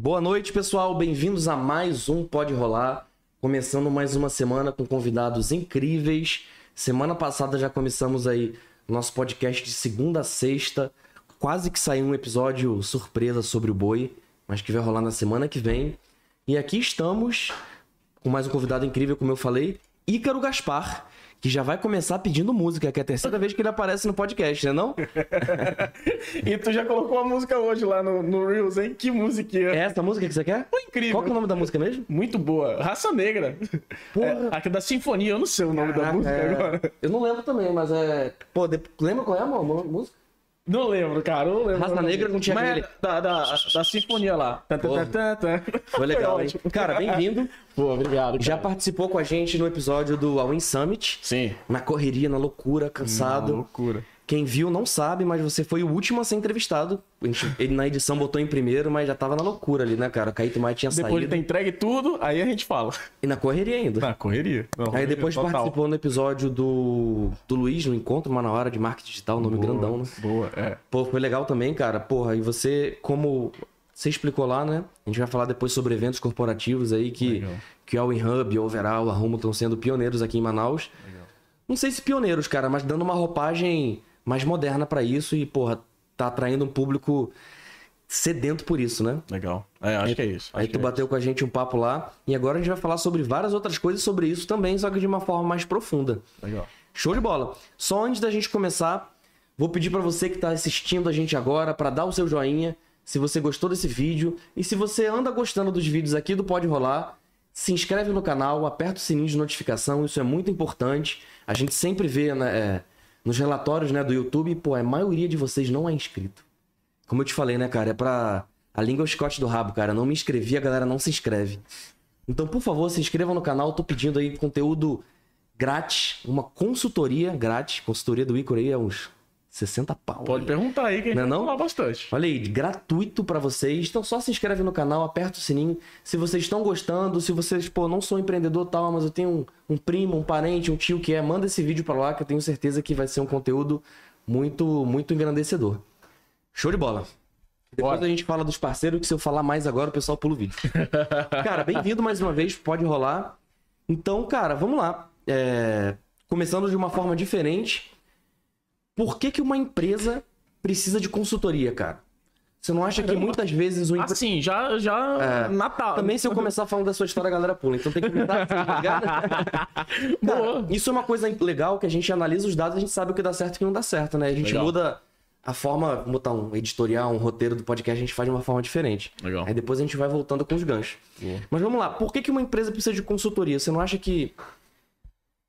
Boa noite, pessoal. Bem-vindos a mais um Pode Rolar. Começando mais uma semana com convidados incríveis. Semana passada já começamos aí nosso podcast de segunda a sexta. Quase que saiu um episódio surpresa sobre o boi, mas que vai rolar na semana que vem. E aqui estamos com mais um convidado incrível, como eu falei, Ícaro Gaspar, que já vai começar pedindo música, que é a terceira vez que ele aparece no podcast, né não? e tu já colocou a música hoje lá no, no Reels, hein? Que música é essa música que você quer? Foi incrível. Qual que é o nome da música mesmo? Muito boa. Raça Negra. Porra. É, aqui da Sinfonia, eu não sei o nome Caraca, da música é... agora. Eu não lembro também, mas é... Pô, de... lembra qual é a música? Não lembro, cara. Não lembro. Raça Negra não tinha Mas aquele... da, da, da sinfonia lá. Foi legal, hein? Cara, bem-vindo. Pô, obrigado. Cara. Já participou com a gente no episódio do All In Summit. Sim. Na correria, na loucura, cansado. Na loucura. Quem viu não sabe, mas você foi o último a ser entrevistado. Ele na edição botou em primeiro, mas já tava na loucura ali, né, cara? Caíto Maia tinha depois saído. Depois ele ter entregue tudo, aí a gente fala. E na correria ainda. Na correria. Aí depois total. participou no episódio do, do Luiz, no Encontro Uma na Hora de Marketing Digital, nome boa, grandão, né? Boa, é. Pô, foi legal também, cara. Porra, e você, como você explicou lá, né? A gente vai falar depois sobre eventos corporativos aí que, que o All Hub, o Overall, a Rumo estão sendo pioneiros aqui em Manaus. Legal. Não sei se pioneiros, cara, mas dando uma roupagem mais moderna para isso e, porra, tá atraindo um público sedento por isso, né? Legal. É, acho aí, que é isso. Aí tu é bateu com a gente um papo lá e agora a gente vai falar sobre várias outras coisas sobre isso também, só que de uma forma mais profunda. Legal. Show de bola. Só antes da gente começar, vou pedir para você que tá assistindo a gente agora para dar o seu joinha, se você gostou desse vídeo e se você anda gostando dos vídeos aqui do Pode Rolar, se inscreve no canal, aperta o sininho de notificação, isso é muito importante. A gente sempre vê, né, é, nos relatórios né, do YouTube, pô, a maioria de vocês não é inscrito. Como eu te falei, né, cara? É pra. A língua é o chicote do rabo, cara. Não me inscrevi, a galera não se inscreve. Então, por favor, se inscreva no canal. Tô pedindo aí conteúdo grátis, uma consultoria grátis. Consultoria do Icor aí é uns 60 pau. Pode perguntar aí que a gente não, é vai falar bastante. Olha aí, gratuito para vocês. Então só se inscreve no canal, aperta o sininho. Se vocês estão gostando, se vocês, pô, não sou empreendedor tal, mas eu tenho um, um primo, um parente, um tio que é, manda esse vídeo para lá que eu tenho certeza que vai ser um conteúdo muito, muito engrandecedor. Show de bola. Depois Bora. a gente fala dos parceiros, que se eu falar mais agora, o pessoal pula o vídeo. cara, bem-vindo mais uma vez, pode rolar. Então, cara, vamos lá. É... Começando de uma forma diferente por que, que uma empresa precisa de consultoria, cara? Você não acha que muitas vezes o empre... Assim, já, já é, Natal. Também se eu começar falando da sua história, a galera pula. Então tem que começar assim, Cara, isso é uma coisa legal que a gente analisa os dados, a gente sabe o que dá certo e o que não dá certo, né? A gente legal. muda a forma, botar um editorial, um roteiro do podcast, a gente faz de uma forma diferente. Legal. Aí depois a gente vai voltando com os ganchos. Boa. Mas vamos lá, por que, que uma empresa precisa de consultoria? Você não acha que,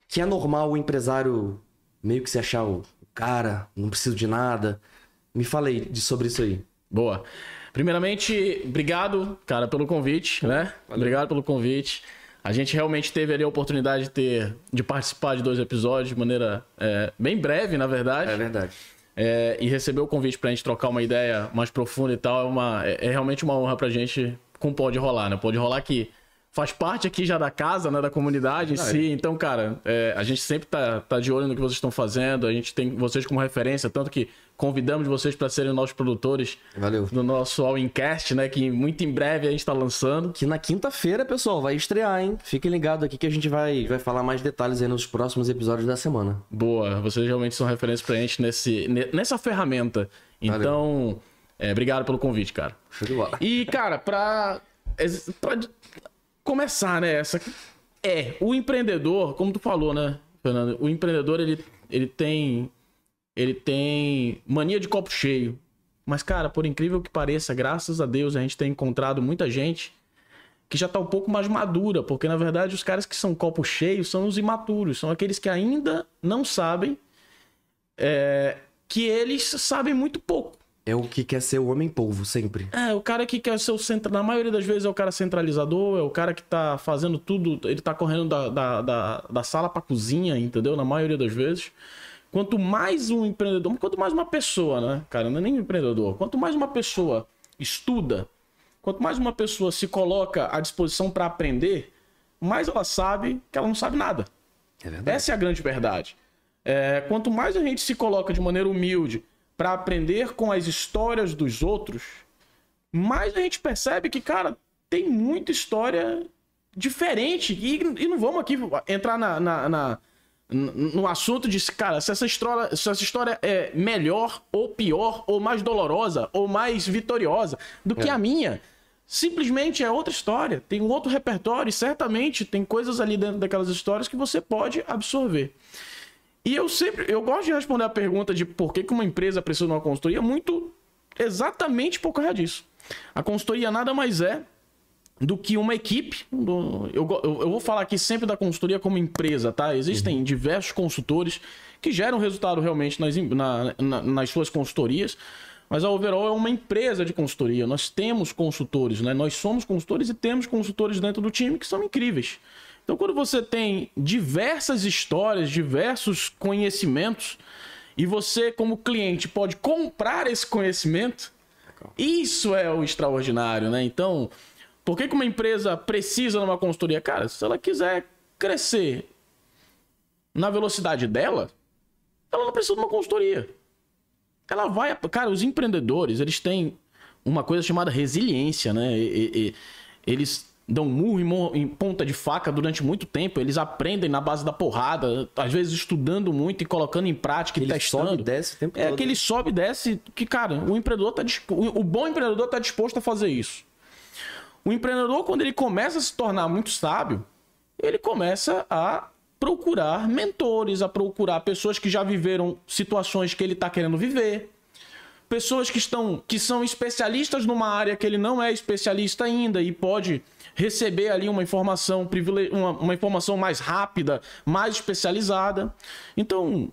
que é normal o empresário meio que se achar o cara, não preciso de nada. Me falei de, sobre isso aí. Boa. Primeiramente, obrigado, cara, pelo convite, né? Valeu. Obrigado pelo convite. A gente realmente teve ali a oportunidade de ter de participar de dois episódios de maneira é, bem breve, na verdade. É verdade. É, e receber o convite pra gente trocar uma ideia mais profunda e tal é, uma, é, é realmente uma honra pra gente com o Pode Rolar, né? Pode Rolar aqui faz parte aqui já da casa, né, da comunidade em ah, si. É. Então, cara, é, a gente sempre tá, tá de olho no que vocês estão fazendo. A gente tem vocês como referência, tanto que convidamos vocês para serem nossos produtores Valeu. do nosso All Incast, né, que muito em breve a gente está lançando. Que na quinta-feira, pessoal, vai estrear, hein? Fiquem ligados aqui que a gente vai, vai falar mais detalhes aí nos próximos episódios da semana. Boa, vocês realmente são referência pra gente nesse, nessa ferramenta. Então, é, obrigado pelo convite, cara. Show de bola. E, cara, pra, pra começar, né? Essa é o empreendedor, como tu falou, né, Fernando? O empreendedor ele, ele tem ele tem mania de copo cheio. Mas cara, por incrível que pareça, graças a Deus a gente tem encontrado muita gente que já tá um pouco mais madura, porque na verdade os caras que são copo cheio são os imaturos, são aqueles que ainda não sabem é, que eles sabem muito pouco. É o que quer ser o homem polvo, sempre. É, o cara que quer ser o centro. Na maioria das vezes é o cara centralizador, é o cara que tá fazendo tudo. Ele tá correndo da, da, da, da sala pra cozinha, entendeu? Na maioria das vezes. Quanto mais um empreendedor, quanto mais uma pessoa, né? Cara, não é nem um empreendedor. Quanto mais uma pessoa estuda, quanto mais uma pessoa se coloca à disposição para aprender, mais ela sabe que ela não sabe nada. É verdade. Essa é a grande verdade. É, quanto mais a gente se coloca de maneira humilde para aprender com as histórias dos outros, mais a gente percebe que, cara, tem muita história diferente. E, e não vamos aqui entrar na, na, na no assunto de, cara, se essa, história, se essa história é melhor ou pior, ou mais dolorosa, ou mais vitoriosa do que é. a minha. Simplesmente é outra história. Tem um outro repertório e certamente tem coisas ali dentro daquelas histórias que você pode absorver. E eu sempre, eu gosto de responder a pergunta de por que, que uma empresa precisa de uma consultoria muito exatamente por causa disso. A consultoria nada mais é do que uma equipe. Eu, eu, eu, vou falar aqui sempre da consultoria como empresa, tá? Existem uhum. diversos consultores que geram resultado realmente nas, na, na, nas suas consultorias, mas a Overall é uma empresa de consultoria. Nós temos consultores, né? Nós somos consultores e temos consultores dentro do time que são incríveis. Então, quando você tem diversas histórias, diversos conhecimentos, e você, como cliente, pode comprar esse conhecimento, isso é o extraordinário, né? Então, por que, uma empresa precisa de uma consultoria? Cara, se ela quiser crescer na velocidade dela, ela não precisa de uma consultoria. Ela vai. Cara, os empreendedores, eles têm uma coisa chamada resiliência, né? E, e, eles dão murro em, ponta de faca durante muito tempo. Eles aprendem na base da porrada, às vezes estudando muito e colocando em prática e ele testando. Sobe desce o tempo é todo. aquele sobe e desce que, cara, o empreendedor tá o bom empreendedor está disposto a fazer isso. O empreendedor, quando ele começa a se tornar muito sábio, ele começa a procurar mentores, a procurar pessoas que já viveram situações que ele está querendo viver, pessoas que estão que são especialistas numa área que ele não é especialista ainda e pode receber ali uma informação uma, uma informação mais rápida, mais especializada. Então,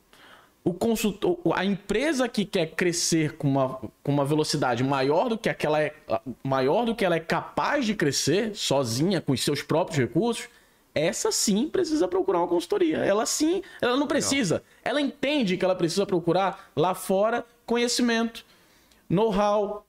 o consultor, a empresa que quer crescer com uma, com uma velocidade maior do que aquela é, maior do que ela é capaz de crescer sozinha com os seus próprios recursos, essa sim precisa procurar uma consultoria. Ela sim, ela não precisa. Ela entende que ela precisa procurar lá fora conhecimento, know-how,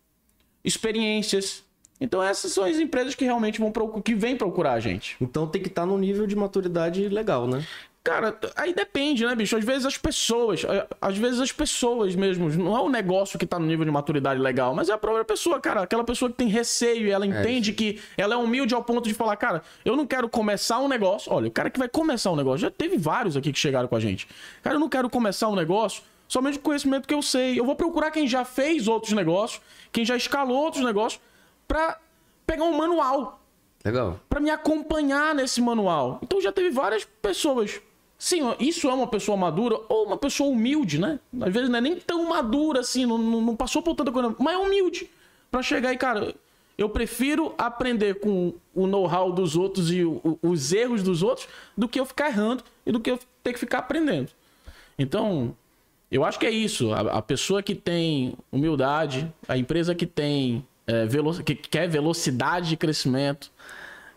experiências. Então essas são as empresas que realmente vão que vêm procurar a gente. Então tem que estar tá no nível de maturidade legal, né? Cara, aí depende, né, bicho? Às vezes as pessoas, às vezes as pessoas mesmo, não é o negócio que tá no nível de maturidade legal, mas é a própria pessoa, cara. Aquela pessoa que tem receio e ela é entende é que ela é humilde ao ponto de falar, cara, eu não quero começar um negócio. Olha, o cara que vai começar um negócio, já teve vários aqui que chegaram com a gente. Cara, eu não quero começar um negócio somente com conhecimento que eu sei. Eu vou procurar quem já fez outros negócios, quem já escalou outros negócios, pra pegar um manual. Legal. Pra me acompanhar nesse manual. Então já teve várias pessoas Sim, isso é uma pessoa madura ou uma pessoa humilde, né? Às vezes não é nem tão madura assim, não, não passou por tanta coisa, mas é humilde. para chegar e, cara, eu prefiro aprender com o know-how dos outros e o, os erros dos outros do que eu ficar errando e do que eu ter que ficar aprendendo. Então, eu acho que é isso. A, a pessoa que tem humildade, a empresa que tem é, velo que quer velocidade de crescimento,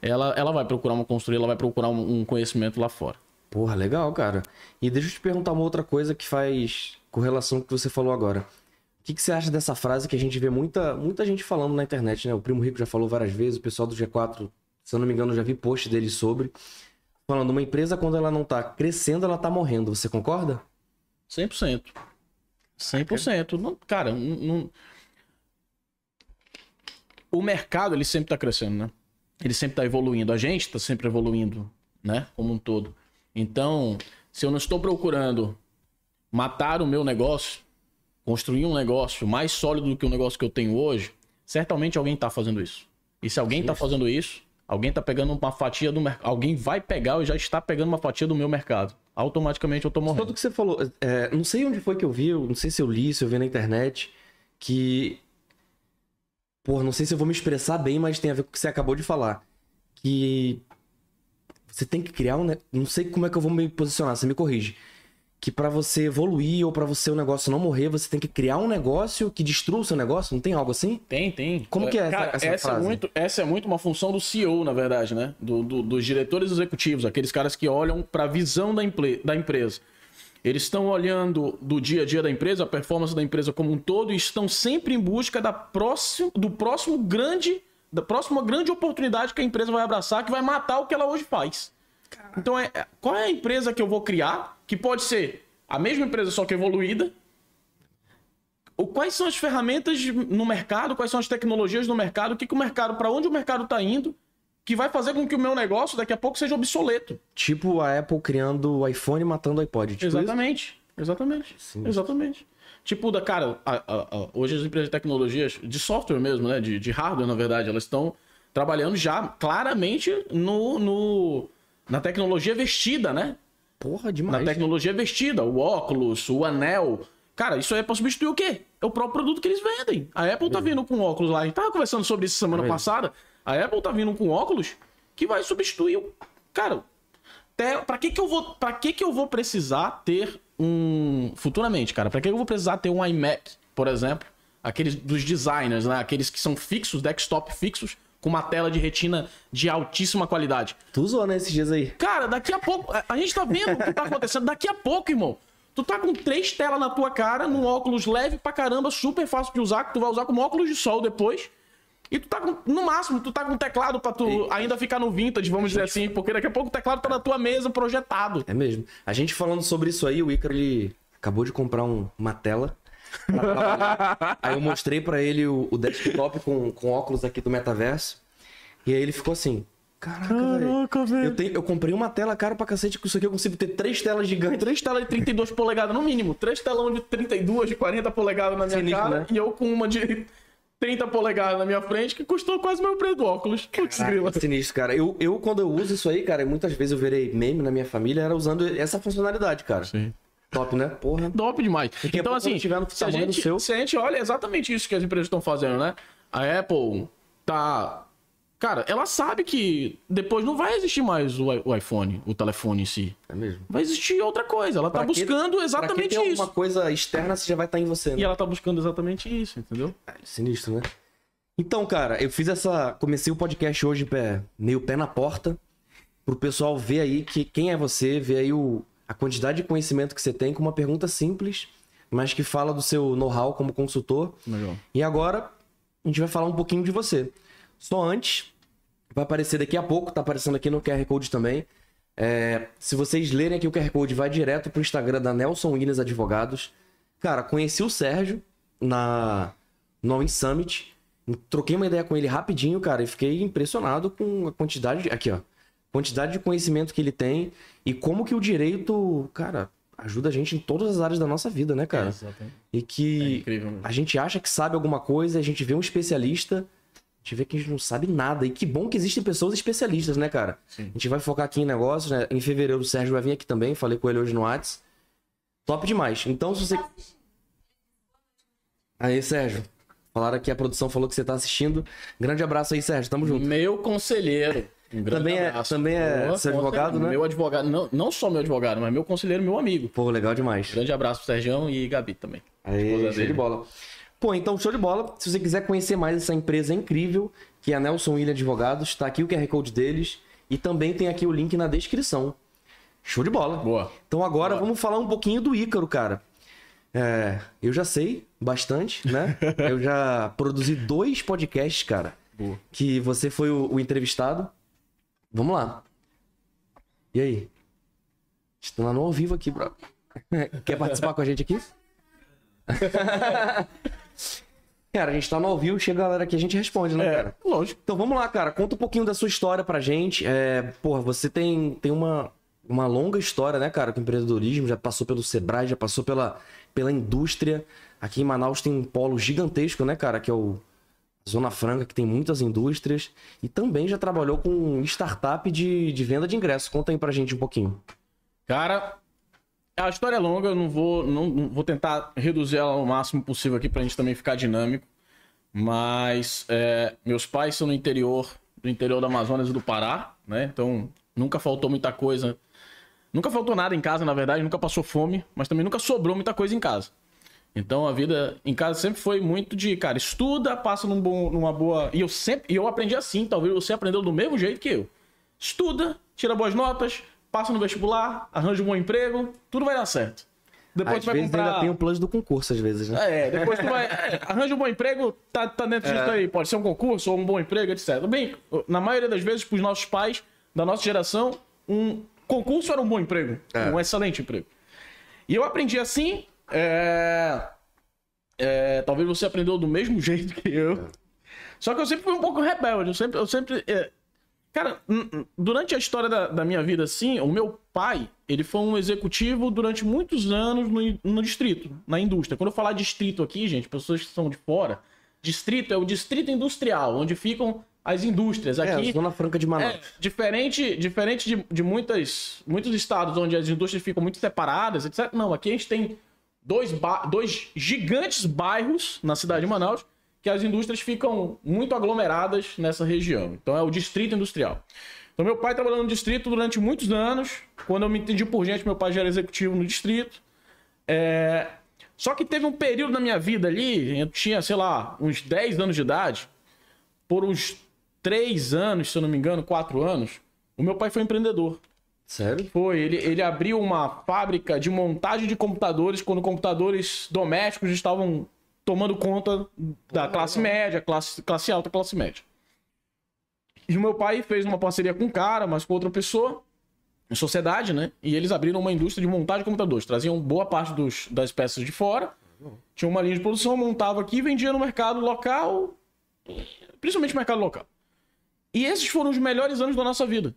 ela, ela vai procurar uma consultoria, ela vai procurar um, um conhecimento lá fora. Porra, legal, cara. E deixa eu te perguntar uma outra coisa que faz com o que você falou agora. O que, que você acha dessa frase que a gente vê muita, muita gente falando na internet, né? O Primo Rico já falou várias vezes, o pessoal do G4, se eu não me engano, já vi post dele sobre. Falando, uma empresa, quando ela não tá crescendo, ela tá morrendo. Você concorda? 100%. 100%. Não, cara, não... o mercado, ele sempre tá crescendo, né? Ele sempre tá evoluindo. A gente tá sempre evoluindo, né? Como um todo. Então, se eu não estou procurando matar o meu negócio, construir um negócio mais sólido do que o negócio que eu tenho hoje, certamente alguém está fazendo isso. E se alguém está fazendo isso, alguém está pegando uma fatia do mercado. Alguém vai pegar ou já está pegando uma fatia do meu mercado. Automaticamente eu estou morrendo. Tudo que você falou, é, não sei onde foi que eu vi, não sei se eu li, se eu vi na internet, que. Pô, não sei se eu vou me expressar bem, mas tem a ver com o que você acabou de falar. Que você tem que criar um. Não sei como é que eu vou me posicionar, você me corrige. Que para você evoluir ou para você o negócio não morrer, você tem que criar um negócio que destrua o seu negócio? Não tem algo assim? Tem, tem. Como que é Cara, essa, essa, essa é muito, essa é muito uma função do CEO, na verdade, né? Do, do, dos diretores executivos, aqueles caras que olham para a visão da, da empresa. Eles estão olhando do dia a dia da empresa, a performance da empresa como um todo, e estão sempre em busca da próximo, do próximo grande da próxima grande oportunidade que a empresa vai abraçar, que vai matar o que ela hoje faz. Então, é, é, qual é a empresa que eu vou criar, que pode ser a mesma empresa, só que evoluída, o- quais são as ferramentas no mercado, quais são as tecnologias no mercado, o que, que o mercado, para onde o mercado tá indo, que vai fazer com que o meu negócio daqui a pouco seja obsoleto. Tipo a Apple criando o iPhone e matando o iPod. Tipo isso? exatamente, exatamente, Sim. exatamente. Tipo, da cara, a- a- a- hoje as empresas de tecnologias, de software mesmo, né, de, de hardware, na verdade, elas estão trabalhando já claramente no, no, na tecnologia vestida, né? Porra, na demais. tecnologia vestida, o óculos, o anel. Cara, isso aí é pra substituir o quê? É o próprio produto que eles vendem. A Apple tá vindo com óculos lá. A gente tava conversando sobre isso semana É mesmo. A Apple tá vindo com óculos que vai substituir o. Cara, te... pra que que eu vou. Pra que que eu vou precisar ter um. Futuramente, cara, pra que eu vou precisar ter um iMac, por exemplo? Aqueles dos designers, né? Aqueles que são fixos, desktop fixos, com uma tela de retina de altíssima qualidade. Tu usou, né, esses dias aí? Cara, daqui a pouco. A gente tá vendo o que tá acontecendo. Daqui a pouco, irmão. Tu tá com três telas na tua cara, num óculos leve pra caramba, super fácil de usar, que tu vai usar como óculos de sol depois. E tu tá com. No máximo, tu tá com teclado pra tu ainda ficar no vintage, vamos dizer assim, porque daqui a pouco o teclado tá na tua mesa projetado. É mesmo. A gente falando sobre isso aí, o Ícaro, ele acabou de comprar um- uma tela. aí eu mostrei pra ele o, o desktop com, com óculos aqui do metaverso. E aí ele ficou assim. Caraca, velho. Eu, tenho- eu comprei uma tela cara pra cacete, com isso aqui eu consigo ter três telas gigantes. Três telas de 32 polegadas no mínimo. Três telão de 32, de 40 polegadas na minha Sinistro, cara. né? E eu com uma de 30 polegadas na minha frente, que custou quase o meu preço do óculos. Putz, grila. Sinistro, cara. Eu, eu, quando eu uso isso aí, cara, muitas vezes eu virei meme na minha família, era usando essa funcionalidade, cara. Sim. Top, né? Porra. Top demais. Então, assim, tiver no se a, gente, seu- se a gente olha é exatamente isso que as empresas estão fazendo, né? A Apple tá. Cara, ela sabe que depois não vai existir mais o iPhone, o telefone em si. É mesmo. Vai existir outra coisa. Ela tá Pra que- buscando Pra que exatamente ter isso. alguma coisa externa, você já vai estar em você, né? E ela tá buscando exatamente isso, entendeu? É, Sinistro, né? Então, cara, eu fiz essa. Comecei o podcast hoje pé, meio pé na porta. Pro pessoal ver aí que quem é você, ver aí o, a quantidade de conhecimento que você tem com uma pergunta simples, mas que fala do seu know-how como consultor. Legal. E agora a gente vai falar um pouquinho de você. Só antes, vai aparecer daqui a pouco, tá aparecendo aqui no QR Code também. É, se vocês lerem aqui o QR Code, vai direto pro Instagram da Nelson Williams Advogados. Cara, conheci o Sérgio na no Summit. Troquei uma ideia com ele rapidinho, cara, e fiquei impressionado com a quantidade. De, aqui, ó. Quantidade de conhecimento que ele tem e como que o direito, cara, ajuda a gente em todas as áreas da nossa vida, né, cara? exatamente. E É que incrível mesmo. a gente acha que sabe alguma coisa, a gente vê um especialista, gente vê que a gente não sabe nada. E que bom que existem pessoas especialistas, né, cara? Sim. A gente vai focar aqui em negócios, né? Em fevereiro o Sérgio vai vir aqui também, falei com ele hoje no Whats. Top demais. Então, se você. Aí, Sérgio. Falaram que a produção falou que você tá assistindo. Grande abraço aí, Sérgio. Tamo junto. Meu conselheiro. Um grande Também é- abraço. também é Boa, seu advogado, né? Meu advogado, não, não só meu advogado, mas meu conselheiro, meu amigo. Pô, legal demais. Grande abraço pro Sergião e Gabi também. Aí, de bola. Pô, então show de bola. Se você quiser conhecer mais essa empresa incrível, que é a Nelson William Advogados, tá aqui o QR Code deles e também tem aqui o link na descrição. Show de bola. Boa. Então agora Boa. vamos falar um pouquinho do Ícaro, cara. É, eu já sei bastante, né? eu já produzi dois podcasts, cara, Boa. que você foi o, o entrevistado. Vamos lá. E aí? Estão lá no ao vivo aqui, bro. Quer participar com a gente aqui? cara, a gente tá no ao vivo, chega a galera aqui, a gente responde, né, É, cara? lógico. Então vamos lá, cara. Conta um pouquinho da sua história pra gente. É, porra, você tem, tem uma, uma longa história, né, cara, com empreendedorismo. Já passou pelo Sebrae, já passou pela, pela indústria. Aqui em Manaus tem um polo gigantesco, né, cara, que é o Zona Franca, que tem muitas indústrias. E também já trabalhou com startup de, de venda de ingressos. Conta aí pra gente um pouquinho. Cara, a história é longa, eu não vou, não, não vou tentar reduzir ela ao máximo possível aqui pra gente também ficar dinâmico. Mas é, meus pais são no interior, do interior do Amazonas e do Pará, né? Então nunca faltou muita coisa. Nunca faltou nada em casa, na verdade, nunca passou fome, mas também nunca sobrou muita coisa em casa. Então a vida em casa sempre foi muito de, cara, estuda, passa num bom, numa boa. E eu sempre. E eu aprendi assim, talvez você aprendeu do mesmo jeito que eu. Estuda, tira boas notas, passa no vestibular, arranja um bom emprego, tudo vai dar certo. Depois Às tu vai vezes comprar. ainda tem o plus do concurso, às vezes, né? É, depois tu vai. é, arranja um bom emprego, tá, tá dentro disso aí. Pode ser um concurso ou um bom emprego, etc. Bem, na maioria das vezes, pros nossos pais, da nossa geração, um concurso era um bom emprego. É. Um excelente emprego. E eu aprendi assim. é, É, talvez você aprendeu do mesmo jeito que eu. Só que eu sempre fui um pouco rebelde. Eu sempre. Eu sempre é, Cara, durante a história da, da, minha vida, assim, o meu pai, ele foi um executivo durante muitos anos no, no distrito, na indústria. Quando eu falar distrito aqui, gente, pessoas que são de fora, distrito é o distrito industrial, onde ficam as indústrias. É, aqui, é, Zona Franca de Manaus. É, diferente diferente de, de muitas, muitos estados onde as indústrias ficam muito separadas, etc. Não, aqui a gente tem dois, dois gigantes bairros na cidade de Manaus que as indústrias ficam muito aglomeradas nessa região. Então é o distrito industrial. Então meu pai trabalhou no distrito durante muitos anos. Quando eu me entendi por gente, meu pai já era executivo no distrito. É... Só que teve um período na minha vida ali, eu tinha, sei lá, uns 10 anos de idade, por uns 3 anos, se eu não me engano, 4 anos, o meu pai foi empreendedor. Sério? Foi. Ele, ele abriu uma fábrica de montagem de computadores quando computadores domésticos estavam tomando conta da classe média, classe, classe alta, classe média. E o meu pai fez uma parceria com um cara, mas com outra pessoa, em sociedade, né? E eles abriram uma indústria de montagem de computadores. Traziam boa parte dos, das peças de fora. Tinha uma linha de produção, montava aqui e vendia no mercado local, principalmente mercado local. E esses foram os melhores anos da nossa vida.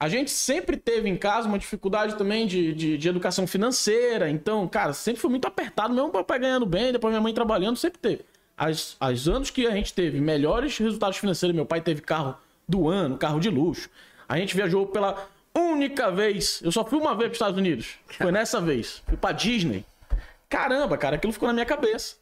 A gente sempre teve em casa uma dificuldade também de, de, de, educação financeira. Então, cara, sempre foi muito apertado, mesmo papai ganhando bem, depois minha mãe trabalhando, sempre teve. As, as anos que a gente teve melhores resultados financeiros, meu pai teve carro do ano, carro de luxo. A gente viajou pela única vez. Eu só fui uma vez para os Estados Unidos. Foi nessa vez. Fui para Disney. Caramba, cara, aquilo ficou na minha cabeça.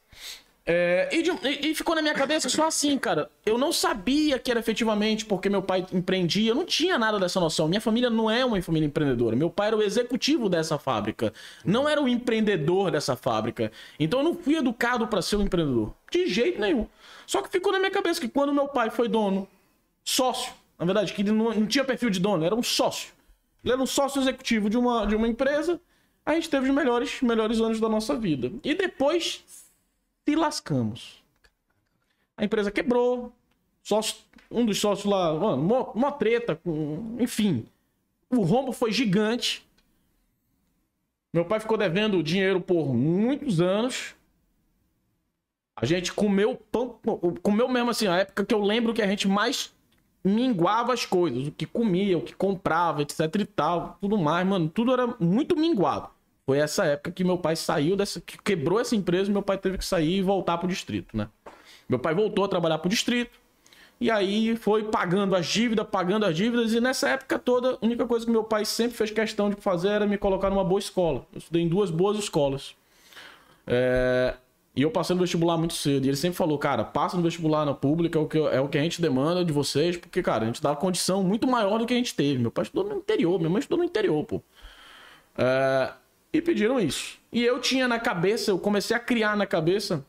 É, e, de, e, ficou na minha cabeça só assim, cara. Eu não sabia que era efetivamente porque meu pai empreendia. Eu não tinha nada dessa noção. Minha família não é uma família empreendedora. Meu pai era o executivo dessa fábrica. Não era o empreendedor dessa fábrica. Então eu não fui educado para ser um empreendedor. De jeito nenhum. Só que ficou na minha cabeça que quando meu pai foi dono, sócio, na verdade, que ele não, não tinha perfil de dono, era um sócio. Ele era um sócio executivo de uma, de uma empresa. A gente teve os melhores, melhores anos da nossa vida. E depois se lascamos. A empresa quebrou, sócio, um dos sócios lá, mano, uma, uma treta, com, enfim. O rombo foi gigante. Meu pai ficou devendo dinheiro por muitos anos. A gente comeu pão, comeu mesmo assim, a época que eu lembro que a gente mais minguava as coisas, o que comia, o que comprava, etc e tal, tudo mais, mano, tudo era muito minguado. Foi essa época que meu pai saiu dessa. que quebrou essa empresa e meu pai teve que sair e voltar pro distrito, né? Meu pai voltou a trabalhar pro distrito. E aí foi pagando as dívidas, pagando as dívidas. E nessa época toda, a única coisa que meu pai sempre fez questão de fazer era me colocar numa boa escola. Eu estudei em duas boas escolas. É... E eu passei no vestibular muito cedo. E ele sempre falou, cara, passa no vestibular na pública, é o que, é o que a gente demanda de vocês, porque, cara, a gente dá condição muito maior do que a gente teve. Meu pai estudou no interior, minha mãe estudou no interior, pô. É e pediram isso. E eu tinha na cabeça, eu comecei a criar na cabeça,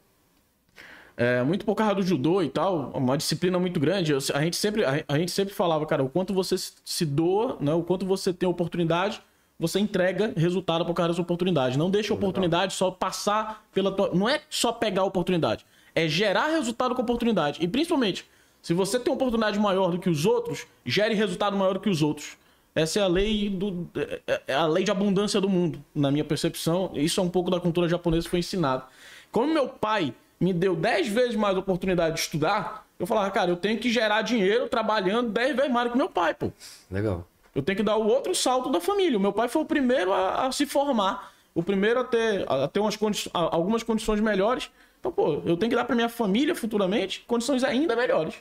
é, muito por causa do judô e tal, uma disciplina muito grande. Eu, a, gente sempre, a, a, gente sempre falava, cara, o quanto você se doa, né, o quanto você tem oportunidade, você entrega resultado por causa das oportunidades. Não deixa a oportunidade só passar pela tua. Não é só pegar a oportunidade, é gerar resultado com a oportunidade. E principalmente, se você tem uma oportunidade maior do que os outros, gere resultado maior do que os outros. Essa é a lei do é, é a lei de abundância do mundo, na minha percepção. Isso é um pouco da cultura japonesa que foi ensinado. Como meu pai me deu 10 vezes mais oportunidade de estudar, eu falava, cara, eu tenho que gerar dinheiro trabalhando 10 vezes mais do que meu pai, pô. Legal. Eu tenho que dar o outro salto da família. O meu pai foi o primeiro a, a se formar, o primeiro a ter, a ter umas condi algumas condições melhores. Então, pô, eu tenho que dar para minha família futuramente condições ainda melhores.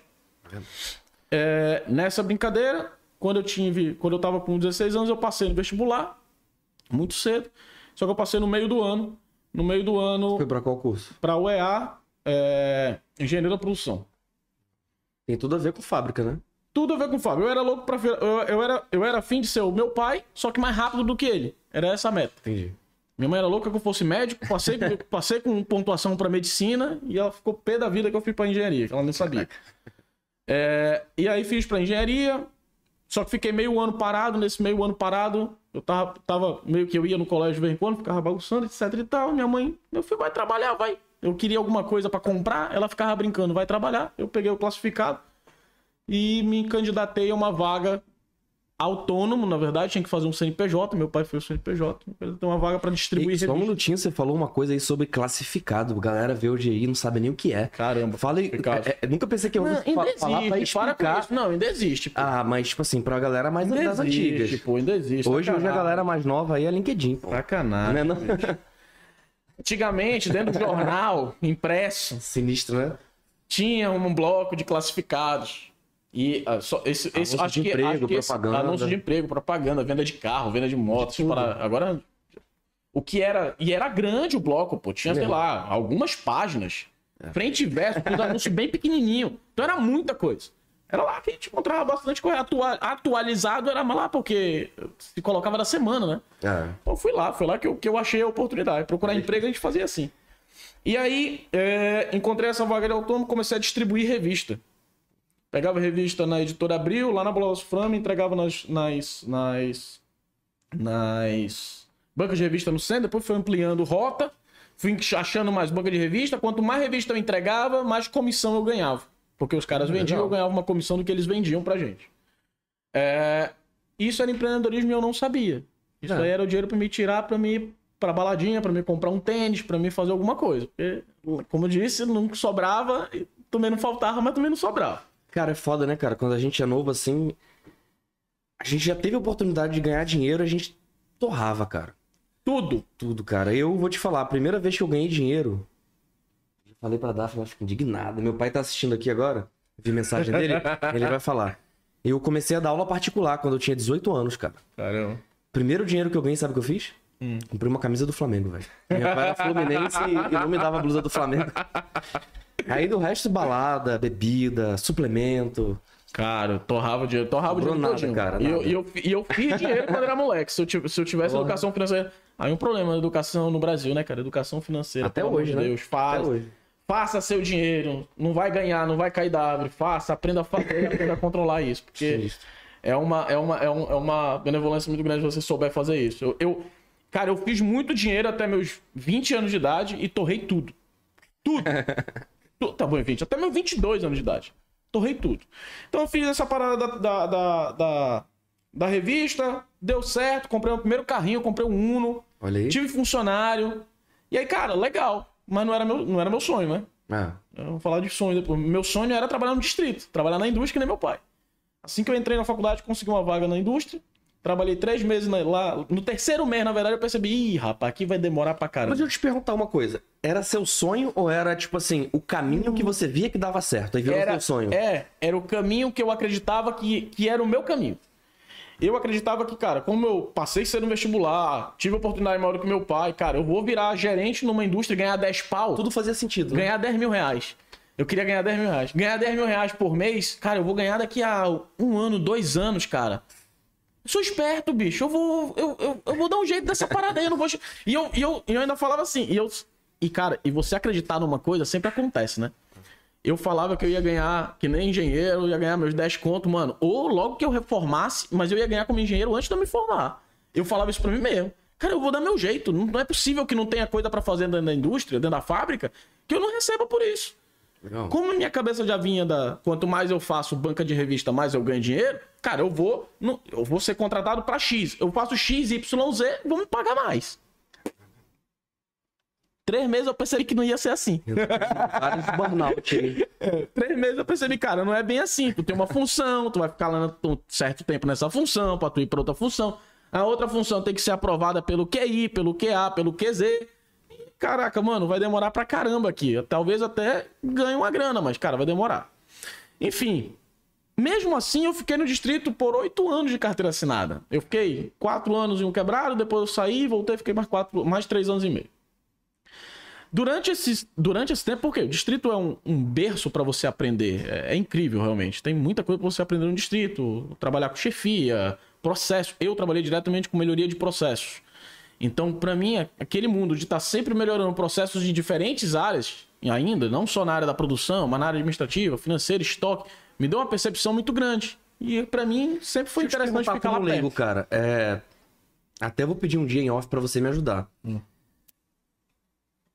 É, nessa brincadeira, quando eu tive, quando eu tava com 16 anos, eu passei no vestibular, muito cedo. Só que eu passei no meio do ano. No meio do ano. Foi para qual curso? Para UEA, é, Engenharia da Produção. Tem tudo a ver com fábrica, né? Tudo a ver com fábrica. Eu era louco para eu, eu era eu era afim de ser o meu pai, só que mais rápido do que ele. Era essa a meta. Entendi. Minha mãe era louca que eu fosse médico, passei, passei com pontuação para medicina e ela ficou pé da vida que eu fui para engenharia, que ela nem sabia. É, e aí fiz para engenharia, só que fiquei meio ano parado, nesse meio ano parado, eu tava, tava meio que eu ia no colégio de vez em quando, ficava bagunçando, etc e tal. Minha mãe, meu filho vai trabalhar, vai. Eu queria alguma coisa para comprar, ela ficava brincando, vai trabalhar. Eu peguei o classificado e me candidatei a uma vaga autônomo, na verdade, tinha que fazer um CNPJ. Meu pai foi o CNPJ. Tem uma vaga para distribuir E só um minutinho, você falou uma coisa aí sobre classificado. A galera vê o GI e não sabe nem o que é. Caramba. Fala aí. Classificado. é, é, nunca pensei que eu Não, ainda fa- falar pra existe, para com explicar. isso. Não, ainda existe. pô. Ah, mas tipo assim, pra galera mais ainda das existe, antigas. pô, ainda existe. Hoje, hoje a galera mais nova aí é LinkedIn, pô. Sacanagem. Não é não? Antigamente, dentro do jornal, impresso, Sinistro, né? tinha um bloco de classificados. E ah, só, Anúncio acho de que, emprego, acho que esse- propaganda. anúncio de emprego, propaganda, venda de carro, venda de motos. para, agora, o que era. E era grande o bloco, pô. Tinha, sei lá, algumas páginas. É. Frente e verso, tudo anúncio bem pequenininho. Então era muita coisa. Era lá que a gente encontrava bastante coisa. Atua- atualizado era lá porque se colocava da semana, né? É. Então fui lá, foi lá que eu, que eu achei a oportunidade. Procurar emprego a gente fazia assim. E aí, é, encontrei essa vaga de autônomo, comecei a distribuir revista. Pegava revista na editora Abril, lá na Bolas Frame, entregava nas, nas, nas, nas bancas de revista no centro, depois fui ampliando rota, fui achando mais banca de revista. Quanto mais revista eu entregava, mais comissão eu ganhava. Porque os caras vendiam, Legal. eu ganhava uma comissão do que eles vendiam pra gente. É, isso era empreendedorismo e eu não sabia. Isso É. aí era o dinheiro pra me tirar pra me ir pra baladinha, pra me comprar um tênis, pra me fazer alguma coisa. Porque, como eu disse, nunca sobrava, também não faltava, mas também não sobrava. Cara, é foda, né, cara? Quando a gente é novo assim. A gente já teve a oportunidade de ganhar dinheiro, a gente torrava, cara. Tudo. Tudo, cara. Eu vou te falar, a primeira vez que eu ganhei dinheiro. Eu falei pra Daphne, ela fica indignada. Meu pai tá assistindo aqui agora. Vi mensagem dele, ele vai falar. Eu comecei a dar aula particular quando eu tinha 18 anos, cara. Caramba. Primeiro dinheiro que eu ganhei, sabe o que eu fiz? Hum. Comprei uma camisa do Flamengo, velho. Meu pai era fluminense e e não me dava a blusa do Flamengo. Aí do resto, balada, bebida, suplemento. Cara, torrava dinheiro, torrava dinheiro nada, todinho. cara, E eu, e, eu, eu fiz dinheiro quando era moleque. Se eu, tivesse- se eu tivesse Porra. educação financeira. Aí um problema na educação no Brasil, né, cara? Educação financeira. Até hoje, de né? Deus, faz. Até hoje. Faça seu dinheiro. Não vai ganhar, não vai cair da árvore. Faça, aprenda a fazer aprenda a controlar isso. Porque é uma, é, uma, é, um- é uma benevolência muito grande se você souber fazer isso. Eu, eu- cara, eu fiz muito dinheiro até meus 20 anos de idade e torrei tudo. Tudo. Tá bom, 20. Até meus 22 anos de idade. Torrei tudo. Então eu fiz essa parada da, da, da, da, da revista, deu certo, comprei o primeiro carrinho, comprei um Uno, Olha aí. tive funcionário. E aí, cara, legal. Mas não era meu, não era meu sonho, né? Ah, Eu vou falar de sonho depois. Meu sonho era trabalhar no distrito, trabalhar na indústria que nem meu pai. Assim que eu entrei na faculdade, consegui uma vaga na indústria. Trabalhei três meses lá. No terceiro mês, na verdade, eu percebi, ih, rapaz, aqui vai demorar pra Mas caramba. eu te perguntar uma coisa. Era seu sonho ou era, tipo assim, o caminho que você via que dava certo? Aí virou Era, seu sonho? é, era o caminho que eu acreditava que, que era o meu caminho. Eu acreditava que, cara, como eu passei ser no vestibular, tive oportunidade maior do que meu pai, cara, eu vou virar gerente numa indústria e ganhar 10 pau. Tudo fazia sentido. né? ganhar 10 mil reais. Eu queria ganhar 10 mil reais. Ganhar 10 mil reais por mês, cara, eu vou ganhar daqui a um ano, dois anos, cara. Sou esperto, bicho. Eu vou, eu, eu, eu vou dar um jeito dessa parada aí. Eu não vou. E eu, e eu, e eu ainda falava assim. E, eu, e, cara, e você acreditar numa coisa sempre acontece, né? Eu falava que eu ia ganhar, que nem engenheiro, eu ia ganhar meus 10 conto, mano. Ou logo que eu reformasse, mas eu ia ganhar como engenheiro antes de eu me formar. Eu falava isso pra mim mesmo. Cara, eu vou dar meu jeito. Não, é possível que não tenha coisa pra fazer dentro da indústria, dentro da fábrica, que eu não receba por isso. Legal. Como minha cabeça já vinha da. Quanto mais eu faço banca de revista, mais eu ganho dinheiro, cara, eu vou. eu vou ser contratado pra X. Eu faço X, Y, Z, me pagar mais. Três meses eu percebi que não ia ser assim. Vários burnout aí. Três meses eu percebi, cara, não é bem assim. Tu tem uma função, tu vai ficar lá um certo tempo nessa função, pra tu ir pra outra função. A outra função tem que ser aprovada pelo QI, pelo QA, pelo QZ. E, Caraca, mano, vai demorar pra caramba aqui. Talvez até ganhe uma grana, mas, cara, vai demorar. Enfim, mesmo assim, eu fiquei no distrito por oito anos de carteira assinada. Eu fiquei quatro anos em um quebrado, depois eu saí, voltei, fiquei mais quatro, mais três anos e meio. Durante esse, durante esse tempo, porque o distrito é um, um berço para você aprender. É, é incrível, realmente. Tem muita coisa para você aprender no distrito. Trabalhar com chefia, processo. Eu trabalhei diretamente com melhoria de processos. Então, para mim, a- aquele mundo de estar sempre melhorando processos em diferentes áreas, ainda, não só na área da produção, mas na área administrativa, financeira, estoque, me deu uma percepção muito grande. E para mim sempre foi Deixa interessante ficar lá leigo, perto. cara. É... Até vou pedir um dia em off pra você me ajudar. Hum.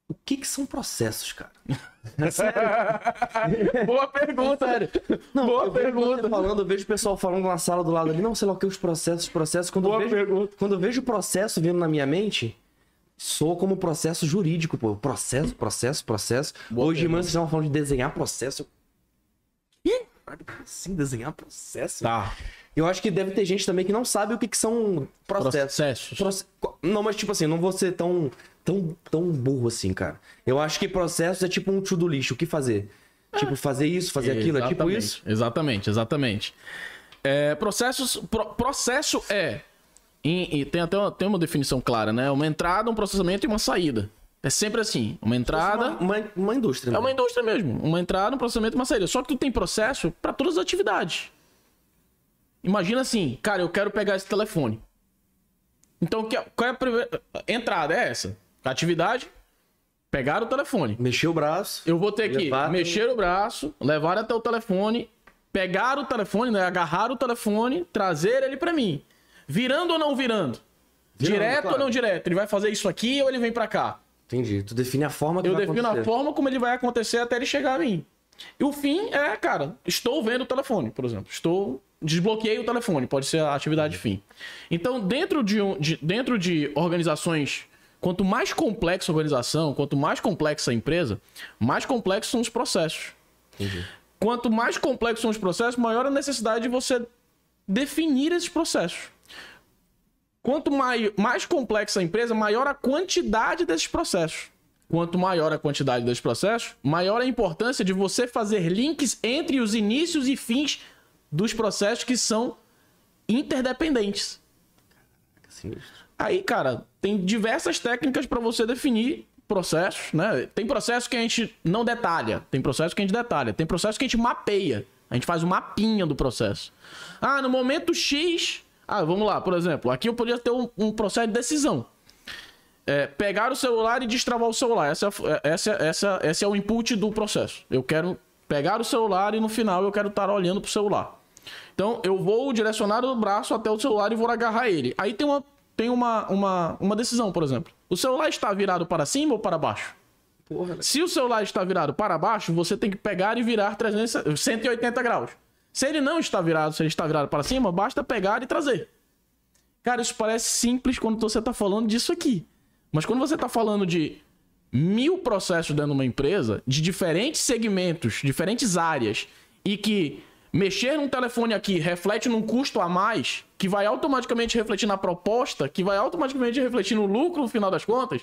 O que que são processos, cara? Boa pergunta. Sério. Não, Boa pergunta. falando, eu vejo o pessoal falando na sala do lado ali, não sei lá o que, os processos, processos. Quando, Boa eu vejo, pergunta. quando eu vejo o processo vindo na minha mente, sou como processo jurídico, pô. Processo, processo, processo. Boa Hoje pergunta. vocês estavam falando de desenhar processo. Ih, como assim desenhar processo? Tá. Eu acho que deve ter gente também que não sabe o que, que são processos. Processos. Proce- Não, mas tipo assim, não vou ser tão, tão, tão burro assim, cara. Eu acho que processos é tipo um to do lixo. O que fazer? Tipo, fazer isso, fazer aquilo, é tipo Exatamente, isso? Exatamente, exatamente. É, processos, pro- processo é. em- e tem até uma, tem uma definição clara, né? Uma entrada, um processamento e uma saída. É sempre assim. Uma entrada. Uma, uma, uma indústria. É uma indústria mesmo. Uma entrada, um processamento e uma saída. Só que tu tem processo para todas as atividades. Imagina assim, cara, eu quero pegar esse telefone. Então, qual é a primeira. Entrada é essa. Atividade, pegar o telefone. Mexer o braço. Eu vou ter que Levar mexer o braço, levar até o telefone, pegar o telefone, né? Agarrar o telefone, trazer ele pra mim. Virando ou não virando? Virando, direto claro. ou não direto? Ele vai fazer isso aqui ou ele vem pra cá? Entendi. Tu define a forma que Eu vai defino a acontecer. forma como ele vai acontecer até ele chegar a mim. E o fim é, cara, estou vendo o telefone, por exemplo. Estou. Desbloqueei o telefone, pode ser a atividade fim. Então, dentro de, um- de- dentro de organizações, quanto mais complexa a organização, quanto mais complexa a empresa, mais complexos são os processos. Entendi. Quanto mais complexos são os processos, maior a necessidade de você definir esses processos. Quanto mai- mais complexa a empresa, maior a quantidade desses processos. Quanto maior a quantidade desses processos, maior a importância de você fazer links entre os inícios e fins dos processos que são interdependentes. Sinistro. Aí, cara, tem diversas técnicas para você definir processos, né? Tem processo que a gente não detalha, tem processo que a gente detalha, tem processo que a gente mapeia. A gente faz um mapinha do processo. Ah, no momento X. Ah, vamos lá, por exemplo, aqui eu podia ter um, um processo de decisão. É, pegar o celular e destravar o celular. Essa, essa, essa, esse é o input do processo. Eu quero pegar o celular e no final eu quero estar olhando pro celular. Então eu vou direcionar o braço até o celular e vou agarrar ele. Aí tem uma, tem uma, uma, uma decisão, por exemplo. O celular está virado para cima ou para baixo? Porra, né? Se o celular está virado para baixo, você tem que pegar e virar 300, 180 graus. Se ele não está virado, se ele está virado para cima, basta pegar e trazer. Cara, isso parece simples quando você está falando disso aqui. Mas quando você está falando de mil processos dentro de uma empresa, de diferentes segmentos, diferentes áreas, e que mexer num telefone aqui reflete num custo a mais, que vai automaticamente refletir na proposta, que vai automaticamente refletir no lucro no final das contas,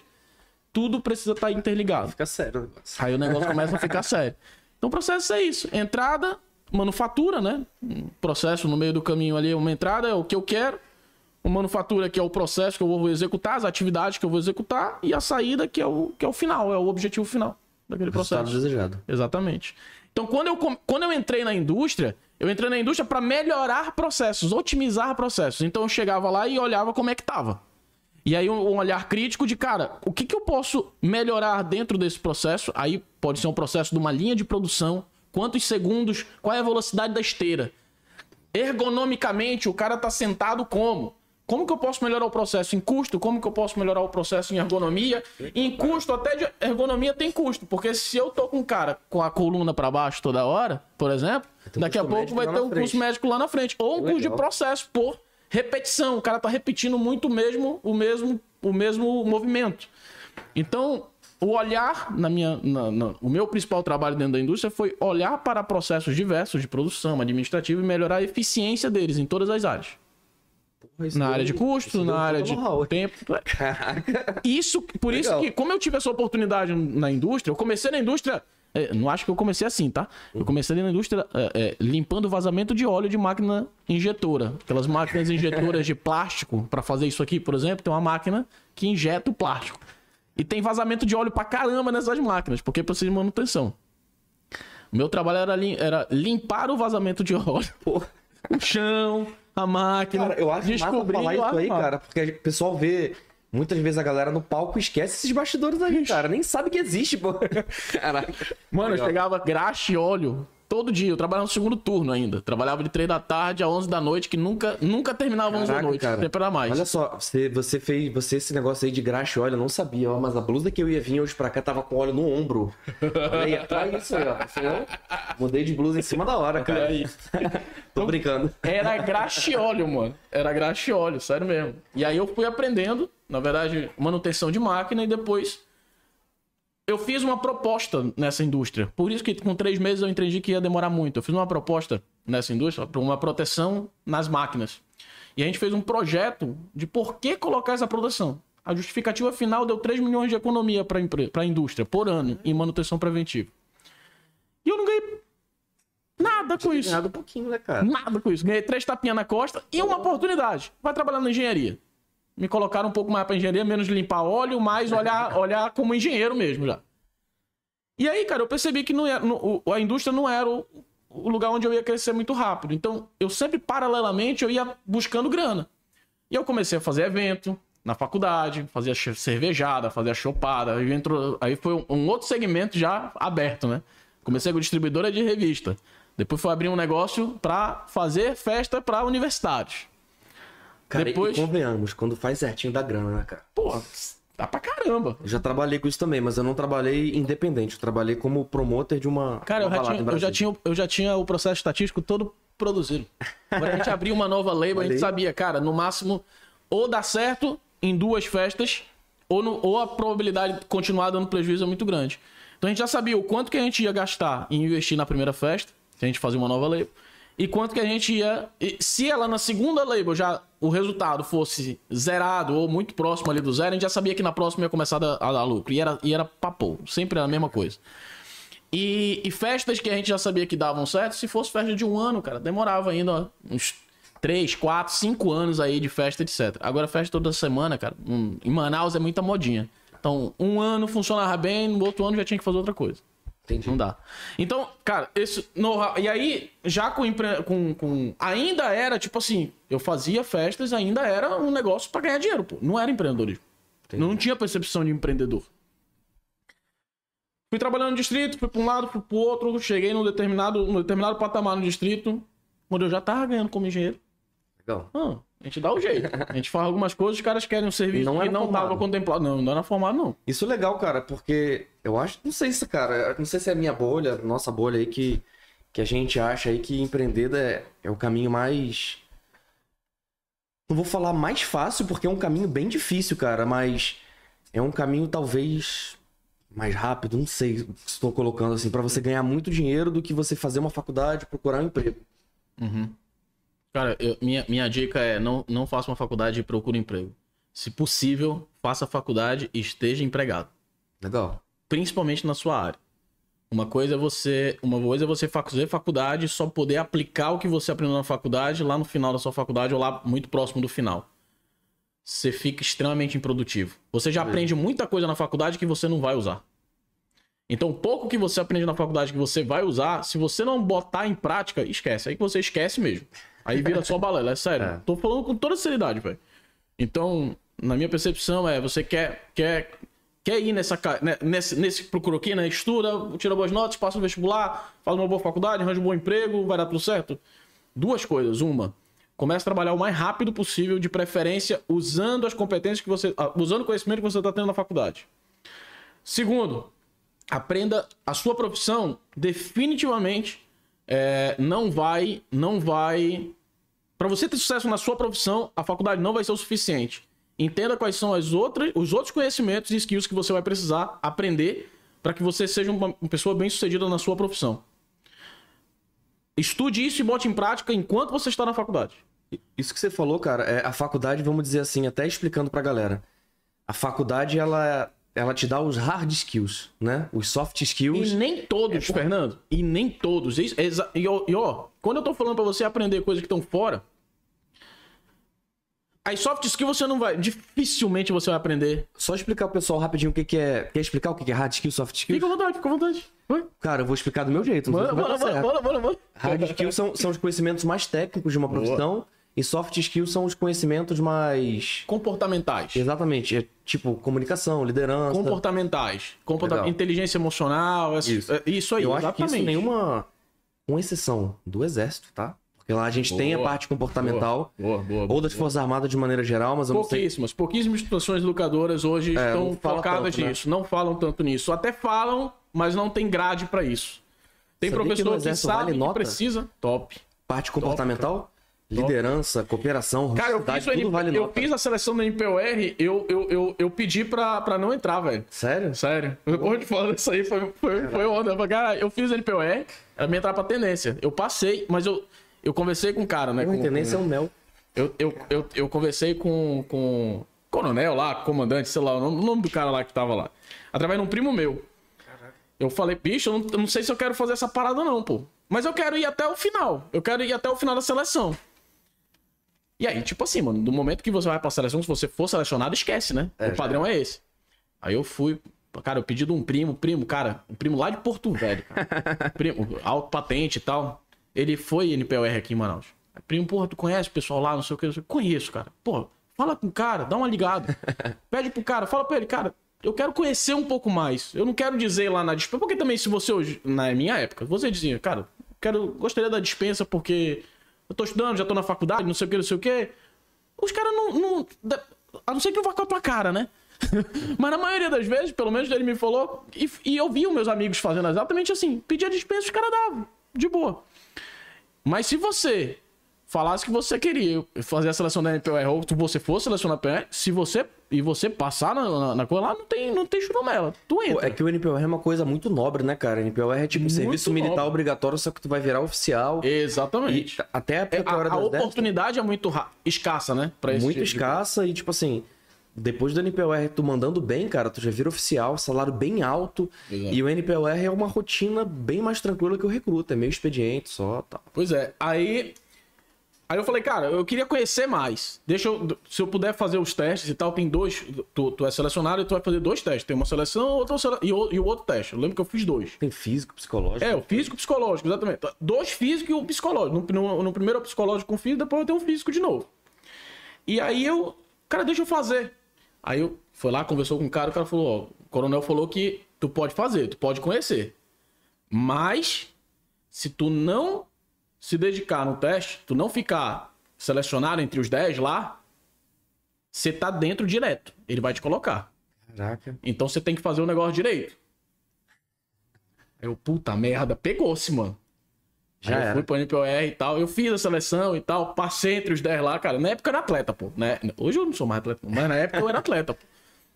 tudo precisa estar interligado. Fica sério o negócio. Aí o negócio começa a ficar sério. Então o processo é isso. Entrada, manufatura, né? Um processo no meio do caminho ali, uma entrada é o que eu quero. Uma manufatura que é o processo que eu vou executar, as atividades que eu vou executar. E a saída que é o, que é o final, é o objetivo final daquele Resultado processo. desejado. Exatamente. Então, quando eu, quando eu entrei na indústria, eu entrei na indústria para melhorar processos, otimizar processos. Então, eu chegava lá e olhava como é que tava. E aí, um, um olhar crítico de, cara, o que, que eu posso melhorar dentro desse processo? Aí, pode ser um processo de uma linha de produção, quantos segundos, qual é a velocidade da esteira. Ergonomicamente, o cara tá sentado como? Como que eu posso melhorar o processo em custo? Como que eu posso melhorar o processo em ergonomia? Em custo, até de ergonomia tem custo. Porque se eu tô com um cara com a coluna para baixo toda hora, por exemplo, um daqui a pouco vai ter um frente. custo médico lá na frente. Ou um custo de processo por repetição. O cara tá repetindo muito mesmo, o mesmo, o mesmo movimento. Então, o olhar na minha, na- na- o meu principal trabalho dentro da indústria foi olhar para processos diversos de produção, administrativo e melhorar a eficiência deles em todas as áreas. Porra, isso Na área de custo, isso na área de know-how. tempo. Caraca. Isso, por isso Legal. que, como eu tive essa oportunidade na indústria, eu comecei na indústria. é, não acho que eu comecei assim, tá? Eu comecei na indústria é, é, limpando vazamento de óleo de máquina injetora. Aquelas máquinas injetoras de plástico, para fazer isso aqui, por exemplo, tem uma máquina que injeta o plástico. E tem vazamento de óleo pra caramba nessas máquinas, porque precisa de manutenção. O meu trabalho era, lim- era limpar o vazamento de óleo, Porra. o chão, a máquina. Cara, eu acho massa falar e isso aí, cara, porque o pessoal vê. Muitas vezes a galera no palco esquece esses bastidores aí, cara. Nem sabe que existe, pô. Caraca. Mano, eu Legal. chegava graxa e óleo todo dia. Eu trabalhava no segundo turno ainda. Trabalhava de 3 da tarde a 11 da noite, que nunca, nunca terminava 11 da Caraca, noite. cara. Sempre era mais. Olha só, você, você fez você esse negócio aí de graxa, olha, eu não sabia, ó, mas a blusa que eu ia vir hoje pra cá tava com óleo no ombro. Olha aí, olha isso aí, ó. Ó, Mudei de blusa em cima da hora, cara. aí. Tô brincando. Era graxa e óleo, mano. Era graxa e óleo, sério mesmo. E aí eu fui aprendendo, na verdade, manutenção de máquina e depois eu fiz uma proposta nessa indústria. Por isso que com três meses eu entendi que ia demorar muito. Eu fiz uma proposta nessa indústria para uma proteção nas máquinas. E a gente fez um projeto de por que colocar essa proteção. A justificativa final deu 3 milhões de economia para a indústria por ano em manutenção preventiva. E eu não ganhei nada com isso. Ganhado um pouquinho, né, cara? Nada com isso. Ganhei três tapinhas na costa e uma oportunidade. Vai trabalhar na engenharia. Me colocaram um pouco mais pra engenharia, menos limpar óleo, mais olhar, olhar como engenheiro mesmo já. E aí, cara, eu percebi que não era, no- o- a indústria não era o, o lugar onde eu ia crescer muito rápido. Então, eu sempre, paralelamente, eu ia buscando grana. E eu comecei a fazer evento na faculdade, fazia cervejada, fazia chopada. Aí, entrou, aí foi um, outro segmento já aberto, né? Comecei com distribuidora de revista. Depois fui abrir um negócio pra fazer festa pra universitários. Cara, Depois- e convenhamos, quando faz certinho dá grana, né, cara? Pô, dá pra caramba. Eu já trabalhei com isso também, mas eu não trabalhei independente. Eu trabalhei como promoter de uma. Cara, eu uma já, balada tinha, eu, já tinha, eu já tinha o processo estatístico todo produzido. Quando a gente abriu uma nova label, a gente sabia, cara, no máximo, ou dá certo em duas festas, ou, no- ou a probabilidade de continuar dando prejuízo é muito grande. Então a gente já sabia o quanto que a gente ia gastar em investir na primeira festa, se a gente fazer uma nova label, e quanto que a gente ia. se ela na segunda label já o resultado fosse zerado ou muito próximo ali do zero, a gente já sabia que na próxima ia começar a a dar lucro. E era, e era papo, sempre era a mesma coisa. E, e festas que a gente já sabia que davam certo, se fosse festa de um ano, cara, demorava ainda ó, uns 3, 4, 5 anos aí de festa, etc. Agora, festa toda semana, cara, hum, em Manaus é muita modinha. Então, um ano funcionava bem, no outro ano já tinha que fazer outra coisa. Entendi. Não dá. Então, cara, esse know-how. E aí, já com, empre... com, com. Ainda era, tipo assim, eu fazia festas, ainda era um negócio pra ganhar dinheiro, pô. Não era empreendedorismo. Entendi. Não tinha percepção de empreendedor. Fui trabalhando no distrito, fui pra um lado, fui pro outro, cheguei num determinado, num determinado patamar no distrito, onde eu já tava ganhando como engenheiro. Legal. Ah, a gente dá o jeito. A gente faz algumas coisas, os caras querem um serviço Não que não formado. tava contemplado. Não, não era formado, não. Isso é legal, cara, porque eu acho, não sei se, cara, não sei se é a minha bolha, nossa bolha aí que, que a gente acha aí que empreender é, é o caminho mais. Não vou falar mais fácil, porque é um caminho bem difícil, cara, mas é um caminho talvez mais rápido, não sei se estou colocando assim, pra você ganhar muito dinheiro do que você fazer uma faculdade, procurar um emprego. Cara, eu- minha, minha dica é não, não faça uma faculdade e procure emprego. Se possível, faça a faculdade e esteja empregado. Legal. Principalmente na sua área. Uma coisa é você, uma coisa é você fazer faculdade e só poder aplicar o que você aprendeu na faculdade lá no final da sua faculdade ou lá muito próximo do final. Você fica extremamente improdutivo. Você já aprende muita coisa na faculdade que você não vai usar. Então, pouco que você aprende na faculdade que você vai usar, se você não botar em prática, esquece. Aí que você esquece mesmo. Aí vira só balela, é sério. É. Tô falando com toda seriedade, velho. Então, na minha percepção, é você quer, quer, quer ir nessa, né, nesse, nesse procura né? Estuda, tira boas notas, passa o vestibular, faz uma boa faculdade, arranja um bom emprego, vai dar tudo certo. Duas coisas. Uma, comece a trabalhar o mais rápido possível, de preferência, usando as competências que você. ah, usando o conhecimento que você está tendo na faculdade. Segundo, aprenda a sua profissão definitivamente é, não vai não vai para você ter sucesso na sua profissão a faculdade não vai ser o suficiente entenda quais são as outras os outros conhecimentos e skills que você vai precisar aprender para que você seja uma, pessoa bem sucedida na sua profissão estude isso e bote em prática enquanto você está na faculdade Isso que você falou, cara, é a faculdade, vamos dizer assim, até explicando pra galera. A faculdade, ela, ela te dá os hard skills, né? Os soft E skills. nem todos, Fernando. E nem todos. E, ó, e, ó, quando eu tô falando pra você aprender coisas que estão fora, as soft skills você não vai. Dificilmente você vai aprender. Só explicar pro pessoal rapidinho o que, que é. Quer explicar o que que é hard skills, soft skills? Fica à vontade, fica à vontade. Vai. Cara, eu vou explicar do meu jeito. Bora, bora, bora, bora, bora. Hard skills são, são os conhecimentos mais técnicos de uma profissão. E soft skills são os conhecimentos mais. Comportamentais. Exatamente. É tipo comunicação, liderança. Comportamentais. Comporta... Inteligência emocional. essa- Isso. é, isso aí, eu acho que exatamente. isso nenhuma. com exceção do exército, tá? Porque lá a gente tem a Boa, parte comportamental, Boa, boa, ou das boa. Forças Armadas de maneira geral, mas eu não sei. Pouquíssimas, pouquíssimas instituições educadoras hoje É, estão focadas tanto, né? nisso, não falam tanto nisso. Até falam, mas não tem grade pra isso. Tem Sabia que professor que, Exército sabe vale que nota? precisa. Top. Parte comportamental, liderança, cooperação, Cara, eu fiz, tudo NP vale eu nota. fiz a seleção da NPOR, eu, eu, eu, eu pedi pra, pra não entrar, velho. Sério? Sério. Depois de falar isso aí, foi, foi, foi onda. Cara, eu fiz NPOR, era me entrar pra tendência. Eu passei, mas eu, eu conversei com o cara, né? Uma com- tendência é um mel. Eu, eu, eu, eu conversei com, com coronel lá, comandante, sei lá, o nome, o nome do cara lá que tava lá. Através de um primo meu. Eu falei, bicho, eu não, eu não sei se eu quero fazer essa parada não, pô. Mas eu quero ir até o final. Eu quero ir até o final da seleção. E aí, tipo assim, mano, no momento que você vai pra seleção, se você for selecionado, esquece, né? É, o padrão é esse. Aí eu fui, cara, eu pedi de um primo, primo, cara, um primo lá de Porto Velho, cara. primo, alto patente e tal. Ele foi NPOR aqui em Manaus. Aí, Primo, porra, tu conhece o pessoal lá, não sei o que, não sei o que. Conheço, cara. Porra, fala com o cara, dá uma ligada. Pede pro cara, fala pra ele, cara, eu quero conhecer um pouco mais. Eu não quero dizer lá na dispensa, porque também se você hoje, na minha época, você dizia, cara, quero, gostaria da dispensa porque eu tô estudando, já tô na faculdade, não sei o que, não sei o que. Os caras não, não. A não ser que não vá com a tua cara, né? Mas na maioria das vezes, pelo menos ele me falou, e, e eu vi os meus amigos fazendo exatamente assim. Pedia dispensa, os caras davam. De boa. Mas se você falasse que você queria fazer a seleção da NPR ou se você for selecionar a PR, se você e você passar na, na, na coisa lá, não tem, não tem churumela. Tu entra. É que o NPOR é uma coisa muito nobre, né, cara? NPOR é tipo Muito serviço militar nobre. obrigatório, só que tu vai virar oficial. E Exatamente. até a É, a, a oportunidade é muito escassa, né? Pra muito tipo escassa e tipo assim, depois do NPOR tu mandando bem, cara, tu já vira oficial, salário bem alto. Exato. E o NPOR é uma rotina bem mais tranquila que o recruta, é meio expediente só, tal. Pois é. Aí. Aí eu falei, cara, eu queria conhecer mais. Deixa eu. Se eu puder fazer os testes e tal, tem dois. Tu, tu é selecionado e tu vai fazer dois testes. Tem uma seleção outra sele- e, o, e o outro teste. Eu lembro que eu fiz dois. Tem físico, psicológico. É, o físico e o psicológico, exatamente. Dois físicos e um psicológico. No, no, no primeiro é o psicológico com o físico, depois eu tenho o físico de novo. E aí eu. Cara, deixa eu fazer. Aí eu fui lá, conversou com o cara, o cara falou, ó, o coronel falou que tu pode fazer, tu pode conhecer. Mas, se tu não se dedicar no teste, tu não ficar selecionado entre os 10 lá, você tá dentro direto. Ele vai te colocar. Caraca. Então você tem que fazer o negócio direito. Eu, puta merda, pegou-se, mano. Já Aí eu era. fui pro NPOR e tal. Eu fiz a seleção e tal. Passei entre os 10 lá, cara. Na época eu era atleta, pô. Né? Hoje eu não sou mais atleta, mas na época eu era atleta, pô.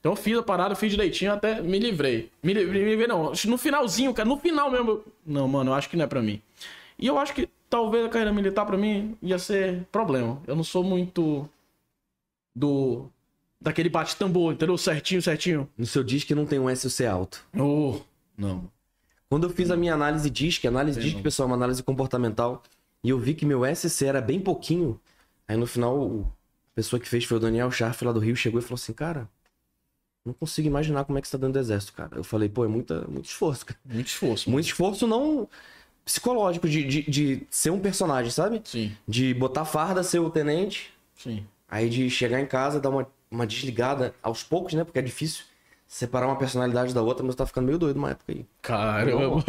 Então eu fiz a parada, fiz direitinho, até me livrei. Me livrei, me livrei não. No finalzinho, cara, no final mesmo. eu- Não, mano, eu acho que não é pra mim. E eu acho que talvez a carreira militar pra mim ia ser problema. Eu não sou muito do. Daquele bate-tambor, entendeu? Certinho, certinho. No seu disco não tem um SOC alto. Oh, não. Quando eu fiz a minha análise DISC, análise DISC, pessoal, é uma análise comportamental, e eu vi que meu SC era bem pouquinho, aí no final a pessoa que fez foi o Daniel Scharf lá do Rio, chegou e falou assim, cara, não consigo imaginar como é que você tá dentro do exército, cara. Eu falei, pô, é muita, muito esforço, cara. Muito esforço. Muito esforço não psicológico de, de, de ser um personagem, sabe? Sim, De botar farda, ser o tenente, sim. aí de chegar em casa, dar uma, uma desligada aos poucos, né? Porque é difícil separar uma personalidade da outra, mas eu tava ficando meio doido uma época aí. Caramba.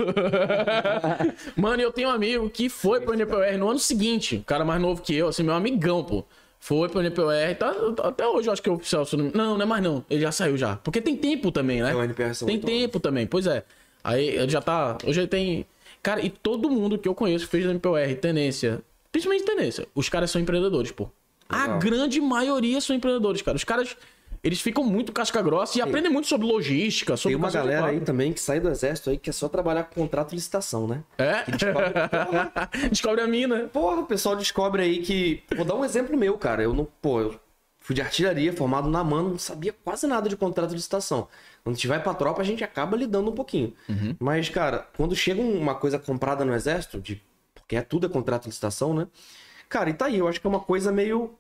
Mano, eu tenho um amigo que foi pro NPOR no ano seguinte. Um cara mais novo que eu, assim, meu amigão, pô. Foi pro NPOR e tá, até hoje eu acho que é oficial. Não, não, é mais não. Ele já saiu já. Porque tem tempo também, né? É, o NPR são Tem tempo também, pois é. Aí ele já tá. Hoje ele tem. Cara, e todo mundo que eu conheço que fez NPOR, tenência. Principalmente tenência. Os caras são empreendedores, pô. A Legal. grande maioria são empreendedores, cara. Os caras. Eles ficam muito casca grossa e aprendem muito sobre logística, sobre Tem uma galera aí também que sai do exército aí que é só trabalhar com contrato de licitação, né? É? descobre- Descobre a mina. Porra, o pessoal descobre aí que. Vou dar um exemplo meu, cara. Eu não. Pô, eu fui de artilharia, formado na mano, não sabia quase nada de contrato de licitação. Quando a gente vai pra tropa, a gente acaba lidando um pouquinho. Mas, cara, quando chega uma coisa comprada no exército, de... porque é tudo é contrato de licitação, né? Cara, e tá aí, eu acho que é uma coisa meio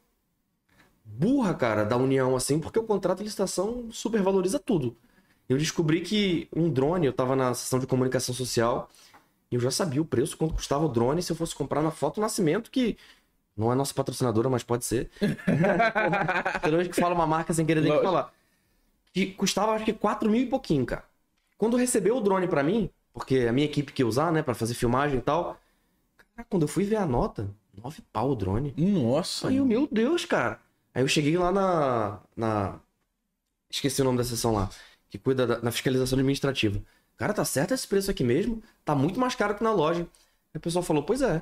burra, cara, da União, assim, porque o contrato de licitação supervaloriza tudo. Eu descobri que um drone, eu tava na seção de comunicação social, e eu já sabia o preço, quanto custava o drone se eu fosse comprar na Foto Nascimento, que não é nossa patrocinadora, mas pode ser. Toda vez que fala uma marca sem querer tem que falar. Que custava acho que 4 mil e pouquinho, cara. Quando recebeu o drone pra mim, porque a minha equipe que ia usar, né, pra fazer filmagem e tal, Cara, quando eu fui ver a nota, 9 pau o drone. Nossa. Aí eu, meu Deus, cara. Aí eu cheguei lá na. na... Esqueci o nome da seção lá. Que cuida da na fiscalização administrativa. Cara, tá certo esse preço aqui mesmo? Tá muito mais caro que na loja. Aí o pessoal falou, pois é.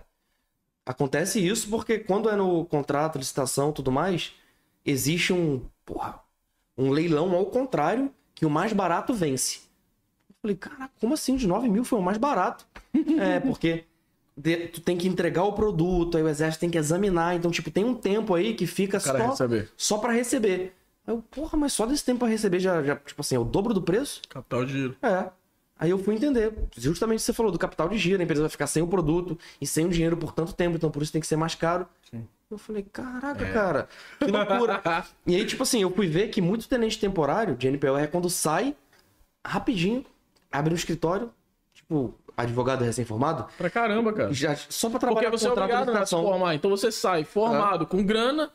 Acontece isso porque quando é no contrato, licitação tudo mais, existe um. Porra. Um leilão ao contrário, que o mais barato vence. Eu falei, cara, como assim? De 9 mil foi o mais barato. é, porque de- tu tem que entregar o produto, aí o exército tem que examinar. Então, tipo, tem um tempo aí que fica cara só, receber. só para receber. Aí eu, porra, mas só desse tempo pra receber já, já, tipo assim, é o dobro do preço? Capital de giro. É. Aí eu fui entender. Justamente o que você falou do capital de giro, a empresa vai ficar sem o produto e sem o dinheiro por tanto tempo, então por isso tem que ser mais caro. Eu falei, caraca, cara, que loucura. e aí, tipo assim, eu fui ver que muito tenente temporário de NPR é quando sai, rapidinho, abre um escritório, tipo, advogado recém-formado, Pra caramba, cara. já, só pra Porque trabalhar você é contrato de obrigado a se licitação. formar. Então você sai formado, com grana,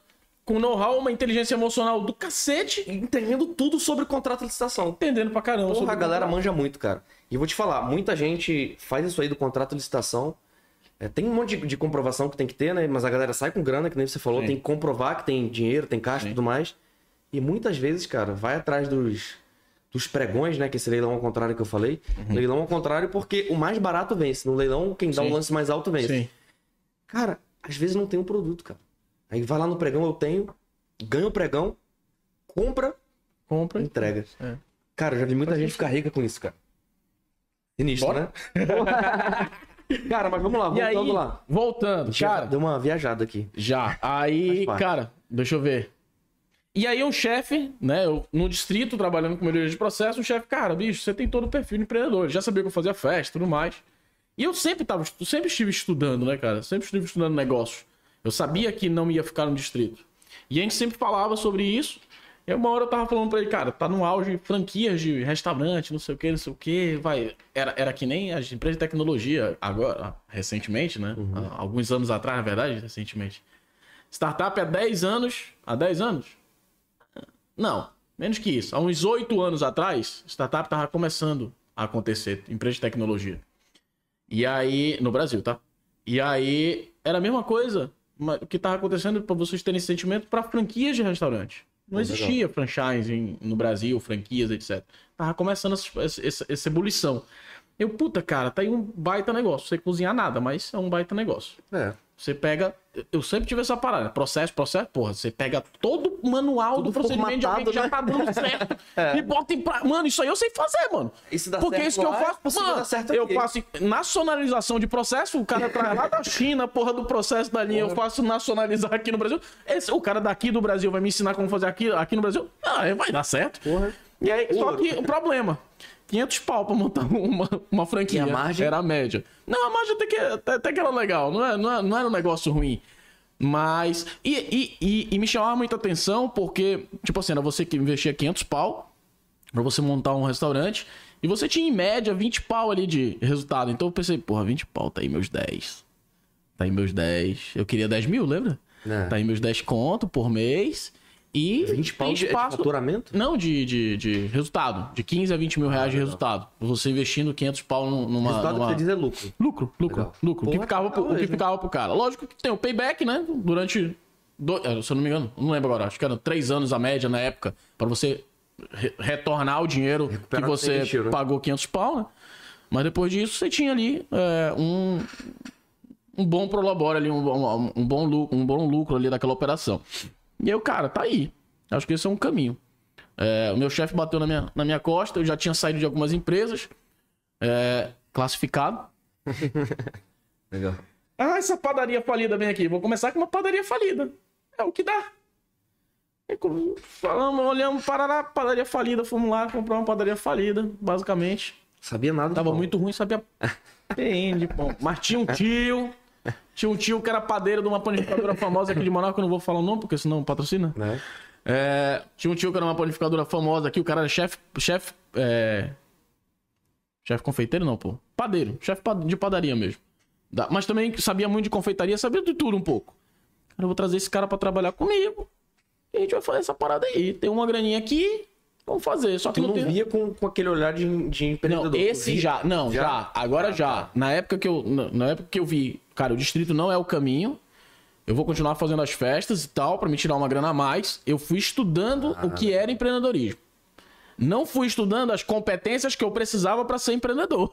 com know-how, uma inteligência emocional do cacete, Entendendo tudo sobre contrato de licitação. entendendo pra caramba. Porra, a galera manja muito, cara. E vou te falar, muita gente faz isso aí do contrato de licitação. É, tem um monte de, de comprovação que tem que ter, né? Mas a galera sai com grana, que nem você falou, Sim. tem que comprovar que tem dinheiro, tem caixa e tudo mais. E muitas vezes, cara, vai atrás dos, dos pregões, né? Que esse leilão ao contrário que eu falei. Leilão ao contrário porque o mais barato vence. No leilão, quem dá Uhum. Sim. o lance mais alto vence. Sim. Cara, às vezes não tem um produto, cara. Aí vai lá no pregão, eu tenho, ganha o pregão, compra, Compra. entrega. É. Cara, eu já vi muita gente ficar rica com isso, cara. Sinistro, Bora? né? cara, mas vamos lá, E aí, voltando lá. voltando, Já cara, deu uma viajada aqui. já. Aí, cara, deixa eu ver. E aí um chefe, né, eu, no distrito, trabalhando com melhoria de processo, um chefe, cara, bicho, você tem todo o perfil de empreendedor. Ele já sabia que eu fazia festa e tudo mais. E eu sempre tava, sempre estive estudando, né, cara? Sempre estive estudando negócios. Eu sabia que não ia ficar no distrito. E a gente sempre falava sobre isso. E uma hora eu tava falando pra ele, cara, tá no auge franquias de restaurante, não sei o que, não sei o que, vai. Era, era que nem as empresas de tecnologia agora, recentemente, né? Há alguns anos atrás, na verdade, recentemente. Startup há 10 anos. Há 10 anos? Não, menos que isso. Há uns 8 anos atrás, startup tava começando a acontecer, empresa de tecnologia. E aí, no Brasil, tá? E aí, era a mesma coisa ma- que tava acontecendo, pra vocês terem esse sentimento, pra franquias de restaurante. Não Legal. existia franchising no Brasil, franquias, etc. Tava começando essa, essa, essa ebulição. Eu, puta, cara, tá aí um baita negócio. Você cozinhar nada, mas é um baita negócio. É. Você pega. Eu sempre tive essa parada. Processo, processo, porra. Você pega todo o manual Tudo do procedimento de alguém que já tá dando certo. E bota em pra... Mano, isso aí eu sei fazer, mano. Se dá Porque certo isso que eu é faço. Mano, certo eu aqui. faço nacionalização de processo. O cara traz lá da China, porra do processo da linha. Eu faço nacionalizar aqui no Brasil. Esse, o cara daqui do Brasil vai me ensinar como fazer aqui, aqui no Brasil. Ah, vai dar certo. Porra. E aí, só que o problema. 500 pau pra montar uma, uma franquia. E a margem? Era a média. Não, a margem até que, até, até que era legal. Não, é, não, é- não era um negócio ruim. Mas. E, e, e, e me chamava muita atenção porque, tipo assim, era você que investia 500 pau pra você montar um restaurante. E você tinha em média 20 pau ali de resultado. Então eu pensei, porra, 20 pau, tá aí meus 10. Tá aí meus 10. Eu queria 10 mil, lembra? É. Tá aí meus 10 conto por mês. E 20 pau tem de, de espaço- faturamento? não, de, de, de resultado. De 15 a 20 mil reais de resultado. Você investindo 500 pau num- numa. Resultado numa... que você diz é lucro. Lucro, lucro, Legal. lucro. o que, Porra, ficava, pro- o que ficava pro cara. Lógico que tem o payback, né? Durante. do- eh, Se eu não me engano, não lembro agora. Acho que eram três anos a média na época. Pra você re- retornar o dinheiro Recuperar que você né? pagou 500 pau, né? Mas depois disso, você tinha ali é, um. Um bom prolabore ali, um, bom- um, bom lucro, um bom lucro ali daquela operação. E o cara, tá aí. Acho que esse é um caminho. É, o meu chefe bateu na minha, na minha costa, eu já tinha saído de algumas empresas, é, classificado. Legal. Ah, essa padaria falida vem aqui. Vou começar com uma padaria falida. É o que dá. Falamos, olhamos, parará, padaria falida, fomos lá comprar uma padaria falida, basicamente. Sabia nada. Tava muito ruim, sabia bem de pão. Mas tinha um tio, tinha um tio que era padeiro de uma panificadora famosa aqui de Manaus, que eu não vou falar o nome, porque senão patrocina. Né? É, tinha um tio que era uma panificadora famosa aqui, o cara era chefe. Chefe. É... Chefe confeiteiro, não, pô. Padeiro. Chefe de padaria mesmo. Mas também sabia muito de confeitaria, sabia de tudo um pouco. Cara, eu vou trazer esse cara pra trabalhar comigo. E a gente vai fazer essa parada aí. Tem uma graninha aqui. Vamos fazer. Só que Tu não tem- via com, com aquele olhar de, de empreendedor. Não, esse já. Não, Já? já. Agora Ah, já. tá. Na época que eu. Na, na época que eu vi, cara, o distrito não é o caminho. Eu vou continuar fazendo as festas e tal, pra me tirar uma grana a mais. Eu fui estudando o que era empreendedorismo. Não fui estudando as competências que eu precisava pra ser empreendedor.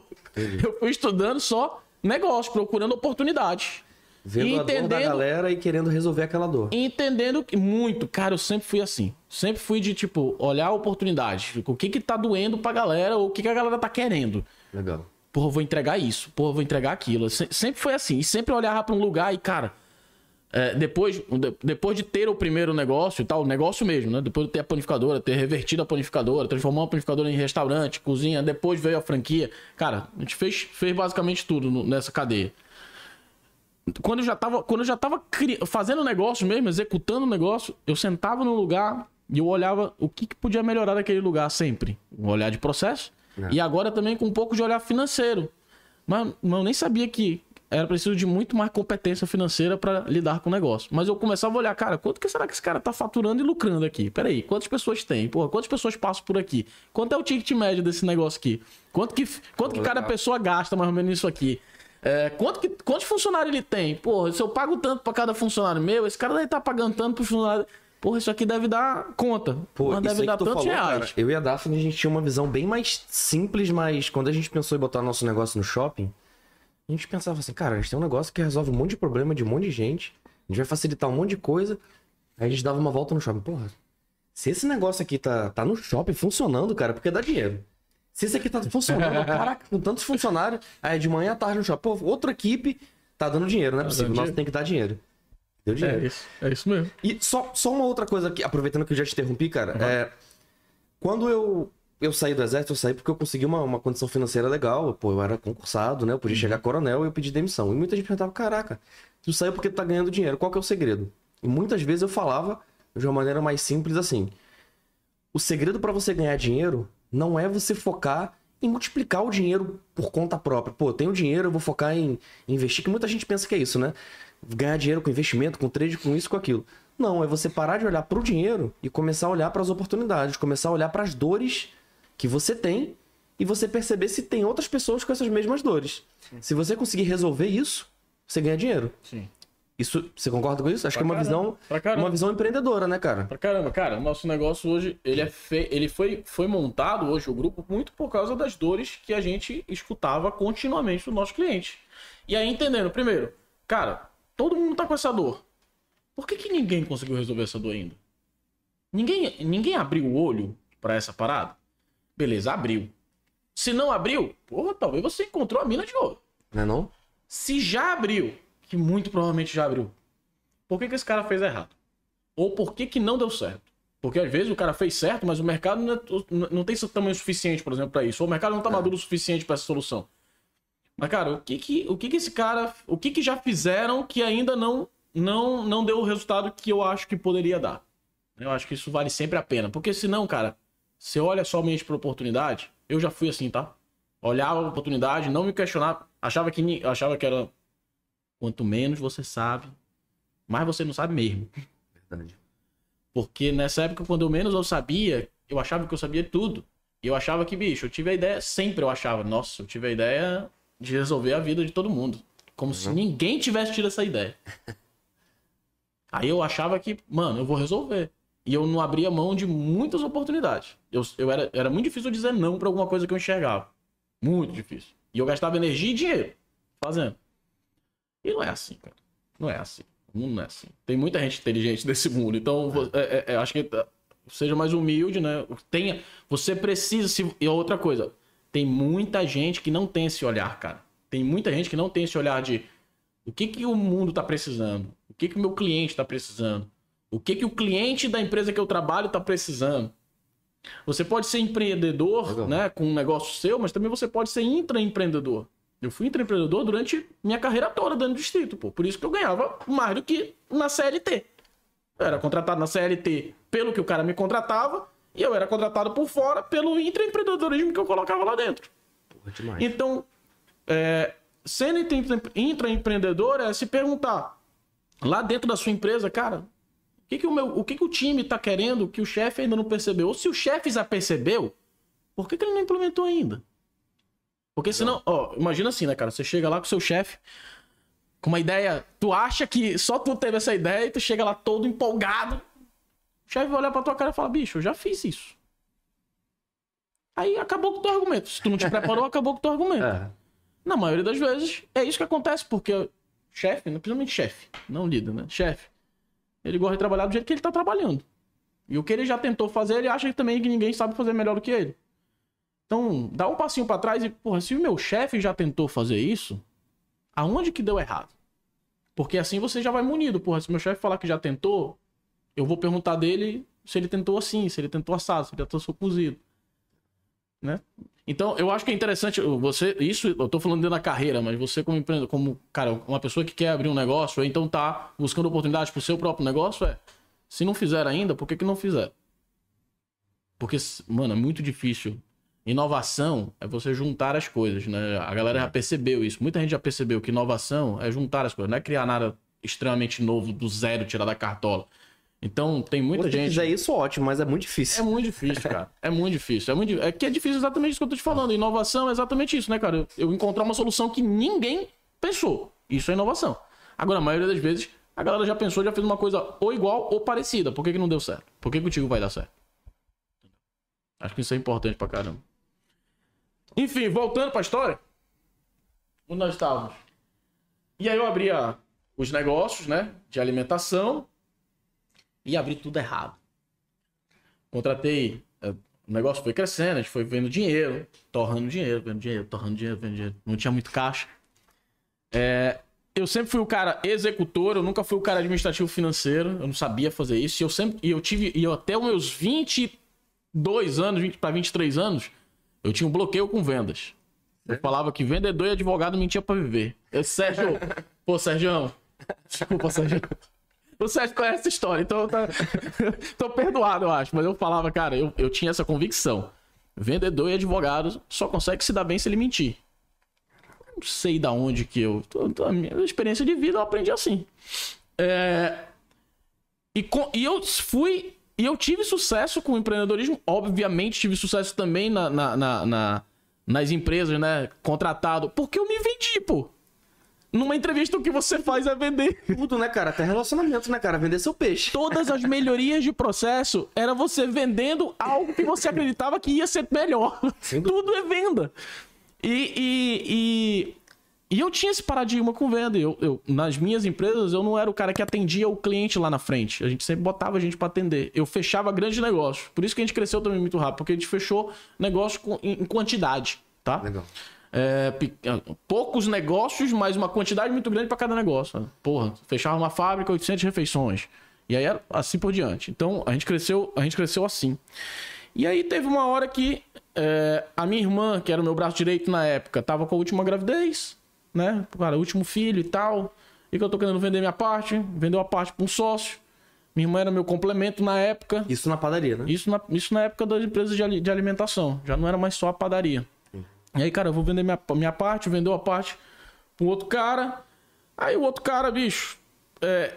Eu fui estudando só negócio, procurando oportunidades. Vendo E a dor da entendendo- galera e querendo resolver aquela dor. Entendendo que muito, cara, eu sempre fui assim. Sempre fui de, tipo, olhar a oportunidade. O que que tá doendo pra galera, ou o que que a galera tá querendo. Legal. Porra, eu vou entregar isso, porra, eu vou entregar aquilo. Se- Sempre foi assim. E sempre olhava pra um lugar e, cara, é, depois, de- depois de ter o primeiro negócio e tal, o negócio mesmo, né? Depois de ter a panificadora, ter revertido a panificadora, transformar a panificadora em restaurante, cozinha, depois veio a franquia. Cara, a gente fez, fez basicamente tudo no- nessa cadeia. Quando eu já tava, quando eu já tava cri- fazendo o negócio mesmo, executando o negócio, eu sentava no lugar e eu olhava o que, que podia melhorar daquele lugar sempre. Um olhar de processo. E agora também com um pouco de olhar financeiro. Mas, mas eu nem sabia que era preciso de muito mais competência financeira para lidar com o negócio. Mas eu começava a olhar, cara, quanto que será que esse cara tá faturando e lucrando aqui? Peraí, quantas pessoas tem? Porra, quantas pessoas passam por aqui? Quanto é o ticket médio desse negócio aqui? Quanto que, quanto que cada pessoa gasta mais ou menos nisso aqui? É, quanto que, quantos funcionários ele tem? Porra, se eu pago tanto para cada funcionário meu, esse cara deve estar pagando tanto pro funcionário. Porra, isso aqui deve dar conta. Pô, mas deve dar tantos falou, reais. cara, eu e a Daphne, a gente tinha uma visão bem mais simples, mas quando a gente pensou em botar nosso negócio no shopping, a gente pensava assim, cara, a gente tem um negócio que resolve um monte de problema de um monte de gente, a gente vai facilitar um monte de coisa, aí a gente dava uma volta no shopping. Porra, se esse negócio aqui tá, tá no shopping funcionando, cara, porque dá dinheiro. Se esse aqui tá funcionando, caraca, com tantos funcionários, aí de manhã à tarde no shopping, pô, outra equipe tá dando dinheiro, não é possível, o nosso dinheiro. tem que dar dinheiro. Deu dinheiro. É isso, é isso mesmo. E só, só uma outra coisa aqui, aproveitando que eu já te interrompi, cara. É, quando eu, eu saí do exército, eu saí porque eu consegui uma, uma condição financeira legal. Pô, eu era concursado, né? Eu podia chegar coronel e eu pedi demissão. E muita gente perguntava, caraca, tu saiu porque tu tá ganhando dinheiro. Qual que é o segredo? E muitas vezes eu falava de uma maneira mais simples assim. O segredo para você ganhar dinheiro não é você focar em multiplicar o dinheiro por conta própria. Pô, tenho dinheiro, eu vou focar em investir, que muita gente pensa que é isso, né? Ganhar dinheiro com investimento, com trade, com isso, com aquilo. Não, é você parar de olhar para o dinheiro e começar a olhar para as oportunidades, começar a olhar para as dores que você tem e você perceber se tem outras pessoas com essas mesmas dores. Se você conseguir resolver isso, você ganha dinheiro. Sim. Isso, você concorda com isso? Acho Pra que é uma caramba, visão, uma visão empreendedora, né, cara? Pra caramba, cara, o nosso negócio hoje, ele é fe... ele foi, foi montado hoje, o grupo, muito por causa das dores que a gente escutava continuamente do nosso cliente. E aí, entendendo, primeiro, cara, todo mundo tá com essa dor. Por que, que ninguém conseguiu resolver essa dor ainda? Ninguém, ninguém abriu o olho pra essa parada? Beleza, abriu. Se não abriu, porra, talvez você encontrou a mina de ouro. Não é não? Se já abriu, que muito provavelmente já abriu, por que, que esse cara fez errado? Ou por que, que não deu certo? Porque às vezes o cara fez certo, mas o mercado não, é- não tem tamanho suficiente, por exemplo, para isso. Ou o mercado não tá maduro o suficiente para essa solução. Mas, cara, o que que, o que que esse cara. O que que já fizeram que ainda não, não, não deu o resultado que eu acho que poderia dar? Eu acho que isso vale sempre a pena. Porque senão, cara, você olha somente pra oportunidade. Eu já fui assim, tá? Olhava a oportunidade, não me questionava. Achava que, achava que era. Quanto menos você sabe, mais você não sabe mesmo. Verdade. Porque nessa época, quando eu menos eu sabia, eu achava que eu sabia tudo. E eu achava que, bicho, eu tive a ideia, sempre eu achava, nossa, eu tive a ideia de resolver a vida de todo mundo. Como se ninguém tivesse tido essa ideia. Aí eu achava que, mano, eu vou resolver. E eu não abria mão de muitas oportunidades. Eu, eu era, era muito difícil dizer não pra alguma coisa que eu enxergava. Muito difícil. E eu gastava energia e dinheiro fazendo. E não é assim, cara. Não é assim. O mundo não é assim. Tem muita gente inteligente nesse mundo. Então, vo- é, é, é, acho que tá- seja mais humilde, né? Tenha, você precisa. Se, e outra coisa, tem muita gente que não tem esse olhar, cara. Tem muita gente que não tem esse olhar de o que, que o mundo tá precisando, o que, que o meu cliente tá precisando, o que, que o cliente da empresa que eu trabalho tá precisando. Você pode ser empreendedor, Legal. né, com um negócio seu, mas também você pode ser intraempreendedor. Eu fui intraempreendedor durante minha carreira toda dentro do distrito, pô. Por isso que eu ganhava mais do que na CLT. Eu era contratado na CLT pelo que o cara me contratava e eu era contratado por fora pelo intraempreendedorismo que eu colocava lá dentro. Porra, demais. Então, é, sendo intra- intraempreendedor é se perguntar lá dentro da sua empresa, cara, o que, que o, meu, o que, que o time tá querendo que o chefe ainda não percebeu? Ou se o chefe já percebeu, por que, que ele não implementou ainda? Porque senão, ó, imagina assim, né, cara? Você chega lá com o seu chefe com uma ideia, tu acha que só tu teve essa ideia e tu chega lá todo empolgado. O chefe vai olhar pra tua cara e fala: bicho, eu já fiz isso. Aí acabou com o teu argumento. Se tu não te preparou, acabou com o teu argumento. É. Na maioria das vezes, é isso que acontece, porque chefe, principalmente chefe, não líder, né? Chefe, ele gosta de trabalhar do jeito que ele tá trabalhando. E o que ele já tentou fazer, ele acha também que ninguém sabe fazer melhor do que ele. Então, dá um passinho pra trás e, porra, se o meu chefe já tentou fazer isso, aonde que deu errado? Porque assim você já vai munido, porra. Se meu chefe falar que já tentou, eu vou perguntar dele se ele tentou assim, se ele tentou assado, se ele tentou cozido. Né? Então, eu acho que é interessante você, isso eu tô falando dentro da carreira, mas você como empreendedor, como, cara, uma pessoa que quer abrir um negócio, ou então tá buscando oportunidade pro seu próprio negócio, é, se não fizer ainda, por que que não fizer? Porque, mano, é muito difícil. Inovação é você juntar as coisas, né? A galera já percebeu isso. Muita gente já percebeu que inovação é juntar as coisas, não é criar nada extremamente novo do zero, tirar da cartola. Então, tem muita Se gente. fizer isso, ótimo, mas é muito É difícil. muito difícil, cara. É muito difícil. É, muito... é que é difícil exatamente isso que eu tô te falando. Inovação é exatamente isso, né, cara? Eu, eu encontrar uma solução que ninguém pensou. Isso é inovação. Agora, a maioria das vezes, a galera já pensou, já fez uma coisa ou igual ou parecida. Por que, que não deu certo? Por que contigo vai dar certo? Acho que isso é importante pra caramba. Enfim, voltando pra história. Onde nós estávamos? E aí eu abria os negócios, né? De alimentação. E abri tudo errado. Contratei. eh, O negócio foi crescendo, a gente foi vendo dinheiro, torrando dinheiro, vendo dinheiro, torrando dinheiro, vendo dinheiro. Não tinha muito caixa. É, eu sempre fui o cara executor, eu nunca fui o cara administrativo financeiro, eu não sabia fazer isso. E eu sempre. E eu tive. E eu até os meus 22 anos, 20 para 23 anos, eu tinha um bloqueio com vendas. Eu falava que vendedor e advogado mentia pra viver. Eu, Sérgio. Pô, Sérgio. Desculpa, Sérgio. O Sérgio conhece essa história, então tá... tô perdoado, eu acho. Mas eu falava, cara, eu, eu tinha essa convicção. Vendedor e advogado só consegue se dar bem se ele mentir. Não sei da onde que eu. A minha experiência de vida eu aprendi assim. É, E, com- e eu fui. E eu tive sucesso com o empreendedorismo. Obviamente, tive sucesso também na, na- na- na- nas empresas, né? Contratado. Porque eu me vendi, pô. Numa entrevista, o que você faz é vender. Tudo, né, cara? Até relacionamento, né, cara? Vender seu peixe. Todas as melhorias de processo era você vendendo algo que você acreditava que ia ser melhor. Tudo é venda. E, e, e, eu tinha esse paradigma com venda. Eu, eu, nas minhas empresas, eu não era o cara que atendia o cliente lá na frente. A gente sempre botava a gente para atender. Eu fechava grandes negócios. Por isso que a gente cresceu também muito rápido, porque a gente fechou negócio com- em, em quantidade, tá? Legal. É, pe- poucos negócios, mas uma quantidade muito grande para cada negócio. Porra, fechava uma fábrica, 800 refeições. E aí era assim por diante. Então a gente cresceu, a gente cresceu assim. E aí teve uma hora que é, a minha irmã, que era o meu braço direito na época, tava com a última gravidez, né? Cara, último filho e tal. E que eu tô querendo vender minha parte, vendeu a parte para um sócio. Minha irmã era meu complemento na época. Isso na padaria, né? Isso na, isso na época das empresas de, de alimentação. Já não era mais só a padaria. E aí, cara, eu vou vender minha, minha parte, vendeu a parte pro outro cara. Aí o outro cara, bicho. é,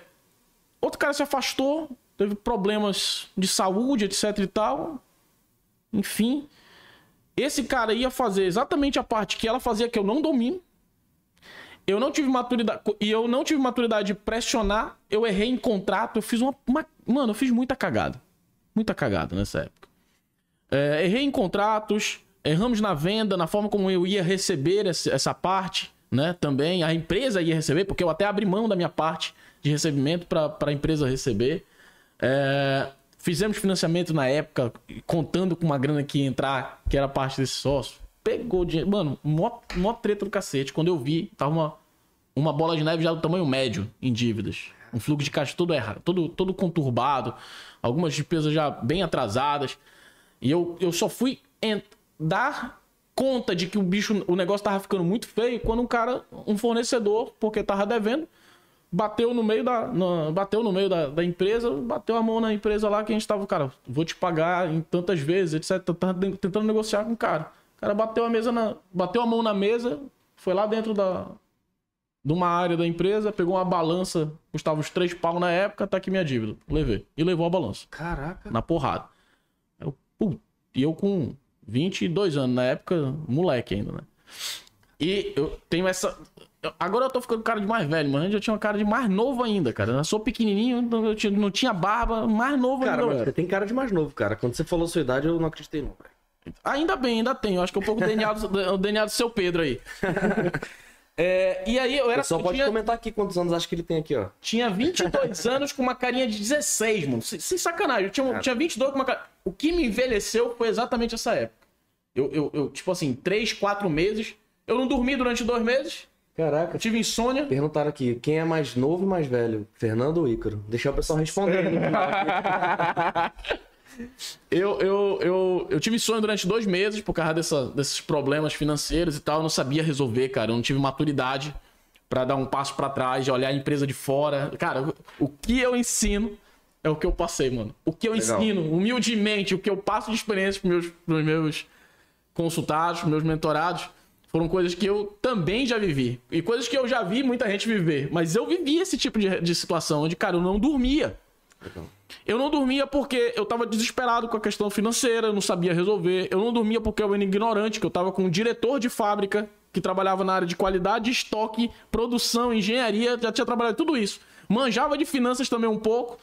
outro cara se afastou, teve problemas de saúde, etc e tal. Enfim. Esse cara ia fazer exatamente a parte que ela fazia que eu não domino. Eu não tive maturidade. E eu não tive maturidade de pressionar. Eu errei em contrato. Eu fiz uma. uma- mano, eu fiz muita cagada. Muita cagada nessa época. É, errei em contratos. Erramos na venda, na forma como eu ia receber essa parte, né? Também. A empresa ia receber, porque eu até abri mão da minha parte de recebimento para a empresa receber. É, fizemos financiamento na época, contando com uma grana que ia entrar, que era parte desse sócio. Pegou dinheiro. Mano, mó, mó treta do cacete. Quando eu vi, tava uma, uma bola de neve já do tamanho médio em dívidas. Um fluxo de caixa todo errado, todo, todo conturbado. Algumas despesas já bem atrasadas. E eu, eu só fui dar conta de que o bicho, o negócio tava ficando muito feio quando um cara, um fornecedor, porque tava devendo, bateu no meio da, na- bateu no meio da, da empresa, bateu a mão na empresa lá que a gente tava, cara, vou te pagar em tantas vezes, etc. Tava tentando negociar com o cara. O cara bateu a mesa na, bateu a mão na mesa, foi lá dentro da de uma área da empresa, pegou uma balança, custava uns três pau na época, tá aqui minha dívida. Levei. E levou a balança. Caraca. Na porrada. Eu, pô, e eu com 22 anos, na época, moleque ainda, né? E eu tenho essa. Agora eu tô ficando cara de mais velho, mas antes eu tinha uma cara de mais novo ainda, cara. Eu sou pequenininho, então eu tinha- não tinha barba, mais novo Cara, ainda. era. você tem cara de mais novo, cara. Quando você falou sua idade, eu não acreditei, não, velho. Ainda bem, ainda tenho. Acho que é um pouco o DNA do, o DNA do seu Pedro aí. É, e aí eu era. eu pode tinha, comentar aqui quantos anos acha que ele tem aqui, ó. tinha 22 anos com uma carinha de 16, mano. Sem, sem sacanagem. Eu tinha, Cara. tinha 22 com uma cara. O que me envelheceu foi exatamente essa época. Eu, eu, eu, tipo assim, 3, 4 meses. Eu não dormi durante dois meses. Caraca. Eu tive insônia. Perguntaram aqui, quem é mais novo e mais velho? Fernando ou Ícaro? Deixar o pessoal responder. Eu, eu, eu, eu tive sonho durante dois meses por causa dessa- desses problemas financeiros e tal. Eu não sabia resolver, cara. Eu não tive maturidade pra dar um passo pra trás, olhar a empresa de fora. Cara, o que eu ensino é o que eu passei, mano. O que eu Legal. ensino, humildemente, o que eu passo de experiência pros meus, pros meus consultados, pros meus mentorados, foram coisas que eu também já vivi. E coisas que eu já vi muita gente viver. Mas eu vivi esse tipo de, de situação onde, cara, eu não dormia. Eu não dormia porque eu tava desesperado com a questão financeira, eu não sabia resolver. Eu não dormia porque eu era ignorante, que eu tava com um diretor de fábrica que trabalhava na área de qualidade, estoque, produção, engenharia, já tinha trabalhado tudo isso. Manjava de finanças também um pouco.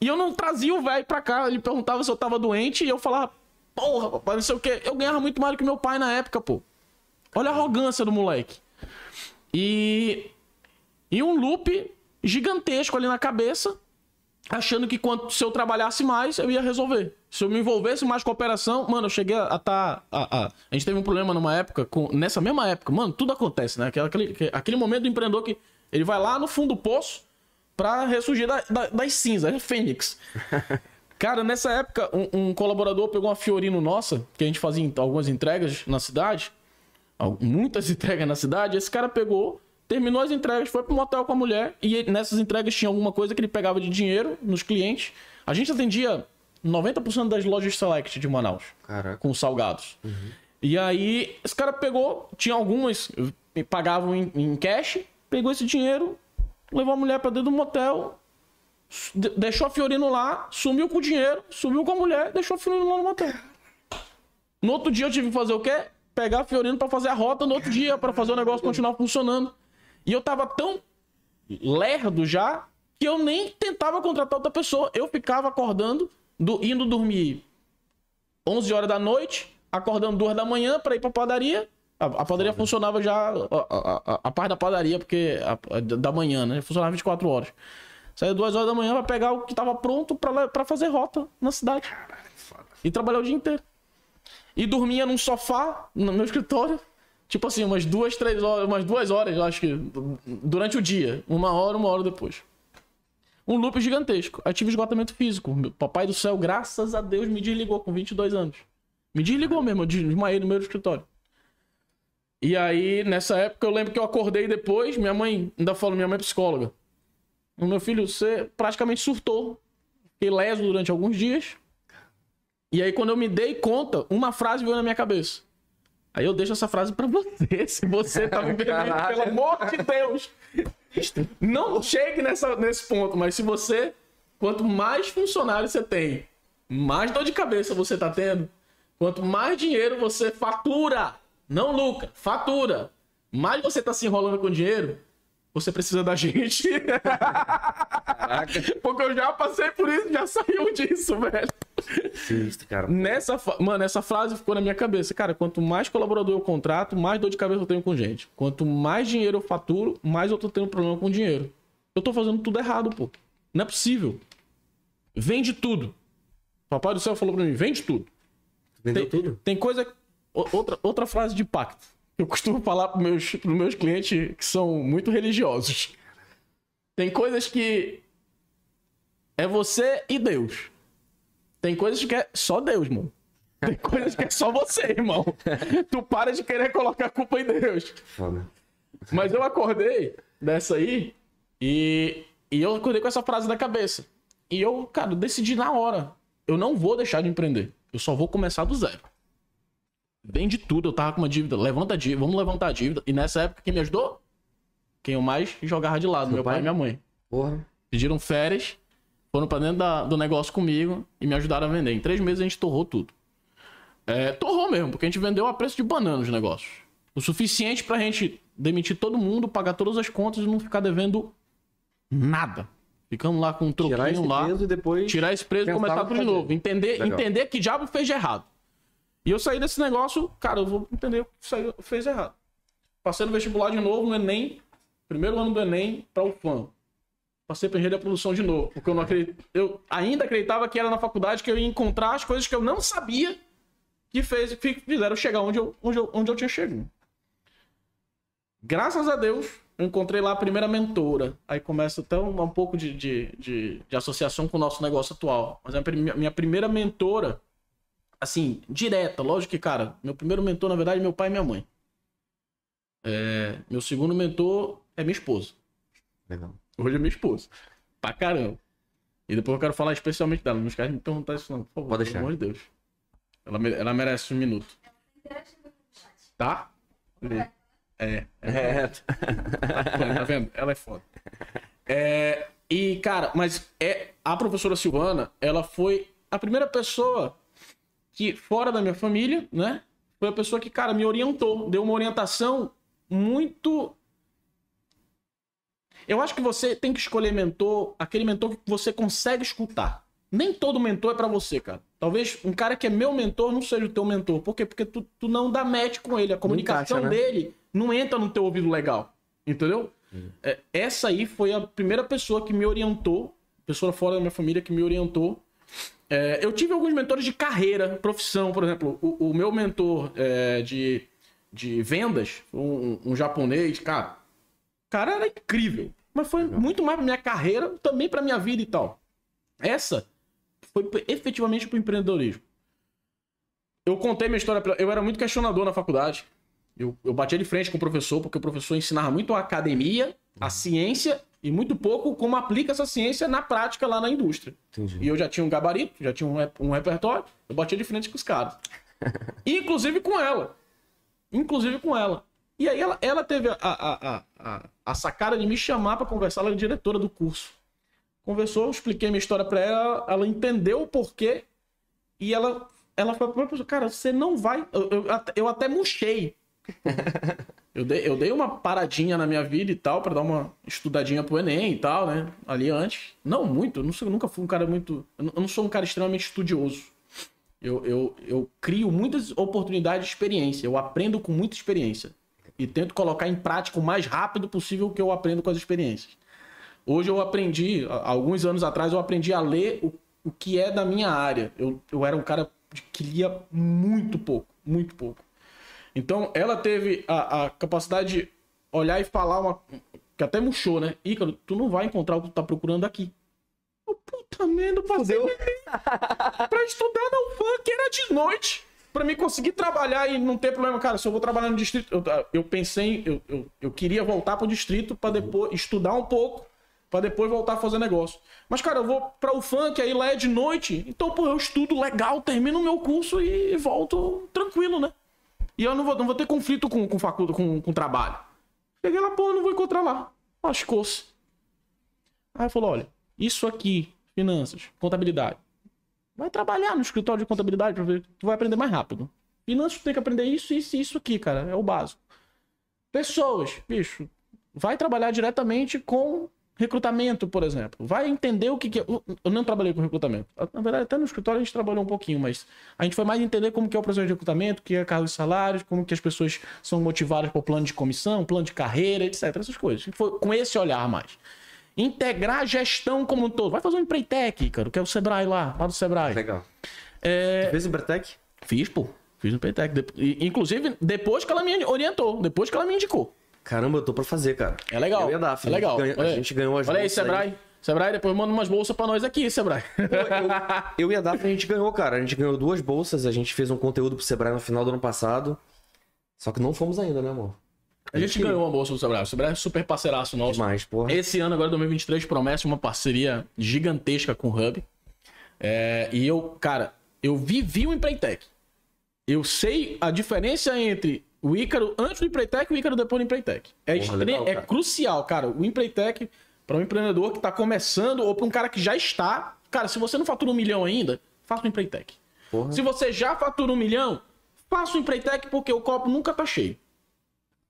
E eu não trazia o velho pra cá, ele perguntava se eu tava doente e eu falava, porra, papai, não sei o quê. Eu ganhava muito mais do que meu pai na época, pô. Olha a arrogância do moleque. E. E um loop gigantesco ali na cabeça achando que quanto se eu trabalhasse mais, eu ia resolver. Se eu me envolvesse mais com a operação, mano, eu cheguei a estar. a, a gente teve um problema numa época, com, nessa mesma época, mano, tudo acontece, né? Aquele, aquele, aquele momento do empreendedor que ele vai lá no fundo do poço pra ressurgir da- da- das cinzas, é Fênix. Cara, nessa época, um, um colaborador pegou uma Fiorino nossa, que a gente fazia algumas entregas na cidade, muitas entregas na cidade, esse cara pegou, terminou as entregas, foi pro motel com a mulher, e nessas entregas tinha alguma coisa que ele pegava de dinheiro nos clientes. A gente atendia 90% das lojas Select de Manaus, Caraca. com salgados. E aí, esse cara pegou, tinha algumas, pagavam em, em cash, pegou esse dinheiro, levou a mulher pra dentro do motel, de- deixou a Fiorino lá, sumiu com o dinheiro, sumiu com a mulher, deixou a Fiorino lá no motel. No outro dia eu tive que fazer o quê? Pegar a Fiorino pra fazer a rota no outro dia, pra fazer o negócio continuar funcionando. E eu tava tão lerdo já que eu nem tentava contratar outra pessoa. Eu ficava acordando, do- indo dormir 11 horas da noite, acordando 2 da manhã pra ir pra padaria. A, a padaria funcionava já, a, a, a- parte da padaria, porque da manhã, né? Funcionava 24 horas. Saía 2 horas da manhã pra pegar o que tava pronto pra fazer rota na cidade. E trabalhar o dia inteiro. E dormia num sofá no meu escritório. Tipo assim, umas duas, três horas, umas duas horas, eu acho que, durante o dia. Uma hora, uma hora depois. Um loop gigantesco. Aí tive esgotamento físico. Meu papai do céu, graças a Deus, me desligou com 22 anos. Me desligou mesmo, eu desmaiei no meu escritório. E aí, nessa época, eu lembro que eu acordei depois, minha mãe, ainda falou, minha mãe é psicóloga. O meu filho, você praticamente surtou. Fiquei leso durante alguns dias. E aí, quando eu me dei conta, uma frase veio na minha cabeça. Aí eu deixo essa frase pra você, se você tá me Caralho. pelo amor de Deus. Não chegue nessa, nesse ponto, mas se você, quanto mais funcionários você tem, mais dor de cabeça você tá tendo, quanto mais dinheiro você fatura, não lucra, fatura, mais você tá se enrolando com dinheiro, você precisa da gente. Caraca. Porque eu já passei por isso, já saiu disso, velho. Sinistro, cara. Nessa, mano, essa frase ficou na minha cabeça. Cara, quanto mais colaborador eu contrato, mais dor de cabeça eu tenho com gente. Quanto mais dinheiro eu faturo, mais eu tô tendo problema com dinheiro. Eu tô fazendo tudo errado, pô. Não é possível. Vende tudo. Papai do céu falou pra mim, vende tudo. Vendeu Tem, tudo? tem coisa. Outra, outra frase de impacto. Eu costumo falar pros meus, pros meus clientes que são muito religiosos. Tem coisas que é você e Deus. Tem coisas que é só Deus, mano. Tem coisas que é só você, irmão. Tu para de querer colocar a culpa em Deus. Foda. Mas eu acordei dessa aí e, e eu acordei com essa frase na cabeça. E eu, cara, decidi na hora. Eu não vou deixar de empreender. Eu só vou começar do zero. Vende tudo. Eu tava com uma dívida. Levanta a dívida. Vamos levantar a dívida. E nessa época, quem me ajudou? quem eu mais jogava de lado, Seu meu pai? pai? e minha mãe. Porra. Pediram férias, foram pra dentro da- do negócio comigo e me ajudaram a vender. Em três meses a gente torrou tudo. É, torrou mesmo, porque a gente vendeu a preço de banana os negócios. O suficiente pra gente demitir todo mundo, pagar todas as contas e não ficar devendo nada. Ficamos lá com um Tirar esse troquinho lá peso e depois. tirar esse preso e começar tudo de novo. Entender, Legal. entender que diabo fez de errado. E eu saí desse negócio, cara, eu vou entender o que saiu, fez errado. Passei no vestibular de novo, no Enem, primeiro ano do Enem, pra UFAM. Passei pra engenharia produção de novo, porque eu não acredito. Eu ainda acreditava que era na faculdade que eu ia encontrar as coisas que eu não sabia que fez, fizeram chegar onde eu, onde eu, onde eu tinha chegado. Graças a Deus, eu encontrei lá a primeira mentora. Aí começa até um, um pouco de, de, de, de associação com o nosso negócio atual. Mas a minha primeira mentora, assim, direta, lógico que, cara, meu primeiro mentor, na verdade, é meu pai e minha mãe. É, meu segundo mentor é minha esposa. Legal. Hoje é minha esposa. Pra caramba. E depois eu quero falar especialmente dela. Não esquece de me perguntar isso, não. Por favor, Pode deixar. pelo amor de Deus. Ela, ela merece um minuto. Tá? É. É. tá vendo? Ela é foda. É, e, cara, mas é a professora Silvana, ela foi a primeira pessoa que, fora da minha família, né? Foi a pessoa que, cara, me orientou, deu uma orientação muito. Eu acho que você tem que escolher mentor, aquele mentor que você consegue escutar. Nem todo mentor é pra você, cara. Talvez um cara que é meu mentor não seja o teu mentor. Por quê? Porque tu, tu não dá match com ele. A comunicação encaixa, né? dele não entra no teu ouvido legal. Entendeu? É, essa aí foi a primeira pessoa que me orientou, pessoa fora da minha família que me orientou. É, eu tive alguns mentores de carreira, profissão, por exemplo. O, o meu mentor é, de, de vendas, um, um japonês, cara. Cara era incrível. Mas foi muito mais pra minha carreira, também pra minha vida e tal. Essa foi efetivamente pro empreendedorismo. Eu contei minha história. pra- Eu era muito questionador na faculdade. Eu, eu batia de frente com o professor, porque o professor ensinava muito a academia, a ciência, e muito pouco como aplica essa ciência na prática lá na indústria. Entendi. E eu já tinha um gabarito, já tinha um, rep- um repertório, eu batia de frente com os caras. Inclusive com ela. Inclusive com ela. E aí ela, ela teve a, a, a, a, a sacada de me chamar pra conversar, ela era diretora do curso. Conversou, eu expliquei minha história pra ela, ela entendeu o porquê, e ela, ela falou cara, você não vai... Eu, eu, eu até murchei. Eu dei, eu dei uma paradinha na minha vida e tal, pra dar uma estudadinha pro Enem e tal, né? Ali antes. Não muito, eu não sou- eu nunca fui um cara muito. Eu não- sou um cara extremamente estudioso. Eu, eu, eu crio muitas oportunidades de experiência. Eu aprendo com muita experiência. E tento colocar em prática o mais rápido possível o que eu aprendo com as experiências. Hoje eu aprendi, alguns anos atrás, eu aprendi a ler o, o que é da minha área. Eu, eu era um cara que lia muito pouco, muito pouco. Então, ela teve a, a capacidade de olhar e falar uma. Que até murchou, né? Ícaro, tu não vai encontrar o que tu tá procurando aqui. Eu, puta merda, passei pra estudar na UFAM, que era de noite. Pra mim conseguir trabalhar e não ter problema. Cara, se eu vou trabalhar no distrito. Eu, eu pensei, eu, eu, eu queria voltar pro distrito pra depois estudar um pouco, pra depois voltar a fazer negócio. Mas, cara, eu vou pra UFAM, que aí lá é de noite. Então, pô, eu estudo legal, termino o meu curso e volto tranquilo, né? E eu não vou, não vou ter conflito com, com, facu, com, com trabalho. Cheguei lá, pô, não vou encontrar lá. Lascou-se. Aí falou: olha, isso aqui, finanças, contabilidade. Vai trabalhar no escritório de contabilidade pra ver. Tu vai aprender mais rápido. Finanças, tu tem que aprender isso, isso e isso aqui, cara. É o básico. Pessoas, bicho, vai trabalhar diretamente com recrutamento, por exemplo. Vai entender o que, que é. Eu não trabalhei com recrutamento. Na verdade, até no escritório a gente trabalhou um pouquinho, mas a gente foi mais entender como que é o processo de recrutamento, o que é cargos e salários, como que as pessoas são motivadas por plano de comissão, plano de carreira, etc. Essas coisas. Foi com esse olhar mais. Integrar a gestão como um todo. Vai fazer um Empreitec, cara, que é o Sebrae lá, lá do Sebrae. Legal. É, Tu fez Embertec? Fiz, pô. Fiz no Empreitec. De- Inclusive, depois que ela me orientou, depois que ela me indicou. Caramba, eu tô pra fazer, cara. É legal. Eu ia dar, filho. É legal. A gente ganhou- Olha a aí. gente ganhou as Olha aí, bolsas aí. Sebrae. Sebrae, depois manda umas bolsas pra nós aqui, Sebrae. Eu e a Daphne a gente ganhou, cara. A gente ganhou duas bolsas, a gente fez um conteúdo pro Sebrae no final do ano passado. Só que não fomos ainda, né, amor? A gente ganhou uma bolsa do Sebrae. O Sebrae é super parceiraço nosso. Demais, porra. Esse ano, agora, 2023, promete uma parceria gigantesca com o Hub. É, e eu, cara, eu vivi o Empreitec. Eu sei a diferença entre O Ícaro, antes do Empretec, o Ícaro depois do Empretec. É, Porra, legal, é cara. crucial, cara. O Empretec, para um empreendedor que tá começando ou para um cara que já está. Cara, se você não fatura um milhão ainda, faça um Empretec. Porra. Se você já fatura um milhão, faça um Empretec porque o copo nunca tá cheio.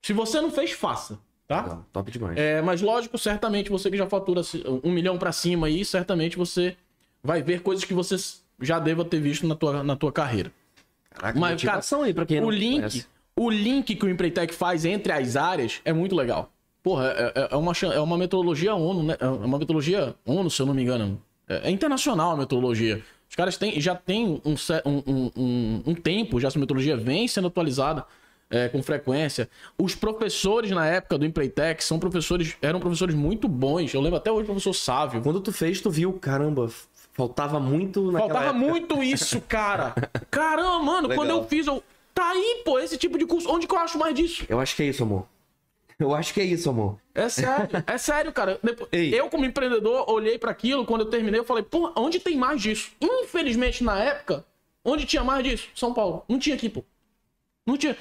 Se você não fez, faça, tá? Legal, top demais. É, mas lógico, certamente você que já fatura um milhão pra cima aí, certamente você vai ver coisas que você já deva ter visto na tua, na tua carreira. Caraca, mas, motivação aí pra quem O link, conhece. O link que o Empretec faz entre as áreas é muito legal. Porra, é, é- é uma, é uma metodologia ONU, né? É uma metodologia ONU, se eu não me engano. É, é internacional a metodologia. Os caras têm, já têm um, um, um, um- tempo, já essa metodologia vem sendo atualizada é, com frequência. Os professores na época do Empretec são professores, eram professores muito bons. Eu lembro até hoje o professor Sávio. Quando tu fez, tu viu, caramba, faltava muito naquela Faltava época. muito isso, cara. Caramba, mano, Legal. quando eu fiz, eu. Tá aí, pô, esse tipo de curso. Onde que eu acho mais disso? Eu acho que é isso, amor. Eu acho que é isso, amor. É sério, é sério, cara. Depois- eu, como empreendedor, olhei pra aquilo, quando eu terminei, eu falei, pô, onde tem mais disso? Infelizmente, na época, onde tinha mais disso? São Paulo. Não tinha aqui, pô. Não tinha.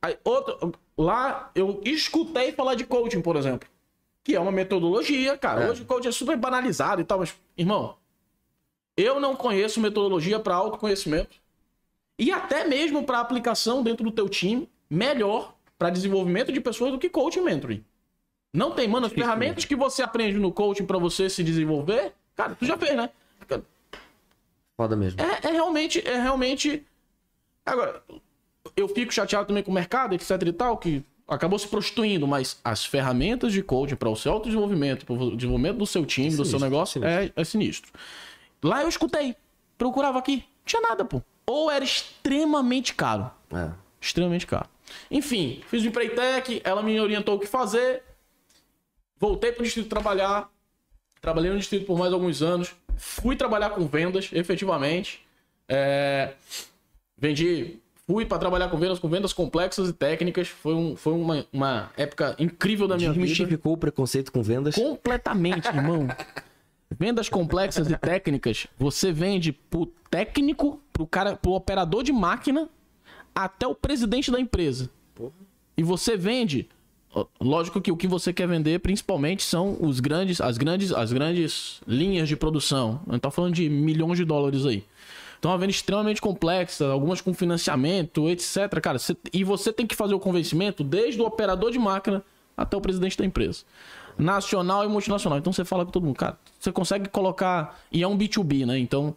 Aí, outro, lá, eu escutei falar de coaching, por exemplo. Que é uma metodologia, cara. É. Hoje o coaching é super banalizado e tal, mas, irmão, eu não conheço metodologia pra autoconhecimento. E até mesmo pra aplicação dentro do teu time, melhor pra desenvolvimento de pessoas do que coaching mentoring. Não tem, mano, as ferramentas que você aprende no coaching pra você se desenvolver, cara, tu já fez, né? Foda mesmo. É, é realmente, é realmente. Agora, eu fico chateado também com o mercado, etc e tal, que acabou se prostituindo, mas as ferramentas de coaching para o seu autodesenvolvimento, para o desenvolvimento do seu time, do seu Sinistro, negócio, É, é sinistro. Lá eu escutei, procurava aqui, não tinha nada, pô. Ou era extremamente caro. É. Extremamente caro. Enfim, fiz o Empretec, ela me orientou o que fazer. Voltei para o distrito trabalhar. Trabalhei no distrito por mais alguns anos. Fui trabalhar com vendas, efetivamente. É, Vendi. Fui para trabalhar com vendas, com vendas complexas e técnicas. Foi, um, foi uma, uma época incrível da minha vida. Desmistificou o preconceito com vendas. Completamente, irmão. Vendas complexas e técnicas, você vende pro técnico, pro cara, pro operador de máquina, até o presidente da empresa. E você vende, lógico que o que você quer vender principalmente são os grandes, as grandes, as grandes linhas de produção. A gente tá falando de milhões de dólares aí. Então é uma venda extremamente complexa, algumas com financiamento, etc. Cara, você- e você tem que fazer o convencimento desde o operador de máquina até o presidente da empresa. Nacional e multinacional. Então você fala com todo mundo, cara, você consegue colocar. E é um B2B, né? Então.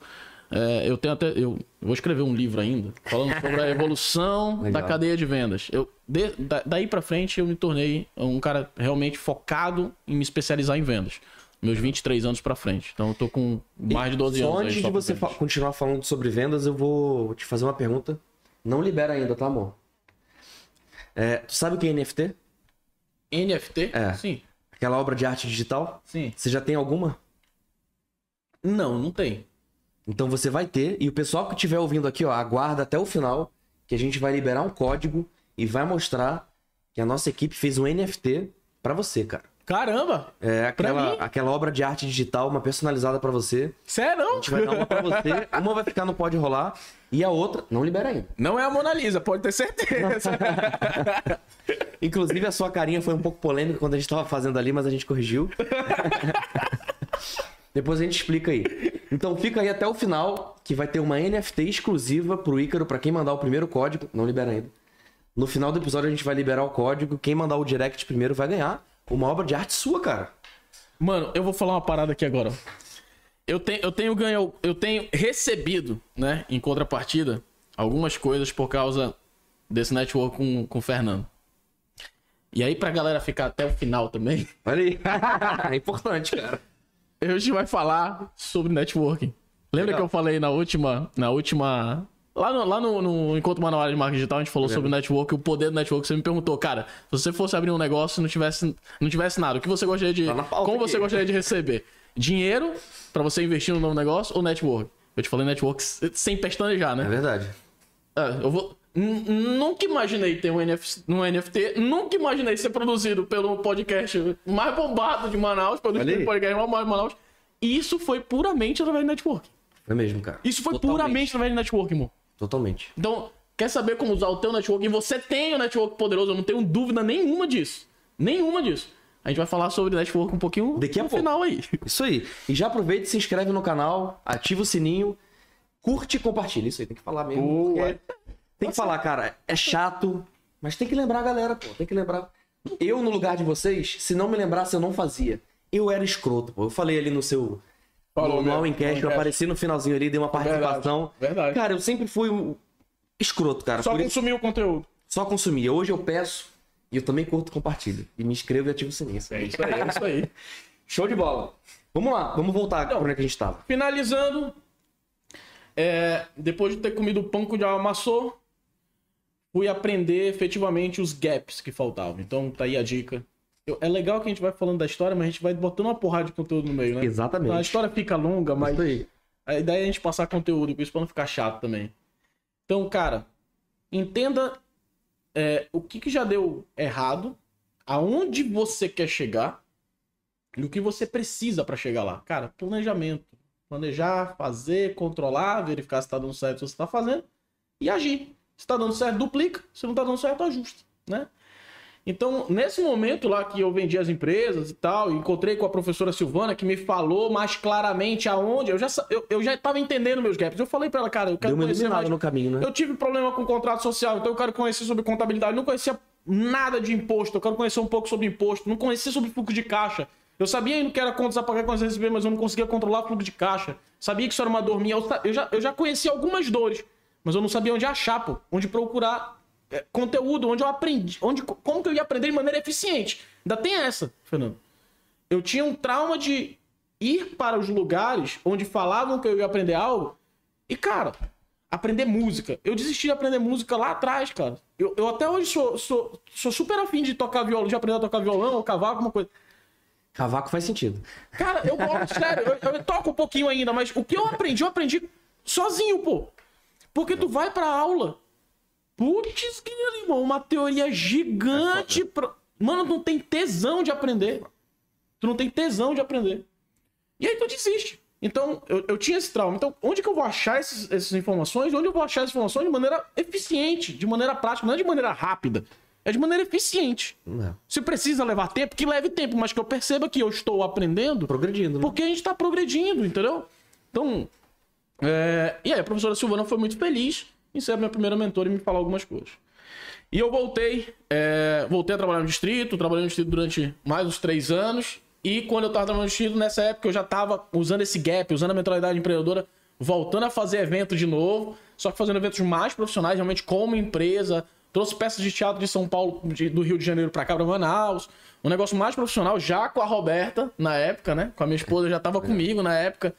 é, eu tenho até. Eu vou escrever um livro ainda, falando sobre a evolução da cadeia de vendas. Eu, de- da- daí pra frente eu me tornei um cara realmente focado em me especializar em vendas. Meus 23 anos pra frente. Então eu tô com mais de 12 Só anos. antes de você fa- continuar falando sobre vendas, eu vou te fazer uma pergunta. Não libera ainda, tá, amor? É, tu sabe o que é NFT? NFT? É. Sim. Aquela obra de arte digital? Sim. Você já tem alguma? Não, não tem. Então você vai ter. E o pessoal que estiver ouvindo aqui, ó, aguarda até o final, que a gente vai liberar um código e vai mostrar que a nossa equipe fez um NFT pra você, cara. Caramba! É aquela, aquela obra de arte digital, uma personalizada pra você. Sério? A gente vai dar uma pra você, uma vai ficar no Pode Rolar e a outra não libera ainda. Não é a Mona Lisa, pode ter certeza. Inclusive a sua carinha foi um pouco polêmica quando a gente tava fazendo ali, mas a gente corrigiu. Depois a gente explica aí. Então fica aí até o final, que vai ter uma NFT exclusiva pro Ícaro, pra quem mandar o primeiro código. Não libera ainda. No final do episódio a gente vai liberar o código. Quem mandar o direct primeiro vai ganhar uma obra de arte sua, cara. Mano, eu vou falar uma parada aqui agora. Eu tenho, eu tenho ganho, eu tenho recebido, né, em contrapartida, algumas coisas por causa desse network com, com o Fernando. E aí, pra galera ficar até o final também, Olha aí. é importante, cara. a gente vai falar sobre networking. Lembra Legal. que eu falei na última. Na última. Lá no, lá no, no Encontro Manual de Marketing Digital, a gente falou sobre o network, o poder do network. Você me perguntou, cara, se você fosse abrir um negócio e não tivesse, não tivesse nada, o que você gostaria de. Tá como aqui. você gostaria de receber? Dinheiro pra você investir no novo negócio ou network? Eu te falei network sem pestanejar, É né? verdade. Ah, eu vou. Nunca imaginei ter um NFT, um NFT, nunca imaginei ser produzido pelo podcast mais bombado de Manaus, pelo Olha aí. podcast mais bombado de Manaus. E isso foi puramente através de network. Foi mesmo, cara. Isso foi Totalmente. puramente através de network, irmão. Totalmente. Então, quer saber como usar o teu network, e você tem o network poderoso, eu não tenho dúvida nenhuma disso. Nenhuma disso. A gente vai falar sobre network um pouquinho Daqui a no pouco. final aí. Isso aí. E já aproveita e se inscreve no canal, ativa o sininho, curte e compartilha. Isso aí, tem que falar mesmo. Boa. porque Tem que falar, cara, é chato, mas tem que lembrar a galera, pô. Tem que lembrar. Eu, no lugar de vocês, se não me lembrasse, eu não fazia. Eu era escroto, pô. Eu falei ali no seu. Falou no, Cash, eu apareci no finalzinho ali, dei uma participação. verdade. Cara, eu sempre fui um escroto, cara. Só por isso- consumir o conteúdo. só consumia. Hoje eu peço e eu também curto e compartilho. E me inscrevo e ativo o sininho. É isso aí, é isso aí. Show de bola. Vamos lá, vamos voltar pra onde é que a gente tava. Finalizando, é, depois de ter comido o pão que já amassou, fui aprender efetivamente os gaps que faltavam. Então tá aí a dica. É legal que a gente vai falando da história, mas a gente vai botando uma porrada de conteúdo no meio, né? Exatamente. A história fica longa, mas Isso a ideia é a gente passar conteúdo, por isso pra não ficar chato também. Então, cara, entenda é, o que, que já deu errado, aonde você quer chegar e o que você precisa pra chegar lá. Cara, planejamento. Planejar, fazer, controlar, verificar se tá dando certo o que você tá fazendo e agir. Se tá dando certo, duplica. Se não tá dando certo, ajusta, né? Então, nesse momento lá que eu vendi as empresas e tal, encontrei com a professora Silvana, que me falou mais claramente aonde. Eu já, eu, eu já tava entendendo meus gaps. Eu falei pra ela, cara, eu quero Deu uma conhecer mais. no caminho, né? Eu tive problema com contrato social, então eu quero conhecer sobre contabilidade. Eu não conhecia nada de imposto, eu quero conhecer um pouco sobre imposto. Não conhecia sobre fluxo de caixa. Eu sabia ainda que era contas a pagar com as receber, mas eu não conseguia controlar o fluxo de caixa. Sabia que isso era uma dor minha. Eu, já, eu já conhecia algumas dores, mas eu não sabia onde achar, pô. Onde procurar conteúdo, onde eu aprendi. Onde, como que eu ia aprender de maneira eficiente. Ainda tem essa, Fernando. Eu tinha um trauma de ir para os lugares onde falavam que eu ia aprender algo e, cara, aprender música. Eu desisti de aprender música lá atrás, cara. Eu, eu até hoje sou, sou, sou super afim de tocar violão, de aprender a tocar violão ou cavaco, alguma coisa. Cavaco faz sentido. Cara, eu gosto, sério, eu, eu toco um pouquinho ainda, mas o que eu aprendi, eu aprendi sozinho, pô. Porque tu vai pra aula. Putz, grila, irmão, uma teoria gigante. pra- Mano, tu não tem tesão de aprender. Tu não tem tesão de aprender. E aí tu desiste. Então, eu, eu tinha esse trauma. Então, onde que eu vou achar esses- essas informações? Onde eu vou achar essas informações de maneira eficiente, de maneira prática, não é de maneira rápida. É de maneira eficiente. Não. Se precisa levar tempo, que leve tempo, mas que eu perceba que eu estou aprendendo Progredindo, né? porque a gente tá progredindo, entendeu? Então, é, e aí a professora Silvana foi muito feliz em ser a minha primeira mentora e me falar algumas coisas. E eu voltei, é, voltei a trabalhar no distrito, trabalhei no distrito durante mais uns três anos. E quando eu tava trabalhando no distrito, nessa época eu já tava usando esse gap, usando a mentalidade empreendedora, voltando a fazer evento de novo, só que fazendo eventos mais profissionais, realmente como empresa. Trouxe peças de teatro de São Paulo, de- do Rio de Janeiro pra cá, pra Manaus. Um negócio mais profissional, já com a Roberta, na época, né? Com a minha esposa, já tava comigo na época.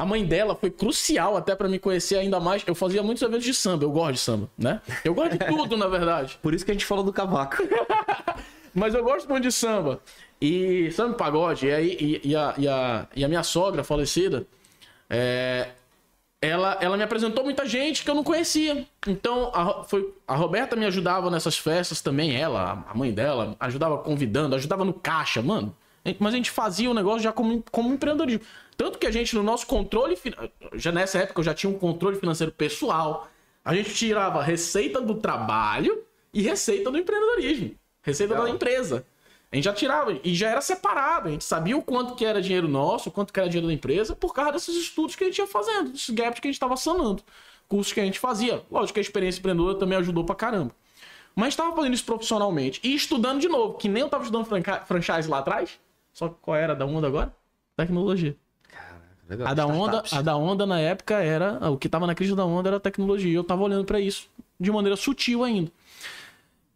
A mãe dela foi crucial até pra me conhecer ainda mais. Eu fazia muitos eventos de samba, eu gosto de samba, né? Eu gosto de tudo, na verdade. Por isso que a gente falou do cavaco. Mas eu gosto muito de samba. E samba e pagode. E, aí, e, e a, e, a, e a minha sogra falecida, é, ela, ela me apresentou muita gente que eu não conhecia. Então, a, foi, a Roberta me ajudava nessas festas também, ela, a mãe dela, ajudava convidando, ajudava no caixa, mano. Mas a gente fazia o negócio já como, como empreendedorismo. Tanto que a gente, no nosso controle, já nessa época eu já tinha um controle financeiro pessoal. A gente tirava receita do trabalho e receita do empreendedorismo. Receita da empresa. A gente já tirava e já era separado. A gente sabia o quanto que era dinheiro nosso, o quanto que era dinheiro da empresa, por causa desses estudos que a gente ia fazendo, desses gaps que a gente estava sanando. Cursos que a gente fazia. Lógico que a experiência empreendedora também ajudou pra caramba. Mas estava fazendo isso profissionalmente e estudando de novo, que nem eu tava estudando franchise lá atrás. Só que qual era a da onda agora? Tecnologia. Legal. A da onda, a da onda na época era. O que tava na crise da onda era a tecnologia. Eu tava olhando pra isso de maneira sutil ainda.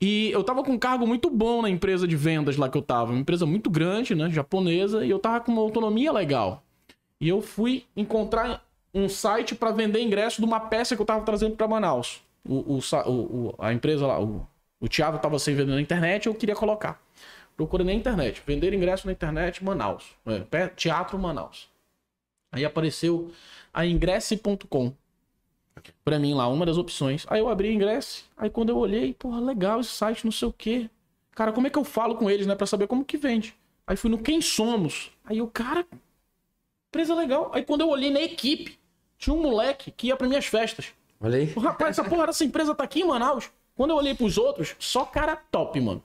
E eu tava com um cargo muito bom na empresa de vendas lá que eu tava. Uma empresa muito grande, né? Japonesa. E eu tava com uma autonomia legal. E eu fui encontrar um site pra vender ingresso de uma peça que eu tava trazendo pra Manaus. O, o- o- a empresa lá, o, o Thiago tava sem vender na internet, eu queria colocar. Procurei na internet. Vender ingresso na internet, Manaus. É, Teatro Manaus. Aí apareceu a ingresse.com. Pra mim lá, uma das opções. Aí eu abri ingresse. Aí quando eu olhei, porra, legal esse site, não sei o quê. Cara, como é que eu falo com eles, né? Pra saber como que vende. Aí fui no Quem Somos. Aí eu, cara, empresa legal. Aí quando eu olhei na equipe, tinha um moleque que ia pra minhas festas. Olha aí. Rapaz, essa porra dessa empresa tá aqui em Manaus. Quando eu olhei pros outros, só cara top, mano.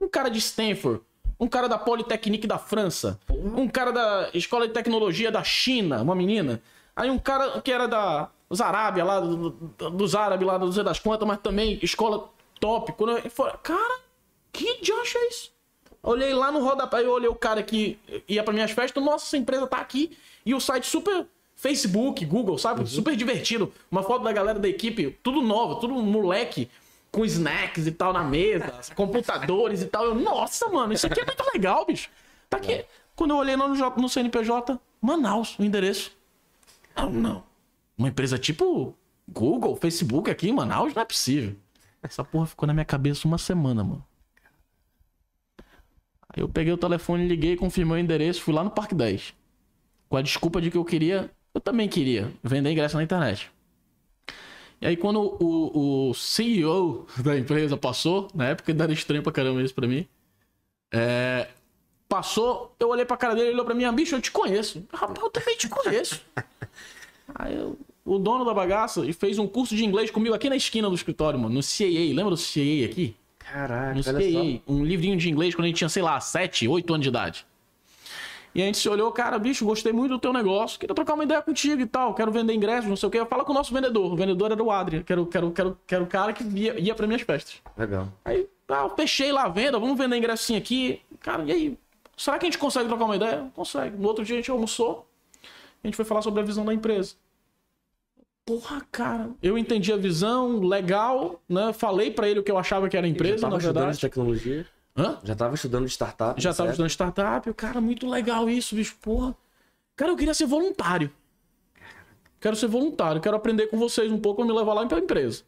Um cara de Stanford, um cara da Polytechnique da França, um cara da Escola de Tecnologia da China, uma menina. Aí um cara que era da dos Arábia, lá, do- do- dos árabes, lá, não sei das quantas, mas também escola top. Quando eu falei, cara, que diacho é isso? Olhei lá no rodapé, eu olhei o cara que ia pra minhas festas, nossa, essa empresa tá aqui. E o site super Facebook, Google, sabe? Super divertido. Uma foto da galera da equipe, tudo novo, tudo moleque, com snacks e tal na mesa, computadores e tal. Eu, nossa, mano, isso aqui é muito legal, bicho. Tá aqui. Quando eu olhei lá no, no CNPJ, Manaus, o endereço. Não, não. Uma empresa tipo Google, Facebook aqui em Manaus, não é possível. Essa porra ficou na minha cabeça uma semana, mano. Aí eu peguei o telefone, liguei, confirmei o endereço, fui lá no Parque 10. Com a desculpa de que eu queria, eu também queria, vender ingresso na internet. E aí quando o, o CEO da empresa passou, na época ele era estranho pra caramba isso pra mim. É, passou, eu olhei pra cara dele, ele olhou pra mim, ah, bicho, eu te conheço. Rapaz, eu também te conheço. Aí eu- o dono da bagaça e fez um curso de inglês comigo aqui na esquina do escritório, mano, no CAA. Lembra do CAA aqui? Caraca, No. CAA, um livrinho de inglês quando a gente tinha, sei lá, 7, 8 anos de idade. E a gente se olhou, cara, bicho, gostei muito do teu negócio, queria trocar uma ideia contigo e tal, quero vender ingressos, não sei o que. Fala com o nosso vendedor. O vendedor era o Adrian, que era, o- que era, o- que era, o- que era o cara que ia, ia pra minhas festas. Legal. Aí, tá, eu fechei lá a venda, vamos vender ingressinho aqui. Cara, e aí? Será que a gente consegue trocar uma ideia? Consegue. No outro dia a gente almoçou, a gente foi falar sobre a visão da empresa. Porra, cara, eu entendi a visão, legal, né? Falei pra ele o que eu achava que era a empresa, na verdade. tecnologia. Hã? Já tava estudando startup. Já tava certo? estudando startup, cara, muito legal isso, bicho, porra. Cara, eu queria ser voluntário. Quero ser voluntário, quero aprender com vocês um pouco pra me levar lá pra empresa.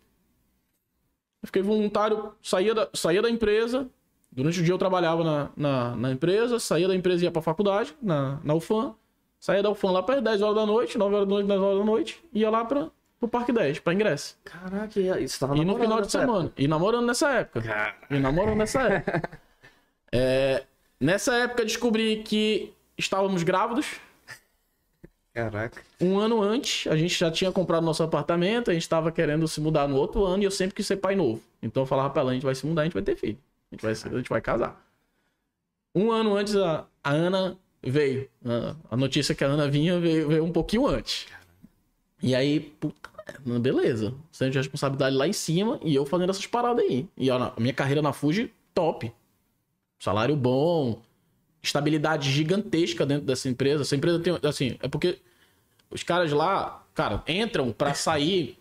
Eu fiquei voluntário, saía da, saía da empresa. Durante o dia eu trabalhava na, na, na empresa, saía da empresa e ia pra faculdade, na, na UFAM. Saía da UFAM lá para 10 horas da noite, 9 horas da noite, 10 horas da noite, ia lá pra, pro Parque 10, pra ingresso. Caraca, isso tava E no final de semana. E namorando nessa época. Cara. E namorando nessa época. É, nessa época descobri que estávamos grávidos. Caraca. Um ano antes, a gente já tinha comprado nosso apartamento, a gente estava querendo se mudar no outro ano e eu sempre quis ser pai novo. Então eu falava pra ela, a gente vai se mudar, a gente vai ter filho. A gente vai, a gente vai casar. Um ano antes, a, a Ana veio. A, a notícia que a Ana vinha veio, veio um pouquinho antes. E aí, puta, beleza. Centro de responsabilidade lá em cima e eu fazendo essas paradas aí. E ó, a minha carreira na Fuji, top. Salário bom, estabilidade gigantesca dentro dessa empresa. Essa empresa tem, assim, é porque os caras lá, cara, entram pra sair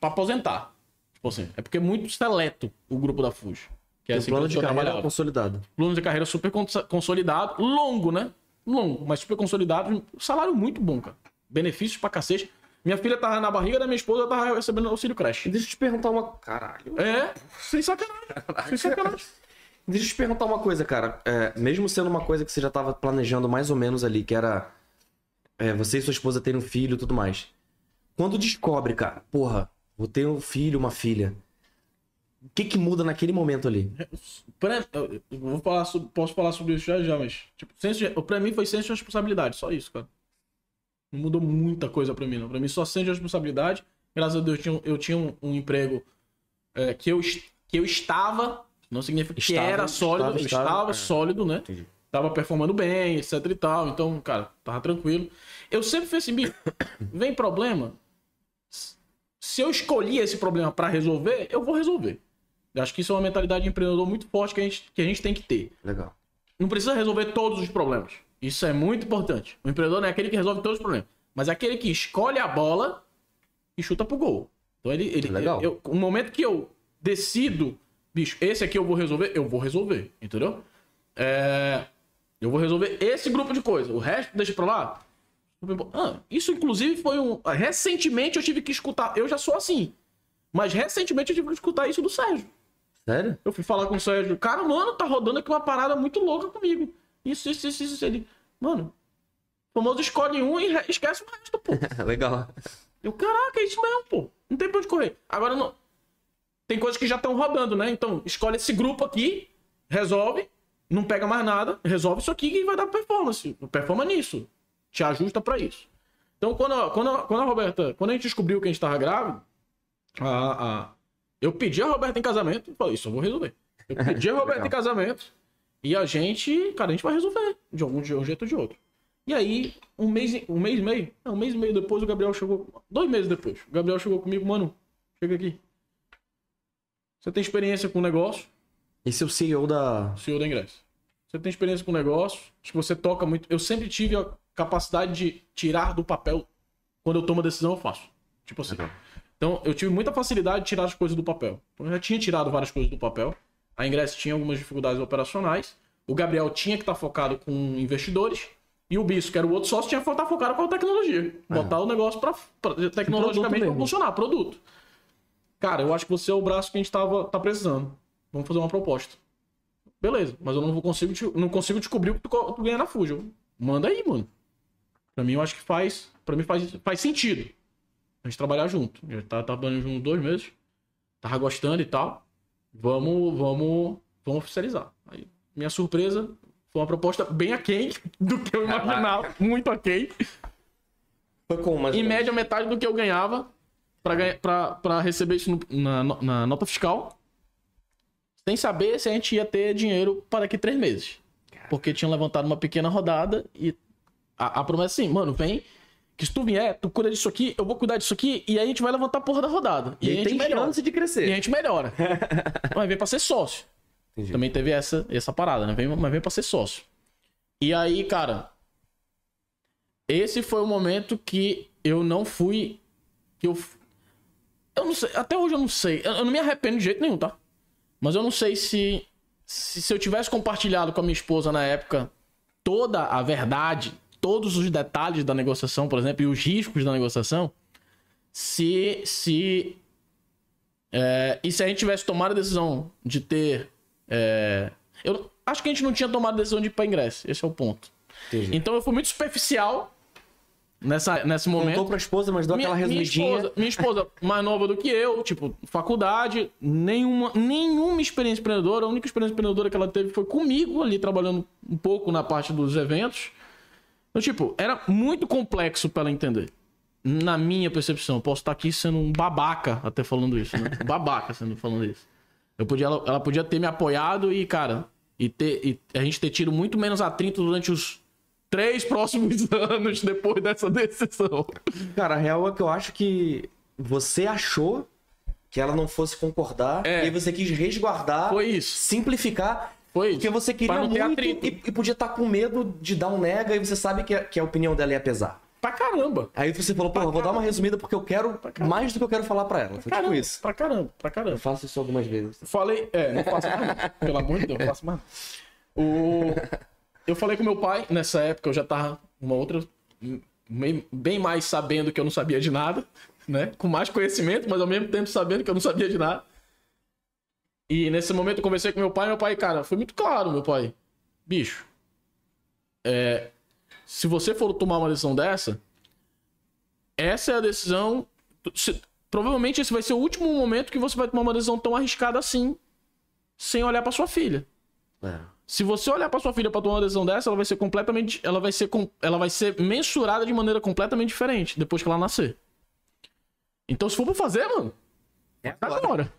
pra aposentar. Tipo assim, é porque é muito seleto o grupo da Fuji. Que é essa plano de carreira trabalhava. consolidado. Plano de carreira super cons- consolidado, longo, né? Longo, mas super consolidado. Salário muito bom, cara. Benefícios pra cacete. Minha filha tava na barriga da minha esposa, eu tava recebendo auxílio creche. Deixa eu te perguntar uma. Caralho. É, sem sacanagem. Sem sacanagem. Deixa eu te perguntar uma coisa, cara. É, mesmo sendo uma coisa que você já tava planejando mais ou menos ali, que era é, você e sua esposa terem um filho e tudo mais. Quando descobre, cara, porra, vou ter um filho, uma filha. O que que muda naquele momento ali? Pra- eu vou falar sobre- posso falar sobre isso já já, mas tipo, senso de, pra mim foi senso de responsabilidade, só isso, cara. Não mudou muita coisa pra mim, não. Pra mim só senso de responsabilidade. Graças a Deus eu tinha, eu tinha um, um emprego é, que, eu, que eu estava, não significa que Estava, era sólido, estava, eu estava, estava, é. sólido, né? Entendi. Tava performando bem, etc e tal. Então, cara, tava tranquilo. Eu sempre fui assim, bicho, vem problema. Se eu escolhi esse problema pra resolver, eu vou resolver. Eu acho que isso é uma mentalidade de empreendedor muito forte que a gente, que a gente tem que ter. Legal. Não precisa resolver todos os problemas. Isso é muito importante. O empreendedor não é aquele que resolve todos os problemas, mas é aquele que escolhe a bola e chuta pro gol. Então ele, ele Legal. Eu, o momento que eu decido, bicho, esse aqui eu vou resolver, eu vou resolver, entendeu? É, eu vou resolver esse grupo de coisas. O resto deixa pra lá. Ah, isso inclusive foi um. Recentemente eu tive que escutar. Eu já sou assim. Mas recentemente eu tive que escutar isso do Sérgio. Sério? Eu fui falar com o Sérgio, cara, mano, tá rodando aqui uma parada muito louca comigo. Isso, isso, isso, isso. Ele, mano, o famoso escolhe um e esquece o resto, pô. Legal. Eu, caraca, é isso mesmo, pô. Não tem pra onde correr. Agora não. Tem coisas que já estão rodando, né? Então, escolhe esse grupo aqui, resolve, não pega mais nada, resolve isso aqui e vai dar performance. Performa nisso. Te ajusta pra isso. Então, quando a, quando a, quando a Roberta, quando a gente descobriu que a gente tava grávido, a, a- eu pedi a Roberta em casamento, falei, isso eu vou resolver. Eu pedi a Roberta em casamento e a gente, cara, a gente vai resolver de algum de um jeito ou de outro. E aí, um mês, e- um mês e meio, não, um mês e meio depois, o Gabriel chegou, dois meses depois, o Gabriel chegou comigo, mano, chega aqui. Você tem experiência com o negócio, Esse é o CEO da. senhor da ingresso. Você tem experiência com o negócio, acho que você toca muito. Eu sempre tive a capacidade de tirar do papel. Quando eu tomo a decisão, eu faço. Tipo assim. Então, eu tive muita facilidade de tirar as coisas do papel. Então, eu já tinha tirado várias coisas do papel. A ingresso tinha algumas dificuldades operacionais. O Gabriel tinha que estar focado com investidores. E o Bisco, que era o outro sócio, tinha que estar focado com a tecnologia. Botar o negócio pra- tecnologicamente pra funcionar, produto. Cara, eu acho que você é o braço que a gente tava, tá precisando. Vamos fazer uma proposta. Beleza, mas eu não vou consigo te- não consigo descobrir o que tu, tu ganha na Fusion. Manda aí, mano. Pra mim, eu acho que faz. Pra mim faz, faz sentido. A gente trabalhar junto. Já tá trabalhando junto dois meses. Tava gostando e tal. Vamos, vamos, vamos oficializar. Aí, minha surpresa foi uma proposta bem aquém do que eu imaginava. Muito aquém. Foi com mais. Em média, metade do que eu ganhava pra, ganhar, pra, pra receber isso no- na, na nota fiscal. Sem saber se a gente ia ter dinheiro para daqui três meses. Porque tinham levantado uma pequena rodada e a, a promessa assim, mano, vem. Que se tu vier, tu cuida disso aqui, eu vou cuidar disso aqui, e aí a gente vai levantar a porra da rodada. E, E a gente tem melhora. chance de crescer. E a gente melhora. Mas vem pra ser sócio. Entendi. Também teve essa, essa parada, né? Vem, mas vem pra ser sócio. E aí, cara. Esse foi o momento que eu não fui. Que eu. Eu não sei. Até hoje eu não sei. Eu, eu não me arrependo de jeito nenhum, tá? Mas eu não sei se, se. Se eu tivesse compartilhado com a minha esposa na época toda a verdade, todos os detalhes da negociação, por exemplo, e os riscos da negociação, se. se é, e se a gente tivesse tomado a decisão de ter. é, eu acho que a gente não tinha tomado a decisão de ir pra ingresso. Esse é o ponto. Entendi. Então eu fui muito superficial nessa, nesse momento. Contou pra esposa, mas deu aquela minha, resumidinha. esposa, minha esposa mais nova do que eu, tipo, faculdade, nenhuma, nenhuma experiência empreendedora. A única experiência empreendedora que ela teve foi comigo ali, trabalhando um pouco na parte dos eventos. Então, tipo, era muito complexo pra ela entender. Na minha percepção. Eu posso estar aqui sendo um babaca até falando isso, né? Babaca sendo falando isso. Eu podia, ela, ela podia ter me apoiado e, cara, e, ter, e a gente ter tido muito menos atrito durante os três próximos anos depois dessa decisão. Cara, a real é que eu acho que você achou que ela não fosse concordar É. e aí você quis resguardar, simplificar, Foi isso. porque você queria Pra muito e, e podia estar com medo de dar um nega e você sabe que, a- que a opinião dela ia pesar. Pra caramba. Aí você falou, pô, vou dar uma resumida porque eu quero mais do que eu quero falar pra ela. Foi tipo Caramba, isso. Pra caramba, pra caramba. Eu faço isso algumas vezes. Falei, é, não faço mais. Pelo amor de Deus, não faço mais. O... Eu falei com meu pai, nessa época eu já tava uma outra. bem- Bem mais sabendo que eu não sabia de nada, né? Com mais conhecimento, mas ao mesmo tempo sabendo que eu não sabia de nada. E nesse momento eu conversei com meu pai, meu pai, cara, foi muito claro, meu pai. Bicho, é, se você for tomar uma decisão dessa, essa é a decisão. se- provavelmente esse vai ser o último momento que você vai tomar uma decisão tão arriscada assim, sem olhar pra sua filha. É. Se você olhar pra sua filha pra tomar uma decisão dessa, ela vai ser completamente, ela vai ser, ela vai ser mensurada de maneira completamente diferente depois que ela nascer. Então, se for pra fazer, mano, É tá agora.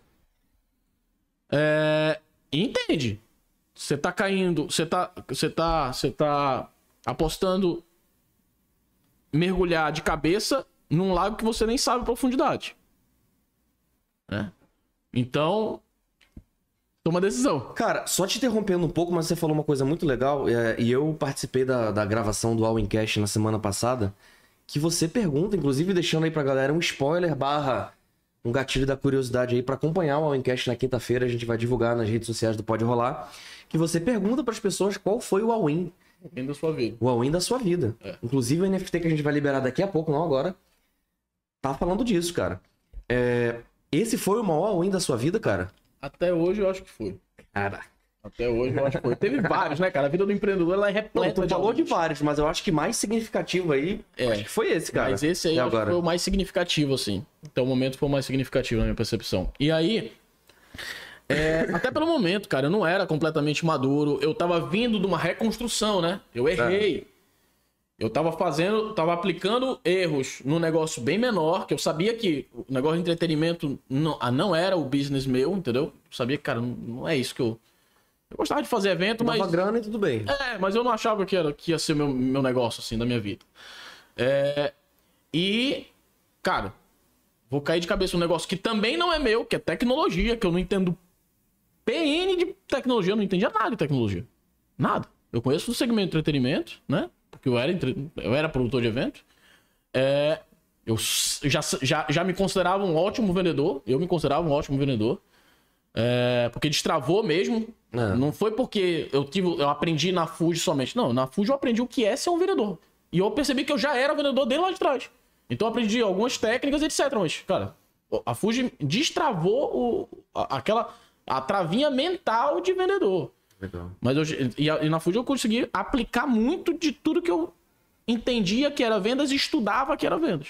É, entende. Você tá caindo, você tá, você tá, você tá apostando mergulhar de cabeça num lago que você nem sabe a profundidade. Né? Então, toma decisão. Cara, só te interrompendo um pouco, mas você falou uma coisa muito legal, é, e eu participei da, da gravação do All In Cash na semana passada, que você pergunta, inclusive deixando aí pra galera um spoiler barra um gatilho da curiosidade aí pra acompanhar o All Cash na quinta-feira, a gente vai divulgar nas redes sociais do Pode Rolar, que você pergunta pras pessoas qual foi o All In, Fim da sua vida. o All In da sua vida. É. Inclusive o NFT que a gente vai liberar daqui a pouco, não agora, tá falando disso, cara. É, esse foi o maior All In da sua vida, cara? Até hoje eu acho que foi. Cara, Até hoje eu acho que foi. Teve vários, né, cara? A vida do empreendedor ela é Não, repleta tu falou de alguns. vários, mas eu acho que mais significativo aí, É. acho que foi esse, cara. Mas esse aí agora? foi o mais significativo, assim. Então o momento foi o mais significativo na minha percepção. E aí. é, até pelo momento, cara, eu não era completamente maduro. Eu tava vindo de uma reconstrução, né? Eu errei. Eu tava fazendo, tava aplicando erros num negócio bem menor, que eu sabia que o negócio de entretenimento não, ah, não era o business meu, entendeu? Eu sabia que, cara, não, não é isso que eu. Eu gostava de fazer evento, Dava mas. grana e tudo bem. É, mas eu não achava que, era, que ia ser meu, meu negócio, assim, da minha vida. É, e, cara, vou cair de cabeça um negócio que também não é meu, que é tecnologia, que eu não entendo PN de tecnologia, eu não entendia nada de tecnologia. Nada. Eu conheço o segmento de entretenimento, né? Porque eu era, entre... eu era produtor de evento. É, eu já, já, já me considerava um ótimo vendedor. Eu me considerava um ótimo vendedor. É, porque destravou mesmo. É. Não foi porque eu tive, eu aprendi na Fuji somente. Não, na Fuji eu aprendi o que é ser um vendedor. E eu percebi que eu já era vendedor desde lá de trás. Então eu aprendi algumas técnicas, etc. Mas, cara, a Fuji destravou o, a- aquela a travinha mental de vendedor. Legal. Mas eu, e, e na Fuji eu consegui aplicar muito de tudo que eu entendia que era vendas e estudava que era vendas.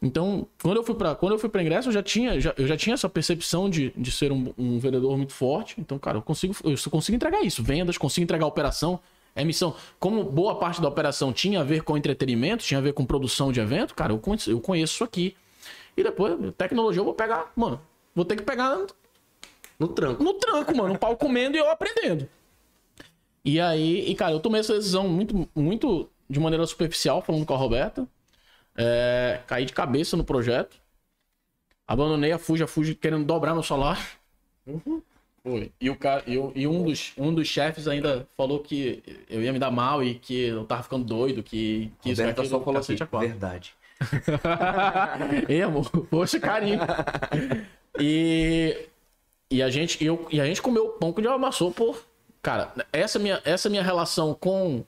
Então, quando eu fui para quando eu fui para ingresso, eu já tinha já, eu já tinha essa percepção de, de ser um, um vendedor muito forte. Então, cara, eu consigo eu consigo entregar isso, vendas, consigo entregar operação, é missão. Como boa parte da operação tinha a ver com entretenimento, tinha a ver com produção de evento, cara, eu conheço, eu conheço isso aqui. E depois, tecnologia eu vou pegar, mano, vou ter que pegar No tranco. no tranco, mano. O pau comendo e eu aprendendo. E aí, e cara, eu tomei essa decisão muito, muito de maneira superficial, falando com a Roberta. É, caí de cabeça no projeto. Abandonei a Fuji, a Fuji querendo dobrar meu salário. Foi. E, o cara, e, e um, dos, um dos chefes ainda falou que eu ia me dar mal e que eu tava ficando doido, que, que isso aqui só falou aqui. cacete a quatro. Verdade. Ei, amor, poxa, carinho. E, e, a gente, eu, e a gente comeu pão que já amassou por. Cara, essa minha, essa minha relação com,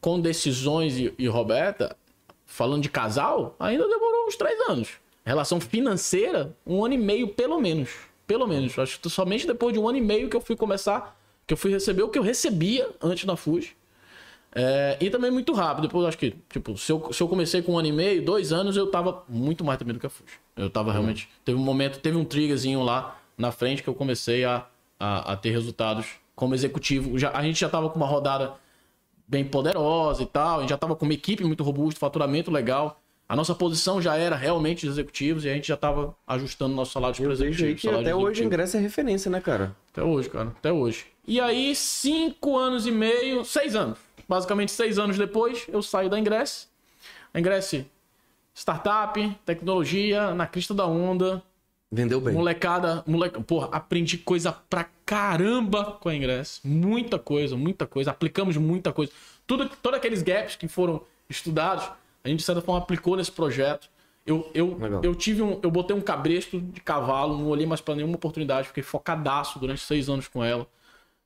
com decisões e, e Roberta, falando de casal, ainda demorou uns três anos. Relação financeira, um ano e meio, pelo menos. Pelo menos. Acho que somente depois de um ano e meio que eu fui começar, que eu fui receber o que eu recebia antes da Fuji. É, e também muito rápido. Depois, acho que, tipo, se eu, se eu comecei com um ano e meio, dois anos, eu tava muito mais também do que a Fuji. Eu tava realmente. Teve um momento, teve um triggerzinho lá na frente que eu comecei a, a, a ter resultados como executivo. Já, a gente já tava com uma rodada bem poderosa e tal. A gente já tava com uma equipe muito robusta, faturamento legal. A nossa posição já era realmente de executivos e a gente já tava ajustando nosso salário de Eu vejo aí executivo. que salário de até hoje o ingresso é referência, né, cara? Até hoje, cara. Até hoje. E aí, cinco anos e meio, seis anos. Basicamente, seis anos depois, eu saio da Ingress. A Ingress, startup, tecnologia, na crista da onda. Vendeu bem. Molecada, moleque, porra, aprendi coisa pra caramba com a Ingress. Muita coisa, muita coisa. Aplicamos muita coisa. Tudo, todos aqueles gaps que foram estudados, a gente de certa forma aplicou nesse projeto. Eu, eu, Legal. eu tive um, eu botei um cabresto de cavalo, não olhei mais pra nenhuma oportunidade, fiquei focadaço durante seis anos com ela.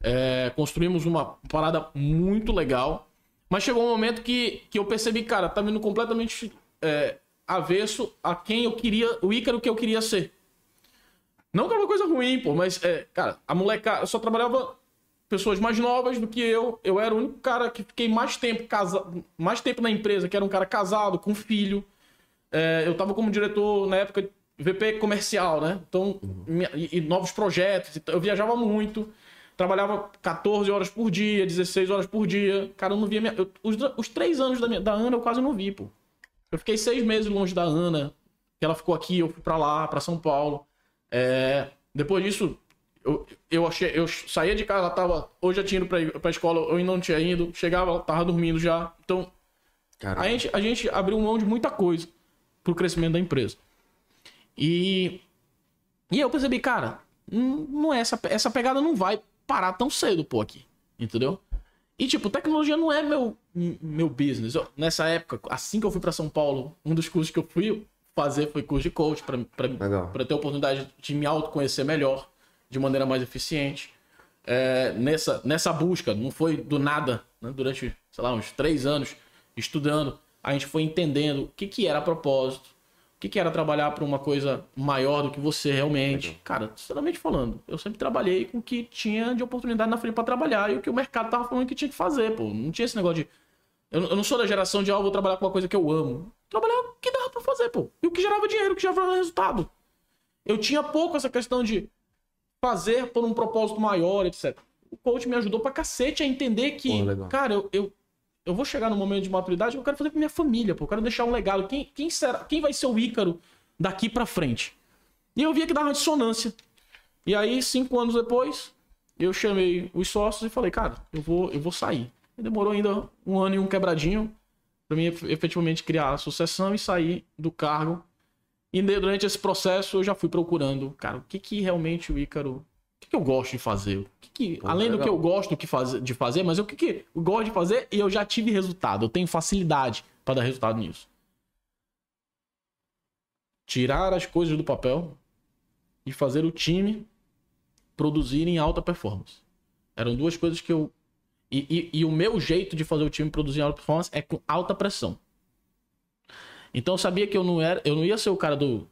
É, construímos uma parada muito legal. Mas chegou um momento que, que eu percebi, cara, tá vindo completamente é, avesso a quem eu queria, o Ícaro que eu queria ser. Não que era uma coisa ruim, pô, mas, é, cara, a molecada, eu só trabalhava pessoas mais novas do que eu. Eu era o único cara que fiquei mais tempo casado, mais tempo na empresa, que era um cara casado, com filho. É, eu tava como diretor na época VP comercial, né? Então, minha- e, e novos projetos. então, Eu viajava muito. Trabalhava 14 horas por dia, 16 horas por dia. Cara, eu não via minha. eu- os, os três anos da, minha, da Ana eu quase não vi, pô. Eu fiquei seis meses longe da Ana. Que ela ficou aqui, eu fui pra lá, pra São Paulo. É, depois disso, eu, eu, achei, eu saía de casa, tava. Ou já tinha ido pra, pra escola, ou ainda não tinha ido. Chegava, tava dormindo já. Então, a gente, a gente abriu mão de muita coisa pro crescimento da empresa. E. E eu percebi, cara, não não é essa, essa pegada não vai parar tão cedo, pô, aqui. Entendeu? E, tipo, tecnologia não é meu, meu business. Eu- nessa época, assim que eu fui pra São Paulo, um dos cursos que eu fui fazer foi curso de coach, Legal. pra ter a oportunidade de me autoconhecer melhor, de maneira mais eficiente. É, nessa, nessa busca, não foi do nada, né? durante, sei lá, uns três anos estudando, a gente foi entendendo o que, que era propósito, o que, que era trabalhar para uma coisa maior do que você realmente. Cara, sinceramente falando, eu sempre trabalhei com o que tinha de oportunidade na frente para trabalhar e o que o mercado tava falando que tinha que fazer, pô. Não tinha esse negócio de. Eu, eu não sou da geração de, ó, vou trabalhar com uma coisa que eu amo. Trabalhar o que dava pra fazer, pô. E o que gerava dinheiro, o que gerava resultado. Eu tinha pouco essa questão de fazer por um propósito maior, etc. O coach me ajudou pra cacete a entender que, Pô, cara, eu, eu, eu vou chegar no momento de maturidade, eu quero fazer pra minha família, pô. Eu quero deixar um legado. Quem, quem, será, quem vai ser o Ícaro daqui pra frente? E eu via que dava uma dissonância. E aí, cinco anos depois, eu chamei os sócios e falei, cara, eu vou, eu vou sair. E demorou ainda um ano e um quebradinho para mim efetivamente criar a sucessão e sair do cargo. E durante esse processo eu já fui procurando, cara, o que que realmente o Ícaro, o que, que eu gosto de fazer? O que que, Pô, além do que eu gosto de fazer, de fazer, mas o que que eu gosto de fazer e eu já tive resultado, eu tenho facilidade para dar resultado nisso. Tirar as coisas do papel e fazer o time produzir em alta performance. Eram duas coisas que eu e, e- e o meu jeito de fazer o time produzir alta performance é com alta pressão. Então eu sabia que eu não era, eu não ia ser o cara do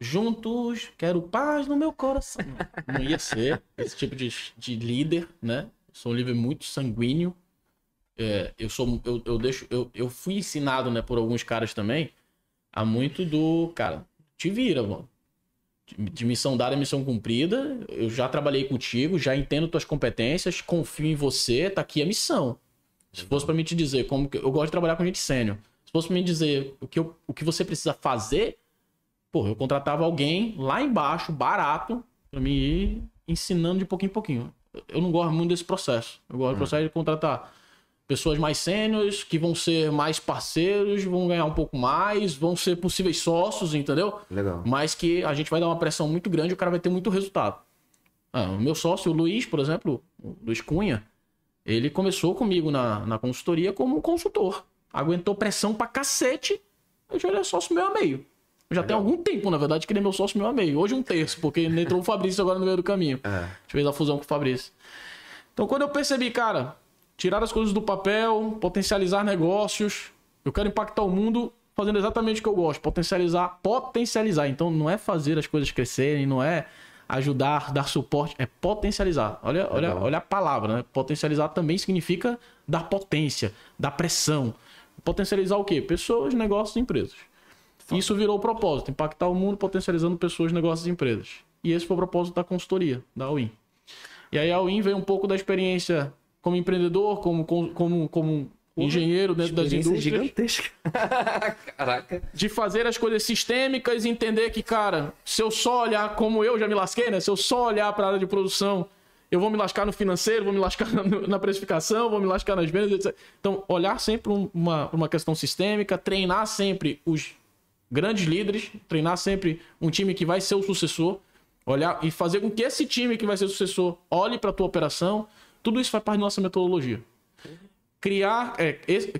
juntos, quero paz no meu coração. Não ia ser esse tipo de, de líder, né? Sou um líder muito sanguíneo. É, eu sou, eu, eu deixo, eu, eu fui ensinado, né, por alguns caras também, a muito do cara. Te vira, mano de- missão dada, missão cumprida. Eu já trabalhei contigo, já entendo tuas competências, confio em você, tá aqui a missão. Se fosse pra mim te dizer como que eu gosto de trabalhar com gente sênior. Se fosse pra mim dizer o que, eu- o que você precisa fazer, pô, eu contratava alguém lá embaixo, barato, pra me ir ensinando de pouquinho em pouquinho. Eu não gosto muito desse processo. Eu gosto do processo de contratar pessoas mais sêniores, que vão ser mais parceiros, vão ganhar um pouco mais, vão ser possíveis sócios, entendeu? Legal. mas que a gente vai dar uma pressão muito grande e o cara vai ter muito resultado. Ah, o meu sócio, o Luiz, por exemplo, o Luiz Cunha, ele começou comigo na, na consultoria como consultor. Aguentou pressão pra cacete, hoje ele é sócio meu a meio. Já tem algum tempo, na verdade, que ele é meu sócio meu a meio. Hoje um terço, porque entrou o Fabrício agora no meio do caminho. É. A gente fez a fusão com o Fabrício. Então, quando eu percebi, cara, tirar as coisas do papel, potencializar negócios, eu quero impactar o mundo fazendo exatamente o que eu gosto, potencializar, potencializar. Então, não é fazer as coisas crescerem, não é ajudar, dar suporte, é potencializar. Olha, olha, Legal. olha a palavra, né? Potencializar também significa dar potência, dar pressão. Potencializar o quê? Pessoas, negócios e empresas. Isso virou o propósito, impactar o mundo potencializando pessoas, negócios e empresas. E esse foi o propósito da consultoria, da Win. E aí a Win veio um pouco da experiência como empreendedor, como, como, como engenheiro dentro das indústrias, gigantesca. Caraca. de fazer as coisas sistêmicas e entender que, cara, se eu só olhar como eu já me lasquei, né? Se eu só olhar para a área de produção, eu vou me lascar no financeiro, vou me lascar na, precificação, vou me lascar nas vendas, etc. Então, olhar sempre um- uma, uma questão sistêmica, treinar sempre os grandes líderes, treinar sempre um time que vai ser o sucessor, olhar e fazer com que esse time que vai ser o sucessor olhe para a tua operação. Tudo isso faz parte da nossa metodologia. Criar, é,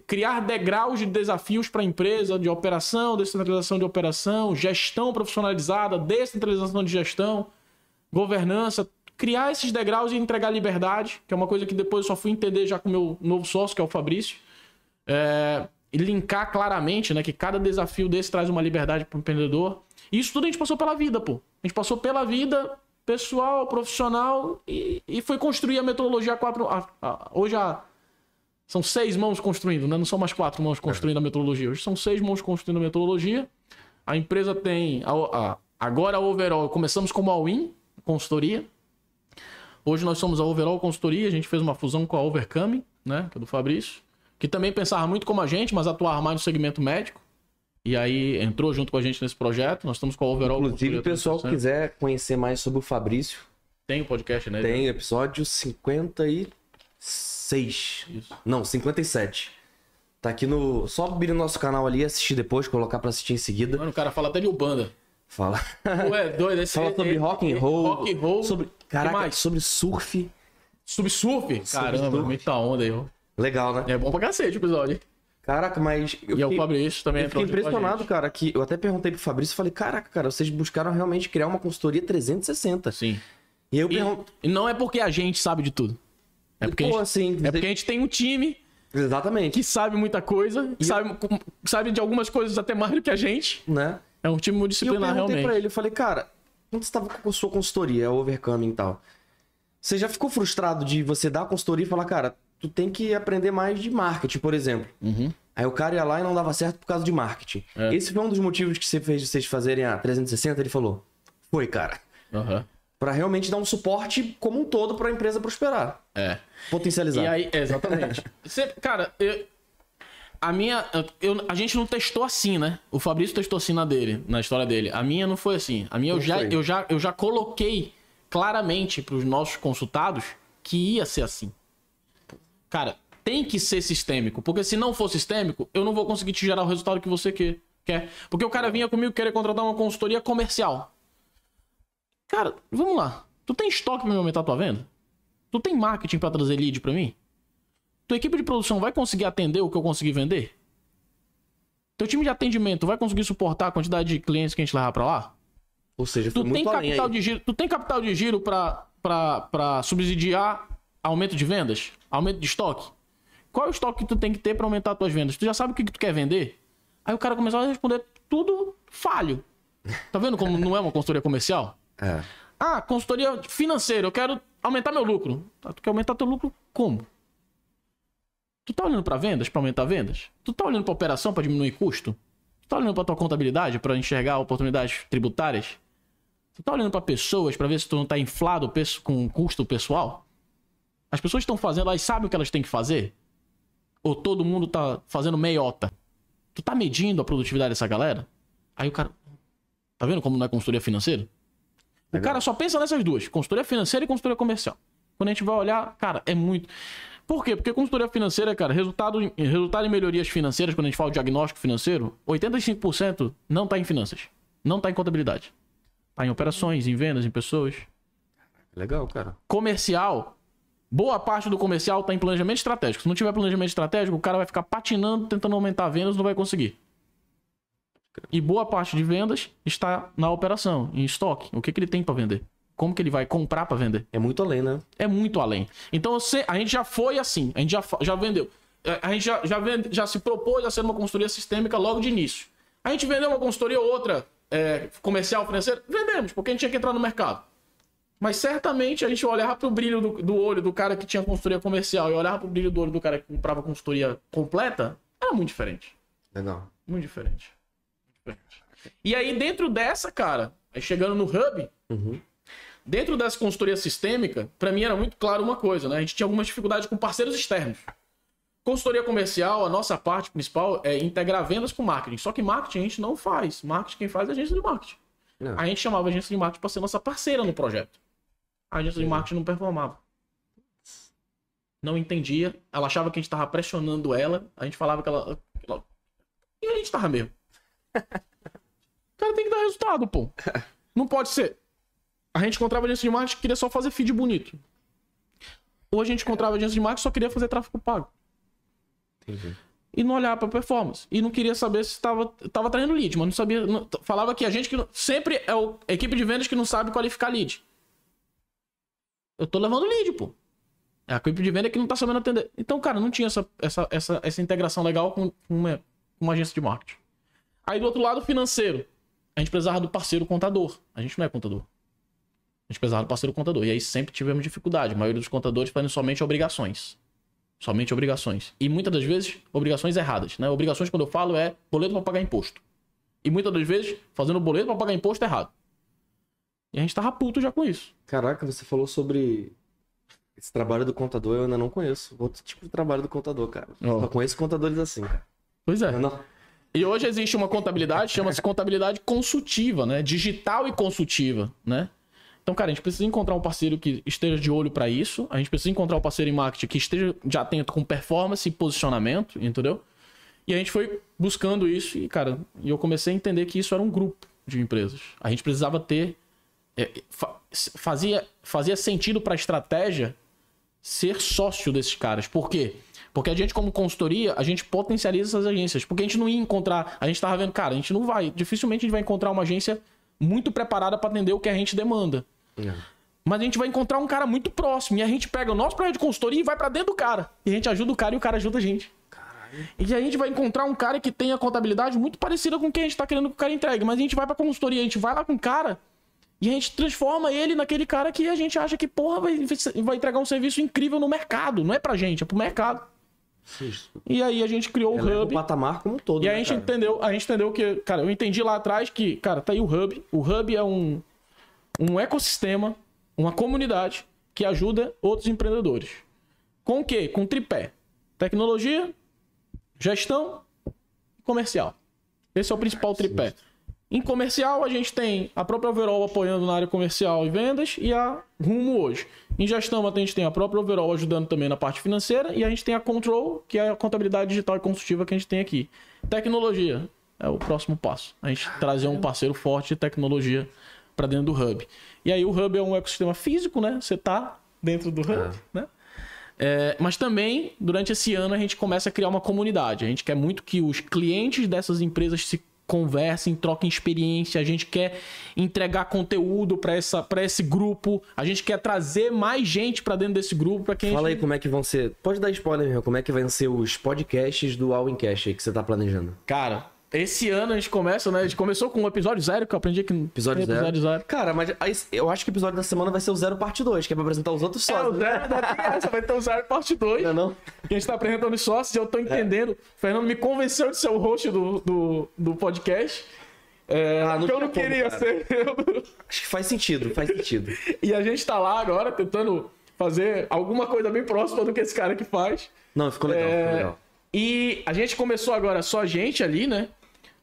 criar degraus de desafios para a empresa, de operação, descentralização de operação, gestão profissionalizada, descentralização de gestão, governança. Criar esses degraus e entregar liberdade, que é uma coisa que depois eu só fui entender já com o meu novo sócio, que é o Fabrício. É, e linkar claramente, né, que cada desafio desse traz uma liberdade para o empreendedor. E isso tudo a gente passou pela vida, pô. A gente passou pela vida pessoal, profissional e, e foi construir a metodologia 4. a- a- hoje a, são seis mãos construindo, né? Não são mais quatro mãos construindo a metodologia. Hoje são seis mãos construindo a metodologia. A empresa tem. a- agora a Overall, começamos como a Win, consultoria. Hoje nós somos a Overall Consultoria, a gente fez uma fusão com a Overcoming, né? Que é do Fabrício. Que também pensava muito como a gente, mas atuava mais no segmento médico. E aí entrou junto com a gente nesse projeto. Nós estamos com a Overall Inclusive, o pessoal que 360. quiser conhecer mais sobre o Fabrício, Tem o podcast, né? tem episódio 56. Isso. Não, 57. Tá aqui no. Só abrir no nosso canal ali, assistir depois, colocar pra assistir em seguida. Mano, o cara fala até de Ubanda. Fala. Ué, doido. Esse, Fala sobre esse- rock and roll. Rock and roll. Sobre. Caraca, sobre surf. Sobre surf? Caramba, muita onda aí. ó. Legal, né? É bom pra cacete o episódio. Caraca, mas. Eu E é o fiquei- Fabrício também Eu fiquei impressionado, cara, que eu até perguntei pro Fabrício e falei, caraca, cara, vocês buscaram realmente criar uma consultoria 360. Sim. E eu pergunto. e não é porque a gente sabe de tudo. É porque, a Pô, gente, assim. é porque a gente tem um time Exatamente. que sabe muita coisa, sabe, sabe de algumas coisas até mais do que a gente. Né? É um time E eu multidisciplinar perguntei realmente. pra ele, eu falei, cara, quando você tava com a sua consultoria, a Overcoming e tal, você já ficou frustrado de você dar a consultoria e falar, cara, tu tem que aprender mais de marketing, por exemplo. Uhum. Aí o cara ia lá e não dava certo por causa de marketing. É. Esse foi um dos motivos que você fez vocês fazerem a 360, ele falou. Foi, cara. Aham. Pra realmente dar um suporte como um todo pra empresa prosperar. É. Potencializar. E aí, exatamente. Você- cara, eu- a minha. eu- a gente não testou assim, né? O Fabrício testou assim na dele, na história dele. A minha não foi assim. A minha eu já, foi? eu, já, eu já coloquei claramente pros nossos consultados que ia ser assim. Cara, tem que ser sistêmico. Porque se não for sistêmico, eu não vou conseguir te gerar o resultado que você que- quer. Porque o cara vinha comigo querer contratar uma consultoria comercial. Cara, vamos lá. Tu tem estoque pra me aumentar a tua venda? Tu tem marketing pra trazer lead pra mim? Tua equipe de produção vai conseguir atender o que eu consegui vender? Teu time de atendimento vai conseguir suportar a quantidade de clientes que a gente levar pra lá? Ou seja, Tu tem capital de giro, tu tem capital de giro pra subsidiar aumento de vendas? Aumento de estoque? Qual é o estoque que tu tem que ter pra aumentar as tuas vendas? Tu já sabe o que, que tu quer vender? Aí o cara começou a responder tudo falho. Tá vendo como não é uma consultoria comercial? É. Ah, consultoria financeira, eu quero aumentar meu lucro. Tá, tu quer aumentar teu lucro como? Tu tá olhando pra vendas, pra aumentar vendas? Tu tá olhando pra operação pra diminuir custo? Tu tá olhando pra tua contabilidade pra enxergar oportunidades tributárias? Tu tá olhando pra pessoas pra ver se tu não tá inflado com custo pessoal? As pessoas estão fazendo, elas sabem o que elas têm que fazer? Ou todo mundo tá fazendo meiota? Tu tá medindo a produtividade dessa galera? Aí o cara. Tá vendo como não é consultoria financeira? O Legal. cara só pensa nessas duas: consultoria financeira e consultoria comercial. Quando a gente vai olhar, cara, é muito. Por quê? Porque consultoria financeira, cara, resultado, em- resultado em melhorias financeiras, quando a gente fala de diagnóstico financeiro, 85% não tá em finanças. Não tá em contabilidade. Tá em operações, em vendas, em pessoas. Legal, cara. Comercial, boa parte do comercial tá em planejamento estratégico. Se não tiver planejamento estratégico, o cara vai ficar patinando, tentando aumentar vendas, não vai conseguir. E boa parte de vendas está na operação, em estoque. O que, que ele tem para vender? Como que ele vai comprar para vender? É muito além, né? É muito além. Então você, a gente já foi assim, a gente já, já vendeu. É, A gente já, já, vende- já se propôs a ser uma consultoria sistêmica logo de início. A gente vendeu uma consultoria ou outra é, comercial, financeira? Vendemos, porque a gente tinha que entrar no mercado. Mas certamente a gente olhava pro brilho do, do olho do cara que tinha consultoria comercial e olhava pro brilho do olho do cara que comprava consultoria completa, era muito diferente. Legal. Muito diferente. Muito diferente. E aí, dentro dessa, cara, aí chegando no hub, Uhum. dentro dessa consultoria sistêmica, pra mim era muito claro uma coisa, né? A gente tinha algumas dificuldades com parceiros externos. Consultoria comercial, a nossa parte principal é integrar vendas com marketing. Só que marketing a gente não faz. Marketing quem faz é a agência de marketing. Não. A gente chamava a agência de marketing pra ser nossa parceira no projeto. A agência de marketing não performava. Não entendia. Ela achava que a gente tava pressionando ela. A gente falava que ela. ela- E a gente tava mesmo. O cara tem que dar resultado, pô. Não pode ser. A gente encontrava agência de marketing que queria só fazer feed bonito. Ou a gente encontrava agência de marketing que só queria fazer tráfego pago. Entendi. E não olhava pra performance. E não queria saber se estava tava traindo lead, mas não sabia. não- falava que a gente que. não- sempre é o- a equipe de vendas que não sabe qualificar lead. Eu tô levando lead, pô. É a equipe de venda que não tá sabendo atender. Então, cara, não tinha essa, essa, essa, essa integração legal com uma, uma agência de marketing. Aí do outro lado, financeiro. A gente precisava do parceiro contador. A gente não é contador. A gente precisava do parceiro contador. E aí sempre tivemos dificuldade. A maioria dos contadores fazem somente obrigações. Somente obrigações. E muitas das vezes, obrigações erradas. Né? Obrigações, quando eu falo, é boleto para pagar imposto. E muitas das vezes, fazendo boleto para pagar imposto errado. E a gente tava puto já com isso. Caraca, você falou sobre esse trabalho do contador, eu ainda não conheço. Outro tipo de trabalho do contador, cara. Ó. Só conheço contadores assim, cara. Pois é. Não- E hoje existe uma contabilidade, chama-se contabilidade consultiva, né? Digital e consultiva, né? Então, cara, a gente precisa encontrar um parceiro que esteja de olho para isso. A gente precisa encontrar um parceiro em marketing que esteja de atento com performance e posicionamento, entendeu? E a gente foi buscando isso e, cara, e eu comecei a entender que isso era um grupo de empresas. A gente precisava ter fazia fazia sentido para a estratégia ser sócio desses caras. Por quê? Porque a gente, como consultoria, a gente potencializa essas agências. Porque a gente não ia encontrar. A gente tava vendo, cara, a gente não vai. Dificilmente a gente vai encontrar uma agência muito preparada para atender o que a gente demanda. Não. Mas a gente vai encontrar um cara muito próximo. E a gente pega o nosso projeto de consultoria e vai para dentro do cara. E a gente ajuda o cara e o cara ajuda a gente. E a gente vai encontrar um cara que tem a contabilidade muito parecida com o que a gente tá querendo que o cara entregue. Mas a gente vai pra consultoria, a gente vai lá com o cara e a gente transforma ele naquele cara que a gente acha que, porra, vai, vai entregar um serviço incrível no mercado. Não é pra gente, é pro mercado. Isso. E aí a gente criou o Ela é o Hub. patamar como um todo. E a né, gente cara? entendeu, a gente entendeu que, cara, eu entendi lá atrás que, cara, tá aí o Hub. O Hub é um, um ecossistema uma comunidade que ajuda outros empreendedores. Com o quê? Com tripé. Tecnologia, gestão e comercial. Esse é o principal tripé. Em comercial, a gente tem a própria Overall apoiando na área comercial e vendas e a Rumo hoje. Em gestão, a gente tem a própria Overall ajudando também na parte financeira e a gente tem a Control, que é a contabilidade digital e consultiva que a gente tem aqui. Tecnologia é o próximo passo. A gente trazer um parceiro forte de tecnologia para dentro do Hub. E aí o Hub é um ecossistema físico, né? Você tá dentro do Hub, É. né? É, mas também, durante esse ano, a gente começa a criar uma comunidade. A gente quer muito que os clientes dessas empresas se conversem, troquem experiência. A gente quer entregar conteúdo para esse grupo. A gente quer trazer mais gente para dentro desse grupo. Pra quem Fala a aí gente... como é que vão ser. Pode dar spoiler mesmo, como é que vão ser os podcasts do All in Cash aí que você tá planejando? Cara, esse ano a gente começa, né? A gente começou com o episódio zero, que eu aprendi que Episódio, zero. episódio zero. Cara, mas eu acho que o episódio da semana vai ser o Zero Parte 2, que é pra apresentar os outros É, sócios. o zero ainda tem essa, vai ter o zero parte 2. Não é não? que a gente tá apresentando os sócios e eu tô entendendo. O Fernando me convenceu de ser o host do, do, do podcast. É, Ah, não que eu não como, queria cara. ser. Acho que faz sentido, faz sentido. e a gente tá lá agora tentando fazer alguma coisa bem próxima do que esse cara que faz. Não, ficou legal, ficou É, legal. E a gente começou agora só a gente ali, né?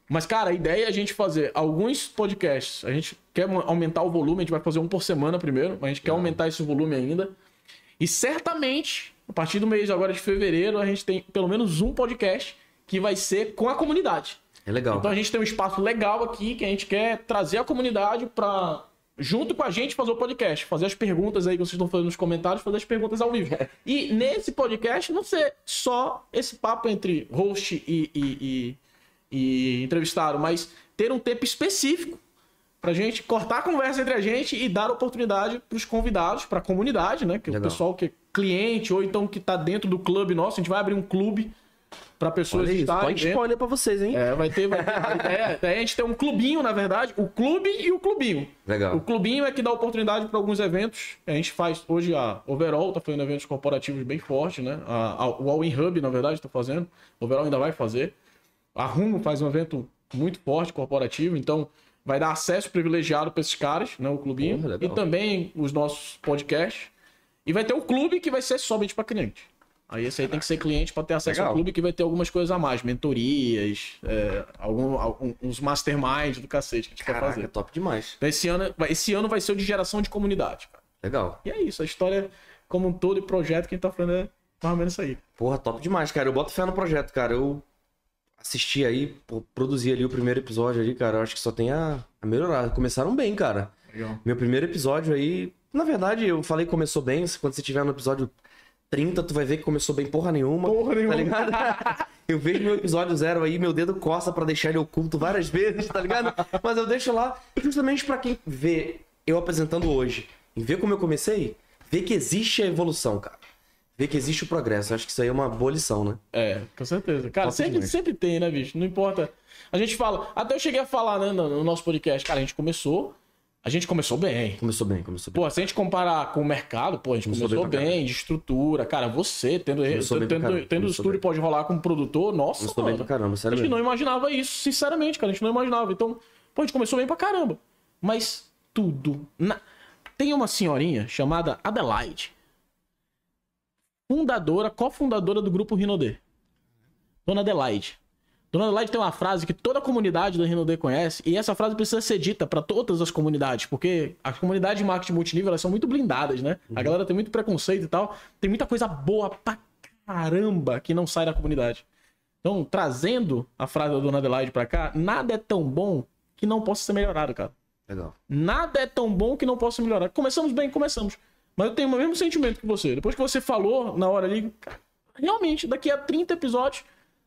Mas, cara, a ideia é a gente fazer alguns podcasts. A gente quer aumentar o volume, a gente vai fazer um por semana primeiro, mas a gente quer aumentar esse volume ainda. E certamente, a partir do mês agora de fevereiro, a gente tem pelo menos um podcast que vai ser com a comunidade. É legal. Então a gente tem um espaço legal aqui que a gente quer trazer a comunidade para junto com a gente fazer o podcast, fazer as perguntas aí que vocês estão fazendo nos comentários, fazer as perguntas ao vivo. E nesse podcast não ser só esse papo entre host e, e, e- e entrevistado, mas ter um tempo específico pra gente cortar a conversa entre a gente e dar oportunidade pros convidados, pra comunidade, né? Que o pessoal que é cliente ou então que tá dentro do clube nosso, a gente vai abrir um clube pra pessoas Olha estarem pode spoiler pra vocês, hein? É, vai ter. Vai ter a, a é a gente ter um clubinho, na verdade. O clube e o clubinho. Legal. O clubinho é que dá oportunidade para alguns eventos. A gente faz hoje a Overall, tá fazendo eventos corporativos bem fortes, né? A, a- o All In Hub, na verdade, tá fazendo. O Overall ainda vai fazer. A Rumo faz um evento muito forte corporativo, então vai dar acesso privilegiado para esses caras, né? O clubinho. Porra, e também os nossos podcasts. E vai ter o clube que vai ser somente para cliente. Aí esse aí tem que ser cliente para ter acesso Legal. ao clube que vai ter algumas coisas a mais, mentorias, é, algum, algum- uns masterminds do cacete que a gente Caraca, fazer. top demais. Então, esse ano, vai- esse ano vai ser o de geração de comunidade, cara. Legal. E é isso, a história como um todo e projeto que a gente tá falando é mais ou menos isso aí. Porra, top demais, cara. Eu boto fé no projeto, cara. Eu assisti aí, pô, produzi ali o primeiro episódio ali, cara. Eu acho que só tem a, a melhorar. Começaram bem, cara. Legal. Meu primeiro episódio aí. Na verdade, eu falei que começou bem. Quando você tiver no episódio 30, tu vai ver que começou bem porra nenhuma. Porra nenhuma. Tá ligado? eu vejo meu episódio zero aí, meu dedo coça pra deixar ele oculto várias vezes, tá ligado? Mas eu deixo lá justamente pra quem vê eu apresentando hoje e ver como eu comecei, ver que existe a evolução, cara. Ver que existe o progresso. Acho que isso aí é uma boa lição, né? É, com certeza. Cara, sempre, demais. sempre tem, né, bicho? Não importa. A gente fala. Até eu cheguei a falar, né, no, no nosso podcast. Cara, a gente começou. A gente começou bem. Começou bem, começou bem. Pô, se a gente comparar com o mercado, pô, a gente Começou começou, bem bem, de estrutura. Cara, você tendo, Começou bem pra tendo, tendo estúdio bem. pode rolar como produtor, nossa, Começou bem mano. pra caramba, A sério gente mesmo. não imaginava isso, sinceramente, cara. A gente não imaginava. Então, pô, a gente começou bem pra caramba. Mas tudo. na- Tem uma senhorinha chamada Adelaide. Fundadora, cofundadora do grupo Rinodê. Dona Adelaide. Dona Adelaide tem uma frase que toda a comunidade da Rinodê conhece, e essa frase precisa ser dita pra todas as comunidades, porque as comunidades de marketing multinível elas são muito blindadas, né? A galera tem muito preconceito e tal. Tem muita coisa boa pra caramba que não sai da comunidade. Então, trazendo a frase da Dona Adelaide pra cá, nada é tão bom que não possa ser melhorado, cara. Legal. Nada é tão bom que não possa ser melhorado. Começamos bem, começamos. Mas eu tenho o mesmo sentimento que você. Depois que você falou na hora ali, realmente, daqui a 30 episódios,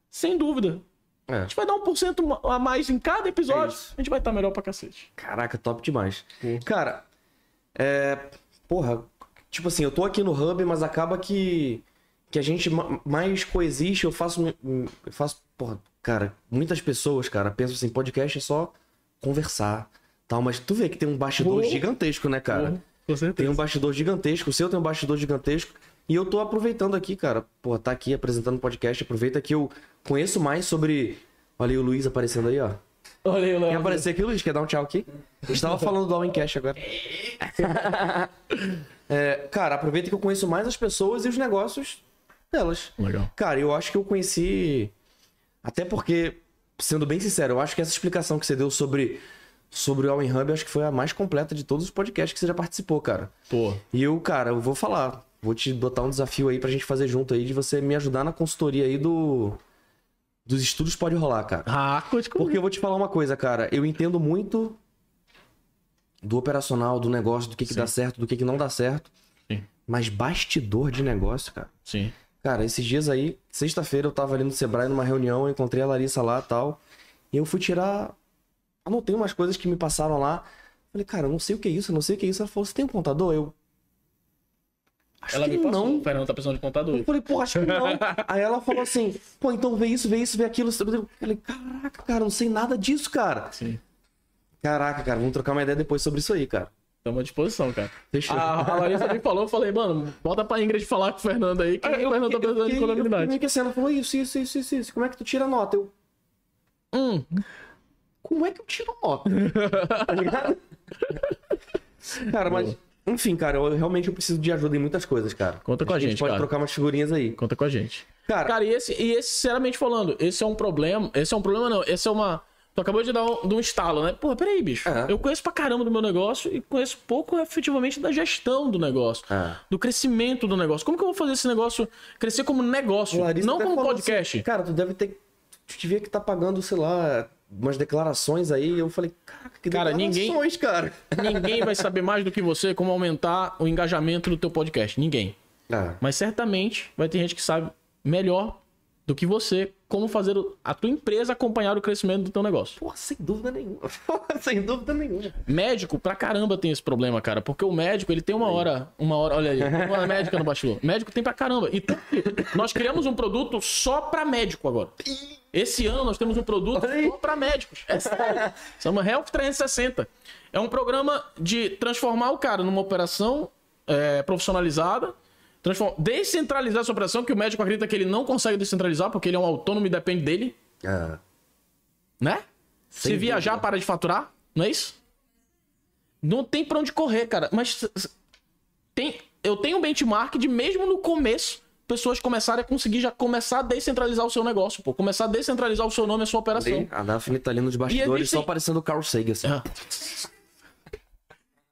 sem dúvida, É. a gente vai dar 1% a mais em cada episódio, É a gente vai estar melhor pra cacete. Caraca, top demais. Pô. Cara, é. Porra, tipo assim, eu tô aqui no Hub, mas acaba que. Que a gente ma- mais coexiste, eu faço. Eu faço. Porra, cara, muitas pessoas, cara, pensam assim, podcast é só conversar. Tal, mas tu vê que tem um bastidor gigantesco, né, cara? Com certeza. Tem um bastidor gigantesco, o seu tem um bastidor gigantesco. E eu tô aproveitando aqui, cara. Pô, tá aqui apresentando o podcast. Aproveita que eu conheço mais sobre. Olha aí o Luiz aparecendo aí, ó. Olha aí, Quer Léo. aparecer aqui, Luiz? Quer dar um tchau aqui? A gente tava falando do All in Cash agora. É, cara, aproveita que eu conheço mais as pessoas e os negócios delas. Legal. Cara, eu acho que eu conheci. Até porque, sendo bem sincero, eu acho que essa explicação que você deu sobre, sobre o in Hub, acho que foi a mais completa de todos os podcasts que você já participou, cara. Pô, E eu, cara, eu vou falar. Vou te botar um desafio aí pra gente fazer junto aí, de você me ajudar na consultoria aí do. Dos estudos pode rolar, cara. ah, comigo. Porque eu vou te falar uma coisa, cara. Eu entendo muito do operacional, do negócio, do que, que dá certo, do que, que não dá certo. Sim. Mas bastidor de negócio, cara. Sim. Cara, esses dias aí, sexta-feira, eu tava ali no Sebrae numa reunião, eu encontrei a Larissa lá e tal. E eu fui tirar. Anotei umas coisas que me passaram lá. Falei, cara, eu não sei o que é isso, eu não sei o que é isso. Ela falou, você tem um contador? Eu. Acho Ela que me passou. não. O Fernando tá precisando de contador. Eu falei, porra, acho que não. Aí ela falou assim, pô, então vê isso, vê isso, vê aquilo. Eu falei, caraca, cara, não sei nada disso, cara. Sim. Caraca, cara, vamos trocar uma ideia depois sobre isso aí, cara. Estamos à disposição, cara. Fechou. A, a Larissa me falou, eu falei, mano, bota pra Ingrid falar com o Fernando aí, que o Fernando tá precisando de eu fiquei contabilidade. meio que assim, ela falou isso, isso, isso. Como é que tu tira nota? Eu, Hum, como é que eu tiro nota? tá ligado? cara, mas, enfim, cara, eu realmente eu preciso de ajuda em muitas coisas, cara. Conta com a Acho que gente, pode cara. trocar umas figurinhas aí. conta com a gente. Cara, Cara, e esse, e esse, sinceramente falando, esse é um problema. Esse é um problema, não. Esse é uma. Tu acabou de dar um, de um estalo, né? Porra, peraí, bicho. É. Eu conheço pra caramba do meu negócio e conheço pouco efetivamente da gestão do negócio. É. Do crescimento do negócio. Como que eu vou fazer esse negócio crescer como negócio? a Larissa não como podcast. assim, cara, tu deve ter. Tu devia que tá pagando, sei lá, umas declarações aí. Eu falei, caraca, que Cara, ninguém- cara. Ninguém vai saber mais do que você como aumentar o engajamento do teu podcast. Ninguém. Ah, Mas certamente vai ter gente que sabe melhor do que você como fazer a tua empresa acompanhar o crescimento do teu negócio. porra, sem dúvida nenhuma. Sem dúvida nenhuma. Médico, pra caramba, tem esse problema, cara. Porque o médico, ele tem uma hora. Uma hora. Olha aí, uma médica no bastidor. Médico tem pra caramba. Então, nós criamos um produto só pra médico agora. Esse ano nós temos um produto só pra médicos. É sério. Chama Health 360. É um programa de transformar o cara numa operação é, profissionalizada. Transform- Descentralizar essa operação, que o médico acredita que ele não consegue descentralizar, porque ele é um autônomo e depende dele, Ah, né? Se Sem viajar, dúvida. para de faturar, não é isso? Não tem pra onde correr, cara. Mas tem, eu tenho um benchmark de mesmo no começo, pessoas começarem a conseguir já começar a descentralizar o seu negócio, pô. Começar a descentralizar o seu nome e a sua operação. ali, a Daphne tá ali nos bastidores, existem- só parecendo o Carl Sagan, assim. Ah.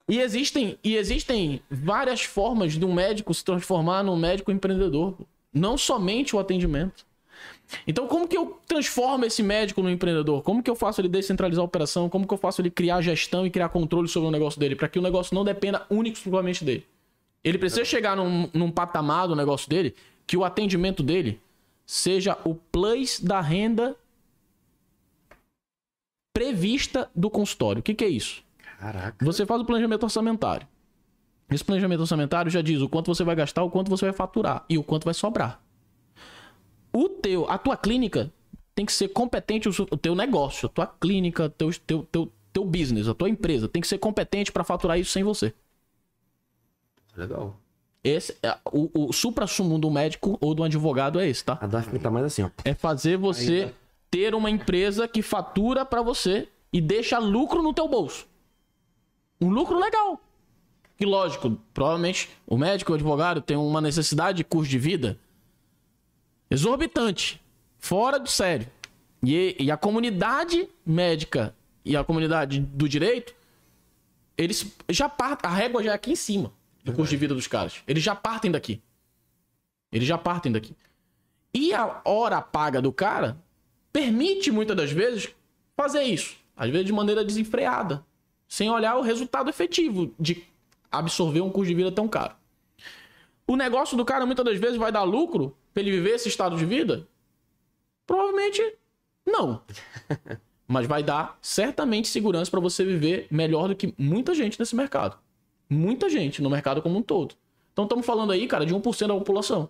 E existem, e existem várias formas de um médico se transformar num médico empreendedor. Não somente o atendimento. Então, como que eu transformo esse médico no empreendedor? Como que eu faço ele descentralizar a operação? Como que eu faço ele criar gestão e criar controle sobre o negócio dele? Para que o negócio não dependa único e exclusivamente dele. Ele precisa chegar num, num patamar do negócio dele que o atendimento dele seja o plus da renda prevista do consultório. O que, que é isso? Caraca. Você faz o planejamento orçamentário. Esse planejamento orçamentário já diz o quanto você vai gastar, o quanto você vai faturar e o quanto vai sobrar. O teu, a tua clínica tem que ser competente o, o teu negócio, a tua clínica, teu, teu, teu, teu business, a tua empresa tem que ser competente para faturar isso sem você. Legal. Esse é o, o supra-sumo do médico ou do advogado é esse, tá? A Daphne tá mais assim, ó. É fazer você Ainda. ter uma empresa que fatura pra você e deixa lucro no teu bolso. Um lucro legal. Que lógico, provavelmente o médico, o advogado tem uma necessidade de custo de vida exorbitante, fora do sério. E, e a comunidade médica e a comunidade do direito, eles já partem, a régua já é aqui em cima do custo de vida dos caras. Eles já partem daqui. Eles já partem daqui. E a hora paga do cara permite muitas das vezes fazer isso. Às vezes de maneira desenfreada. Sem olhar o resultado efetivo de absorver um custo de vida tão caro. O negócio do cara muitas das vezes vai dar lucro pra ele viver esse estado de vida? Provavelmente não. Mas vai dar certamente segurança pra você viver melhor do que muita gente nesse mercado. Muita gente no mercado como um todo. Então estamos falando aí, cara, de 1% da população.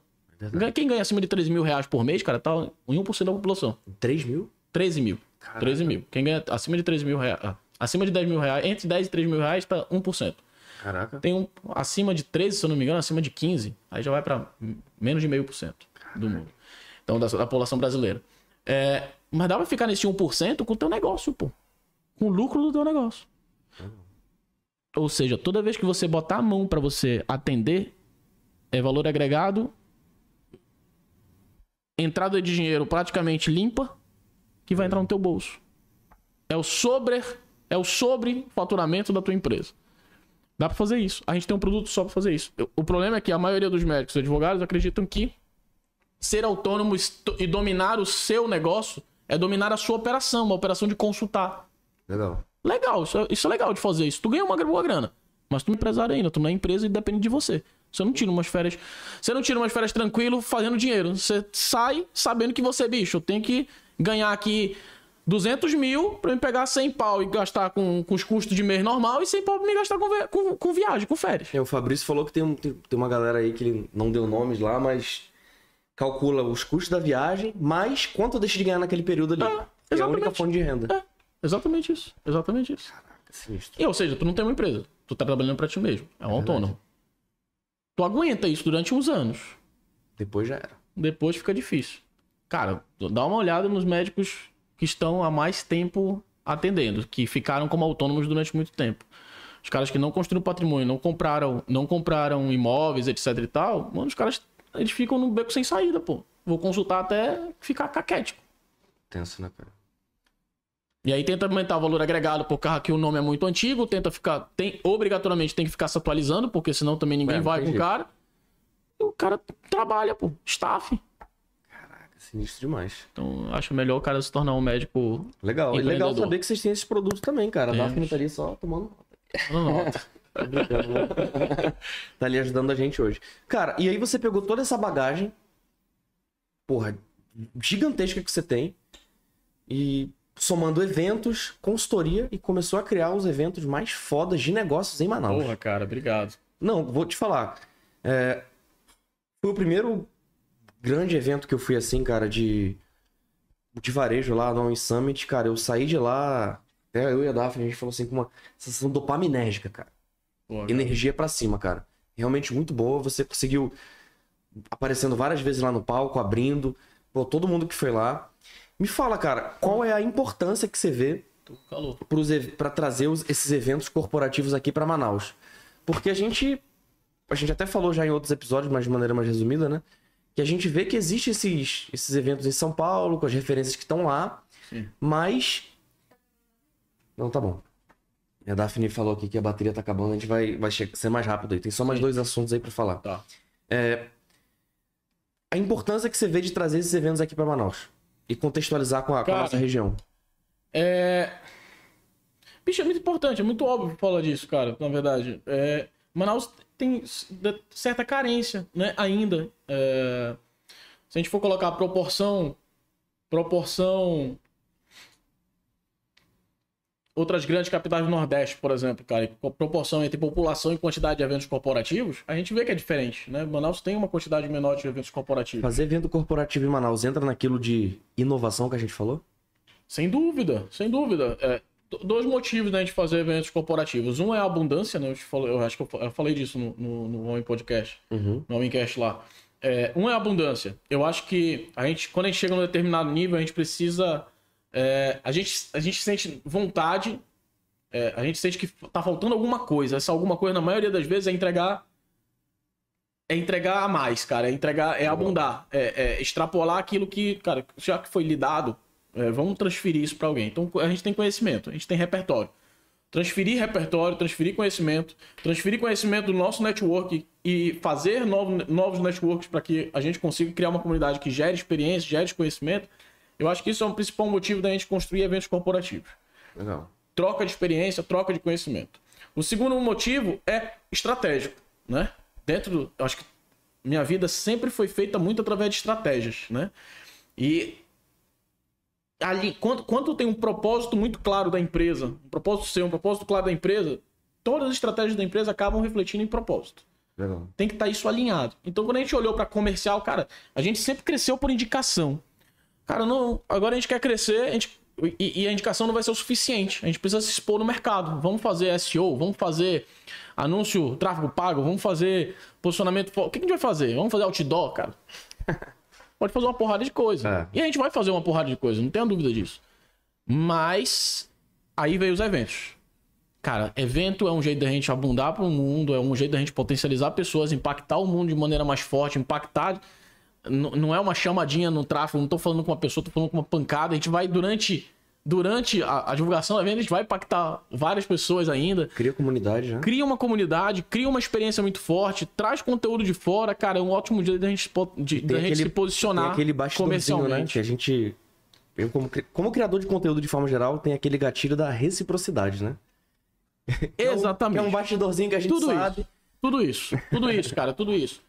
Quem ganha acima de 13 mil reais por mês, cara, tá em 1% da população. 3 mil? 13 mil. Caraca. 13 mil. Quem ganha acima de 13 mil reais. ah, Acima de 10 mil reais, entre 10 e 3 mil reais, tá 1%. Caraca. Tem um acima de 13, se eu não me engano, acima de 15, aí já vai para menos de meio por cento do mundo. Então, da, da população brasileira. É, mas dá pra ficar nesse 1% com o teu negócio, pô. com o lucro do teu negócio. Ou seja, toda vez que você botar a mão para você atender, é valor agregado, entrada de dinheiro praticamente limpa, que vai entrar no teu bolso. É o sobre, é o sobre faturamento da tua empresa. Dá para fazer isso. A gente tem um produto só para fazer isso. O problema é que a maioria dos médicos e advogados acreditam que ser autônomo e dominar o seu negócio é dominar a sua operação, uma operação de consultar. Legal. Legal, isso é, isso é legal de fazer isso. Tu ganha uma boa grana. Mas tu é empresário ainda, tu não é empresa e depende de você. Você não tira umas férias. Você não tira umas férias tranquilo fazendo dinheiro. Você sai sabendo que você, bicho, eu tenho que ganhar aqui 200 mil pra me pegar 100 pau e gastar com, com os custos de mês normal e 100 pau pra me gastar com, com, com viagem, com férias. É, o Fabrício falou que tem, um, tem, tem, uma galera aí que ele não deu nomes lá, mas calcula os custos da viagem, mais quanto deixa de ganhar naquele período ali. É, é a única fonte de renda. É, exatamente isso. Exatamente isso. Caraca, sinistro. E, ou seja, tu não tem uma empresa. Tu tá trabalhando pra ti mesmo. É um é autônomo. Tu aguenta isso durante uns anos. Depois já era. Depois fica difícil. Cara, dá uma olhada nos médicos que estão há mais tempo atendendo, que ficaram como autônomos durante muito tempo. Os caras que não construíram patrimônio, não compraram, não compraram imóveis, etc e tal, mano, os caras eles ficam no beco sem saída, pô. Vou consultar até ficar caquético. Tenso, né, cara? E aí tenta aumentar o valor agregado por carro que o nome é muito antigo, tenta ficar, tem obrigatoriamente tem que ficar se atualizando, porque senão também ninguém é, vai com o cara. E o cara trabalha, pô, staff. Sinistro demais. Então, acho melhor o cara se tornar um médico. Legal. E legal saber que vocês têm esses produtos também, cara. Temos. A Daphne tá ali só tomando nota. tá ali ajudando a gente hoje. Cara, e aí você pegou toda essa bagagem, porra, gigantesca que você tem, e somando eventos, consultoria, e começou a criar os eventos mais fodas de negócios em Manaus. Porra, cara, obrigado. Não, vou te falar. É, foi o primeiro grande evento que eu fui assim, cara, de, de varejo lá no Summit, cara, eu saí de lá, até eu e a Daphne, a gente falou assim, com uma sensação dopaminérgica, cara. Pô, Energia para cima, cara. Realmente muito boa, você conseguiu aparecendo várias vezes lá no palco, abrindo, pô, todo mundo que foi lá. Me fala, cara, qual é a importância que você vê para trazer os, esses eventos corporativos aqui para Manaus? Porque a gente a gente até falou já em outros episódios, mas de maneira mais resumida, né? Que a gente vê que existe esses, esses eventos em São Paulo, com as referências que estão lá, Sim. mas. Não, tá bom. A Daphne falou aqui que a bateria tá acabando, a gente vai, vai ser mais rápido aí. Tem só mais Sim. dois assuntos aí para falar. Tá. É, a importância que você vê de trazer esses eventos aqui para Manaus e contextualizar com a, Cara, com a, nossa região. É. Bicho, é muito importante, é muito óbvio falar disso, cara, na verdade. É... Manaus tem certa carência, né? Ainda. É... Se a gente for colocar a proporção. Proporção. Outras grandes capitais do Nordeste, por exemplo, cara, proporção entre população e quantidade de eventos corporativos, a gente vê que é diferente, né? Manaus tem uma quantidade menor de eventos corporativos. Fazer evento corporativo em Manaus entra naquilo de inovação que a gente falou? Sem dúvida, sem dúvida. É, dois motivos né, de fazer eventos corporativos. Um é a abundância, né? Eu, falei, eu acho que eu falei disso no, no, no Homem Podcast, uhum. no Homemcast lá. É, um é a abundância. Eu acho que a gente, quando a gente chega num determinado nível, a gente precisa. É, a, gente, a gente sente vontade, é, a gente sente que tá faltando alguma coisa. Essa alguma coisa, na maioria das vezes, é entregar. É entregar a mais, cara. É entregar, é abundar. É, é extrapolar aquilo que, cara, já que foi lidado é, vamos transferir isso para alguém. Então a gente tem conhecimento, a gente tem repertório. Transferir repertório, transferir conhecimento, transferir conhecimento do nosso network e fazer novos, novos networks para que a gente consiga criar uma comunidade que gere experiência, gere conhecimento. Eu acho que isso é o principal motivo da gente construir eventos corporativos. Legal. Troca de experiência, troca de conhecimento. O segundo motivo é estratégico, né? Dentro do, eu acho que minha vida sempre foi feita muito através de estratégias, né? E ali, quando, quando tem um propósito muito claro da empresa, um propósito seu, um propósito claro da empresa, todas as estratégias da empresa acabam refletindo em propósito. Legal. Tem que estar tá isso alinhado. Então, quando a gente olhou para comercial, cara, a gente sempre cresceu por indicação. Cara, não, agora a gente quer crescer, a gente, e, e, a indicação não vai ser o suficiente. A gente precisa se expor no mercado. Vamos fazer SEO, vamos fazer anúncio, tráfego pago, vamos fazer posicionamento. O que a gente vai fazer? Vamos fazer outdoor, cara. pode fazer uma porrada de coisa. É. E a gente vai fazer uma porrada de coisa, não tenha dúvida disso. Mas aí veio os eventos. Cara, evento é um jeito da gente abundar para o mundo, é um jeito da gente potencializar pessoas, impactar o mundo de maneira mais forte, impactar. Não é uma chamadinha no tráfego, não tô falando com uma pessoa, tô falando com uma pancada. A gente vai durante. Durante a, a divulgação do evento, a gente vai impactar várias pessoas ainda. Cria comunidade, né? Cria uma comunidade, cria uma experiência muito forte, traz conteúdo de fora, cara. É um ótimo jeito da gente, de, da gente se posicionar aquele bastidorzinho, né? comercialmente. Que a gente. Eu, como, como criador de conteúdo de forma geral, tem aquele gatilho da reciprocidade, né? Que é um- Exatamente. É um bastidorzinho que a gente Tudo sabe. isso. Tudo isso. Tudo isso, cara. Tudo isso.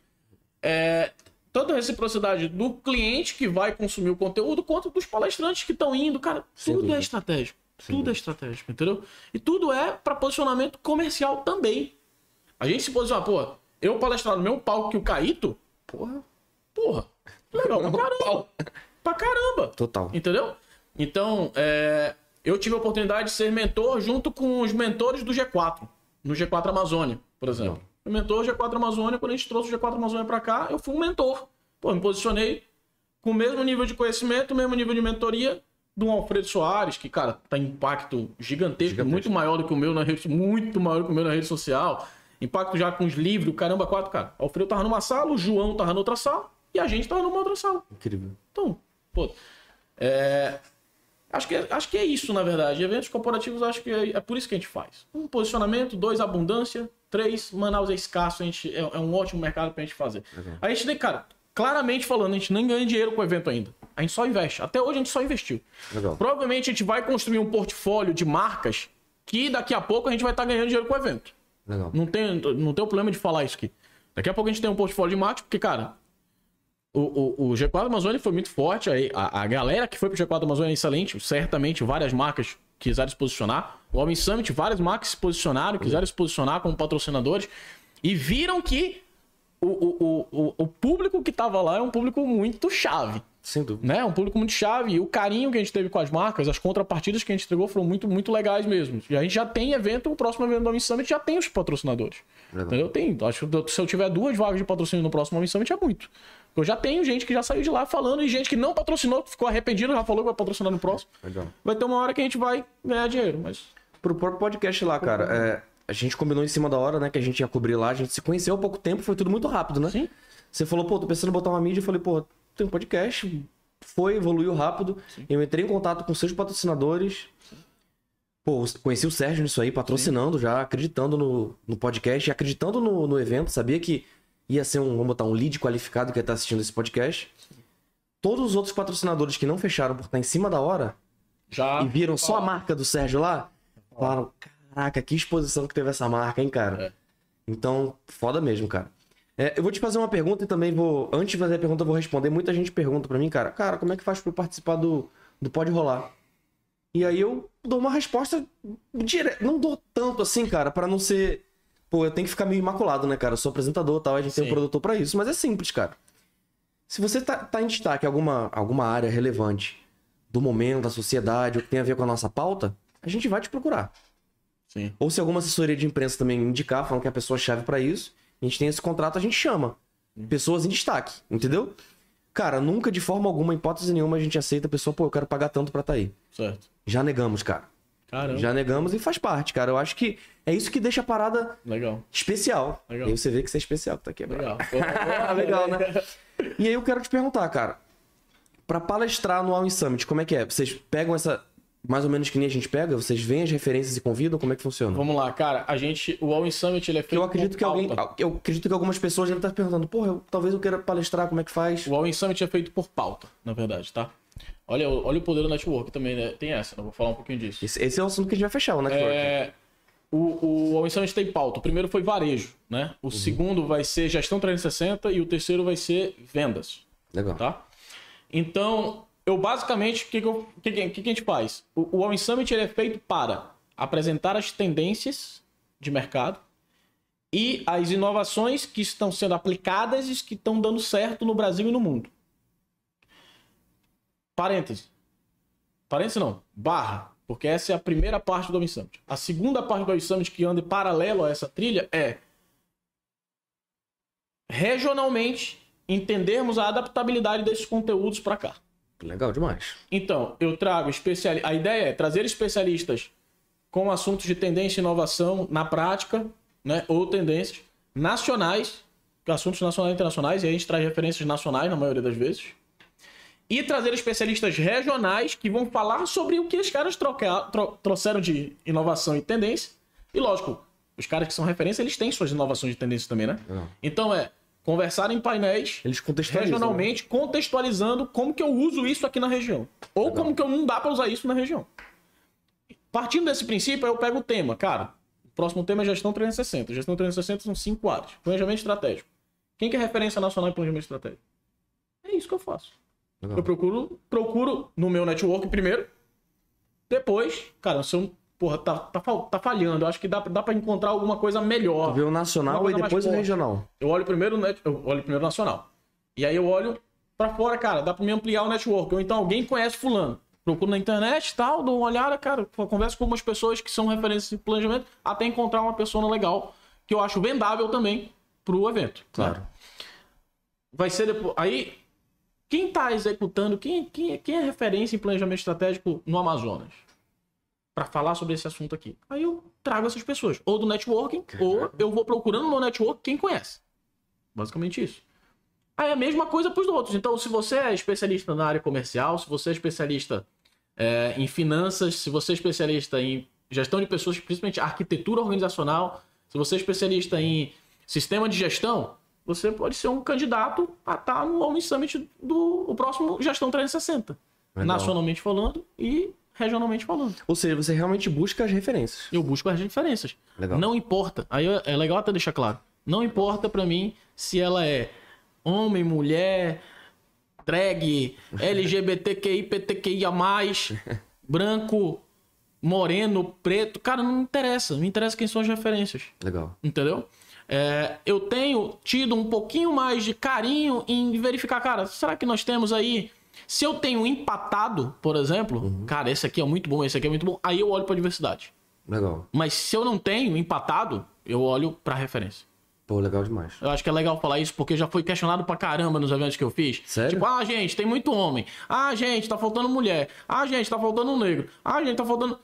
É, tanto a reciprocidade do cliente que vai consumir o conteúdo, quanto dos palestrantes que estão indo. Cara, Sem tudo dúvida. é estratégico. Sem tudo é estratégico, entendeu? E tudo é para posicionamento comercial também. A gente se posiciona, pô, eu palestrar no mesmo palco que o Caíto, Porra. porra, legal pra caramba. pra caramba. Total. Entendeu? Então, é, eu tive a oportunidade de ser mentor junto com os mentores do G4, no G4 Amazônia, por exemplo. Fui mentor do G4 Amazônia, quando a gente trouxe o G4 Amazônia pra cá, eu fui um mentor. Pô, me posicionei com o mesmo nível de conhecimento, o mesmo nível de mentoria do Alfredo Soares, que, cara, tá impacto gigantesco, Gigantesco. muito maior do que o meu na rede, muito maior do que o meu na rede social. Impacto já com os livros, caramba, quatro, cara. O Alfredo tava numa sala, o João tava noutra sala e a gente tava numa outra sala. Incrível. Então, pô, é, acho, que, é- acho que é isso, na verdade. Eventos corporativos, acho que é, é por isso que a gente faz. Um posicionamento, dois, abundância, três, Manaus é escasso, a gente, é, é um ótimo mercado pra gente fazer. A gente nem, cara, claramente falando, a gente nem ganha dinheiro com o evento ainda. A gente só investe. Até hoje a gente só investiu. Legal. Provavelmente a gente vai construir um portfólio de marcas que daqui a pouco a gente vai estar ganhando dinheiro com o evento. Legal. Não tem, não tem o problema de falar isso aqui. Daqui a pouco a gente tem um portfólio de marketing, porque, cara, o, o, o G4 Amazônia foi muito forte. aí A, a galera que foi pro G4 Amazônia é excelente. Certamente várias marcas quiseram se posicionar. O Homem Summit, várias marcas se posicionaram, quiseram se posicionar como patrocinadores. E viram que o, o, o, o- público que tava lá é um público muito chave Sem dúvida. né? Um público muito chave. E o carinho que a gente teve com as marcas, as contrapartidas que a gente entregou foram muito, muito legais mesmo. E a gente já tem evento, o próximo evento do Homem Summit já tem os patrocinadores. Legal. Entendeu? Tem, acho que se eu tiver duas vagas de patrocínio no próximo Homem Summit é muito. Eu já tenho gente que já saiu de lá falando e gente que não patrocinou, que ficou arrependido, já falou que vai patrocinar no próximo. Legal. Vai ter uma hora que a gente vai ganhar dinheiro, mas. Pro próprio podcast lá, cara, é, a gente combinou em cima da hora, né? Que a gente ia cobrir lá. A gente se conheceu há pouco tempo, foi tudo muito rápido, né? Sim. Você falou, pô, tô pensando em botar uma mídia. Eu falei, pô, tem um podcast. Foi, evoluiu rápido. Eu entrei em contato com seus patrocinadores. Pô, conheci o Sérgio nisso aí, patrocinando já, acreditando no, no podcast, e acreditando no, no evento. Sabia que ia ser um, vamos botar, um lead qualificado que ia estar assistindo esse podcast. Todos os outros patrocinadores que não fecharam por estar em cima da hora Já. e viram só a marca do Sérgio lá, falaram: caraca, que exposição que teve essa marca, hein, cara? É. Então, foda mesmo, cara. É, eu vou te fazer uma pergunta e também vou. Antes de fazer a pergunta, eu vou responder. Muita gente pergunta pra mim, cara, cara, como é que faz pra eu participar do, do Pode Rolar? E aí eu dou uma resposta direta. Não dou tanto assim, cara, pra não ser. Pô, eu tenho que ficar meio imaculado, né, cara? Eu sou apresentador e tal, a gente tem um Sim. produtor pra isso, mas é simples, cara. Se você tá, tá em destaque em alguma, alguma área relevante do momento, da sociedade, ou que tem a ver com a nossa pauta, a gente vai te procurar. Sim. Ou se alguma assessoria de imprensa também indicar, falando que é a pessoa chave pra isso, a gente tem esse contrato, a gente chama. Pessoas em destaque, entendeu? Cara, nunca de forma alguma, hipótese nenhuma, a gente aceita a pessoa, pô, eu quero pagar tanto pra tá aí. Certo. Já negamos, cara. Caramba. Já negamos e faz parte, cara. Eu acho que é isso que deixa a parada Legal. especial. Legal. E aí você vê que você é especial, que tá aqui. Legal. Ah, legal, né? E aí eu quero te perguntar, cara. Pra palestrar no All In Summit, como é que é? Vocês pegam essa. Mais ou menos que nem a gente pega? Vocês veem as referências e convidam? Como é que funciona? Vamos lá, cara. A gente. O All In Summit ele é feito. Eu acredito por que alguém. pauta. Eu acredito que algumas pessoas devem estar perguntando, porra, eu- talvez eu queira palestrar, como é que faz? O All In Summit é feito por pauta, na verdade, tá? Olha, olha o poder do network também, né? Tem essa, vou falar um pouquinho disso. Esse, esse é o assunto que a gente vai fechar, o network. É, o, o In Summit tem pauta. O primeiro foi varejo, né? O segundo vai ser gestão 360 e o terceiro vai ser vendas, Legal. tá? Então, eu basicamente, o que, que, que, que, a gente faz? O, o All In Summit ele é feito para apresentar as tendências de mercado e as inovações que estão sendo aplicadas e que estão dando certo no Brasil e no mundo. Parêntese. Parêntese não, barra. Porque essa é a primeira parte do In Summit. A segunda parte do In Summit que anda em paralelo a essa trilha é regionalmente entendermos a adaptabilidade desses conteúdos para cá. Legal demais. Então, eu trago especialistas. A ideia é trazer especialistas com assuntos de tendência e inovação na prática, né? Ou tendências nacionais, assuntos nacionais e internacionais, e aí a gente traz referências nacionais na maioria das vezes. E trazer especialistas regionais que vão falar sobre o que os caras troca- tro- trouxeram de inovação e tendência. E lógico, os caras que são referência, eles têm suas inovações e tendências também, né? Legal. Então é conversar em painéis Eles contextualizam. né? regionalmente, contextualizando como que eu uso isso aqui na região. Ou como que eu não dá pra usar isso na região. Partindo desse princípio, aí eu pego o tema. Cara, o próximo tema é gestão 360. Gestão 360 são cinco áreas. Planejamento estratégico. Quem que é referência nacional em planejamento estratégico? É isso que eu faço. Legal. Eu procuro, procuro no meu network primeiro. Depois, cara, se eu, porra, tá, tá, tá falhando. Eu acho que dá, dá pra encontrar alguma coisa melhor. Vê o nacional e depois o regional. Eu olho primeiro o net, eu olho primeiro nacional. E aí eu olho pra fora, cara, dá pra me ampliar o network. Ou então alguém conhece fulano. Procuro na internet e tal, dou uma olhada, cara, converso com algumas pessoas que são referências em planejamento, até encontrar uma pessoa legal, que eu acho vendável também pro evento. Claro. né? Vai ser depois. Aí, quem tá executando, quem, quem, quem é referência em planejamento estratégico no Amazonas? Pra falar sobre esse assunto aqui. Aí eu trago essas pessoas, ou do networking, ou eu vou procurando no network quem conhece. Basicamente isso. Aí é a mesma coisa para os outros. Então, se você é especialista na área comercial, se você é especialista é, em finanças, se você é especialista em gestão de pessoas, principalmente arquitetura organizacional, se você é especialista em sistema de gestão, você pode ser um candidato a estar no Omni Summit do o próximo Gestão 360. Legal. Nacionalmente falando e regionalmente falando. Ou seja, você realmente busca as referências. Eu busco as diferenças. Legal. Não importa. Aí é legal até deixar claro. Não importa pra mim se ela é homem, mulher, drag, LGBTQI, PTQIA+, branco, moreno, preto. Cara, não me interessa. Me interessa quem são as referências. Legal. Entendeu? É, eu tenho tido um pouquinho mais de carinho em verificar, cara, será que nós temos aí. Se eu tenho empatado, por exemplo, cara, esse aqui é muito bom, esse aqui é muito bom, aí eu olho pra diversidade. Legal. Mas se eu não tenho empatado, eu olho pra referência. Pô, legal demais. Eu acho que é legal falar isso porque já foi questionado pra caramba nos eventos que eu fiz. Sério? Tipo, ah, gente, tem muito homem. Ah, gente, tá faltando mulher. Ah, gente, tá faltando um negro. Ah, gente, tá faltando.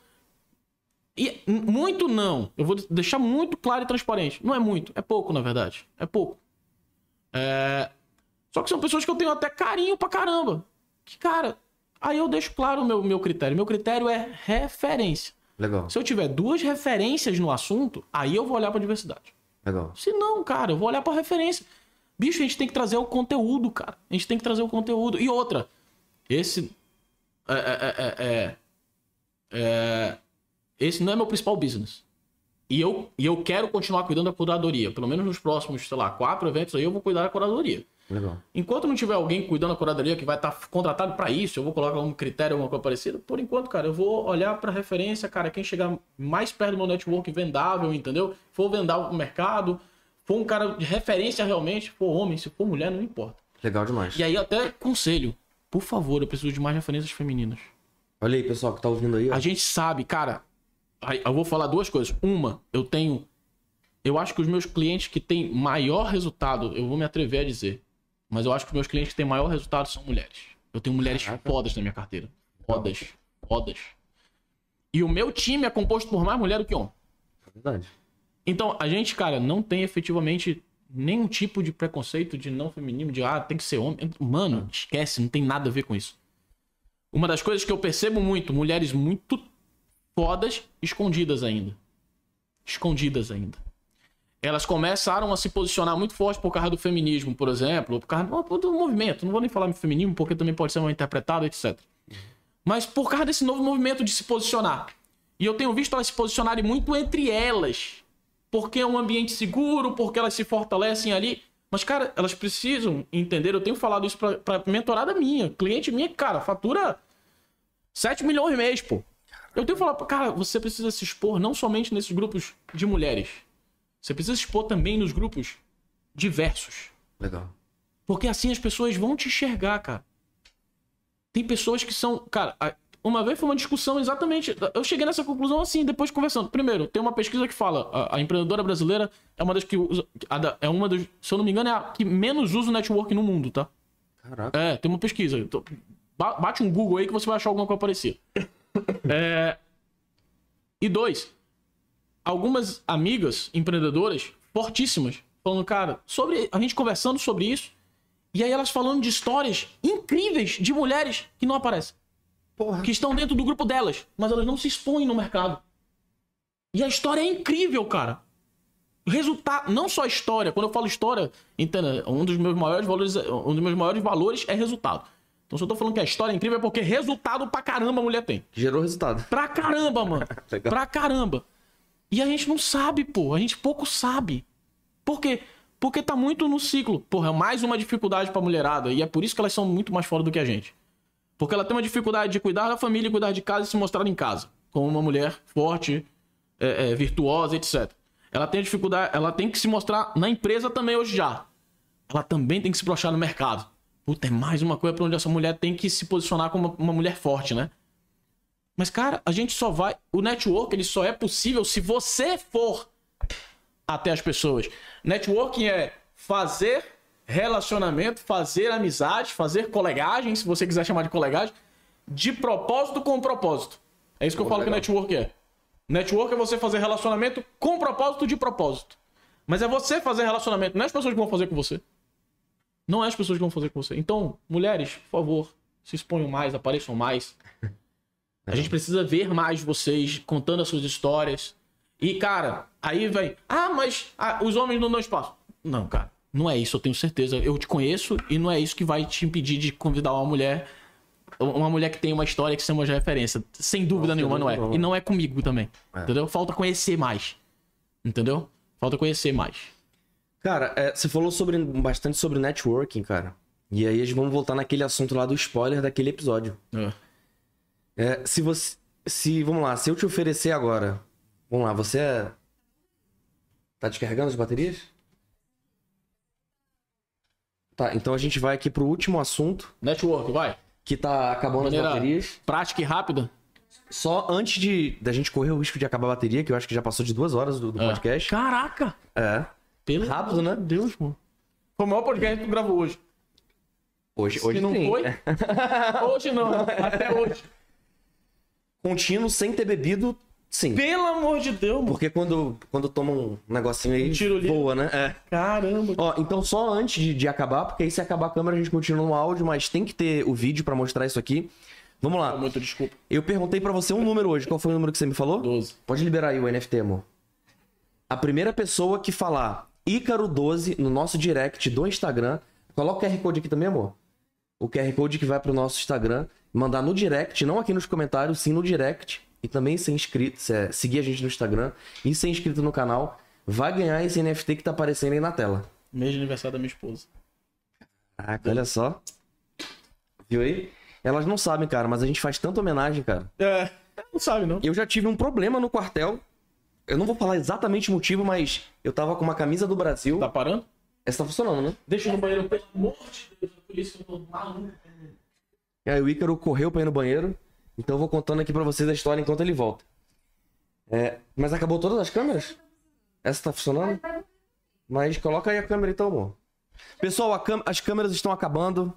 E muito não. Eu vou deixar muito claro e transparente. Não é muito, é pouco, na verdade. É pouco. É... Só que são pessoas que eu tenho até carinho pra caramba. Que, cara, aí eu deixo claro o meu, meu critério. Meu critério é referência. Legal. Se eu tiver duas referências no assunto, aí eu vou olhar pra diversidade. Legal. Se não, cara, eu vou olhar pra referência. Bicho, a gente tem que trazer o conteúdo, cara. A gente tem que trazer o conteúdo. E outra, esse. É, é, é, é, é, esse não é meu principal business. E eu, e eu quero continuar cuidando da curadoria. Pelo menos nos próximos, sei lá, quatro eventos aí eu vou cuidar da curadoria. Legal. Enquanto não tiver alguém cuidando da curadoria que vai estar contratado pra isso, eu vou colocar um critério, alguma coisa parecida. Por enquanto, cara, eu vou olhar pra referência, cara, quem chegar mais perto do meu network vendável, entendeu? For vendável pro mercado, for um cara de referência realmente, for homem, se for mulher, não importa. Legal demais. E aí até conselho, por favor, eu preciso de mais referências femininas. Olha aí, pessoal que tá ouvindo aí. ó. A gente sabe, cara. Eu vou falar duas coisas. Uma, eu tenho. Eu acho que os meus clientes que têm maior resultado, eu vou me atrever a dizer. Mas eu acho que os meus clientes que têm maior resultado são mulheres. Eu tenho mulheres Caraca. fodas na minha carteira. Fodas. Fodas. E o meu time é composto por mais mulher do que homem. É verdade. Então, a gente, cara, não tem efetivamente nenhum tipo de preconceito de não feminino, de ah, tem que ser homem. Mano, esquece, não tem nada a ver com isso. Uma das coisas que eu percebo muito, mulheres muito fodas, escondidas ainda. Escondidas ainda. Elas começaram a se posicionar muito forte por causa do feminismo, por exemplo, por causa do- movimento. Não vou nem falar em feminismo, porque também pode ser mal interpretado, etc. Mas por causa desse novo movimento de se posicionar. E eu tenho visto elas se posicionarem muito entre elas. Porque é um ambiente seguro, porque elas se fortalecem ali. Mas, cara, elas precisam entender. Eu tenho falado isso pra, pra mentorada minha, cliente minha, cara, fatura 7 milhões mês, pô. Eu tenho falado, cara, você precisa se expor não somente nesses grupos de mulheres. Você precisa se expor também nos grupos diversos. Legal. Porque assim as pessoas vão te enxergar, cara. Tem pessoas que são. Cara, uma vez foi uma discussão exatamente. Eu cheguei nessa conclusão assim, depois conversando. Primeiro, tem uma pesquisa que fala: a, a empreendedora brasileira é uma das que usa. da- É uma dos. Se eu não me engano, é a que menos usa o network no mundo, tá? Caraca. É, tem uma pesquisa. Então, ba- Bate um Google aí que você vai achar alguma coisa parecida. É, E dois, algumas amigas empreendedoras fortíssimas, falando, cara, sobre a gente conversando sobre isso, e aí elas falando de histórias incríveis de mulheres que não aparecem. Porra. Que estão dentro do grupo delas, mas elas não se expõem no mercado. E a história é incrível, cara. Resultado, não só a história, quando eu falo história, entenda, um dos meus maiores valores, um dos meus maiores valores é resultado. Então se eu tô falando que a história é incrível é porque resultado pra caramba a mulher tem. Gerou resultado. Pra caramba, mano. Legal. pra caramba. E a gente não sabe, pô. A gente pouco sabe. Por quê? Porque tá muito no ciclo. Porra, é mais uma dificuldade pra mulherada. E é por isso que elas são muito mais fora do que a gente. Porque ela tem uma dificuldade de cuidar da família, cuidar de casa e se mostrar em casa. Como uma mulher forte, é, é, virtuosa, etc. Ela tem dificuldade, ela tem que se mostrar na empresa também hoje já. Ela também tem que se brochar no mercado. Puta, é mais uma coisa pra onde essa mulher tem que se posicionar como uma, mulher forte, né? Mas, cara, a gente só vai. O network ele só é possível se você for até as pessoas. Networking é fazer relacionamento, fazer amizade, fazer colegagem, se você quiser chamar de colegagem, de propósito com propósito. É isso que eu falo legal. que network é. Network é você fazer relacionamento com propósito de propósito. Mas é você fazer relacionamento, não é as pessoas que vão fazer com você. Não é as pessoas que vão fazer com você. Então, mulheres, por favor, se exponham mais, apareçam mais. A gente precisa ver mais vocês contando as suas histórias. E, cara, aí vai. Ah, mas ah, os homens não dão espaço. Não, cara, não é isso, eu tenho certeza. Eu te conheço e não é isso que vai te impedir de convidar uma mulher. Uma mulher que tem uma história que seja uma referência. Sem dúvida Nossa, nenhuma, não é. E não é comigo também. É. Entendeu? Falta conhecer mais. Entendeu? Falta conhecer mais. Cara, é, você falou sobre, bastante sobre networking, cara. E aí a gente vamos voltar naquele assunto lá do spoiler daquele episódio. É, se você. Se. Vamos lá, se eu te oferecer agora. Vamos lá, você é. Tá descarregando as baterias? Tá, então a gente vai aqui pro último assunto, Network, vai. que tá acabando Maneira as baterias. prática e rápida. Só antes de da gente correr o risco de acabar a bateria, que eu acho que já passou de duas horas do, do É. podcast. Caraca! É. Pelo Rápido, né? Deus, mano. Foi o maior podcast que tu gravou hoje. Hoje, Se hoje não sim. foi? Hoje não, até hoje. Contínuo, sem ter bebido, sim. Pelo amor de Deus, mano. Porque quando, quando toma um negocinho aí, Um tiro voa, né? É. Caramba. Ó, então só antes de, de acabar, porque aí se acabar a câmera a gente continua no áudio, mas tem que ter o vídeo pra mostrar isso aqui. Vamos lá. Muito desculpa. Eu perguntei pra você um número hoje. Qual foi o número que você me falou? 12. Pode liberar aí o NFT, amor. A primeira pessoa que falar Ícaro12 no nosso direct do Instagram, coloca o QR Code aqui também, amor. O QR Code que vai pro nosso Instagram, mandar no direct, não aqui nos comentários, sim no direct. E também ser inscrito, se- seguir a gente no Instagram e ser inscrito no canal, vai ganhar esse NFT que tá aparecendo aí na tela. Mês de aniversário da minha esposa. Caraca, olha só. Viu aí? Elas não sabem, cara, mas a gente faz tanta homenagem, cara. É, não sabe não. Eu já tive um problema no quartel. Eu não vou falar exatamente o motivo, mas eu tava com uma camisa do Brasil. Tá parando? Essa tá funcionando, né? Deixa eu ir no banheiro, pelo amor de Deus. é Por isso que eu tô maluco. E aí o Ícaro correu pra ir no banheiro. Então eu vou contando aqui pra vocês a história enquanto ele volta. É, mas acabou todas as câmeras? Essa tá funcionando? Mas coloca aí a câmera então, amor. Pessoal, câ- as câmeras estão acabando.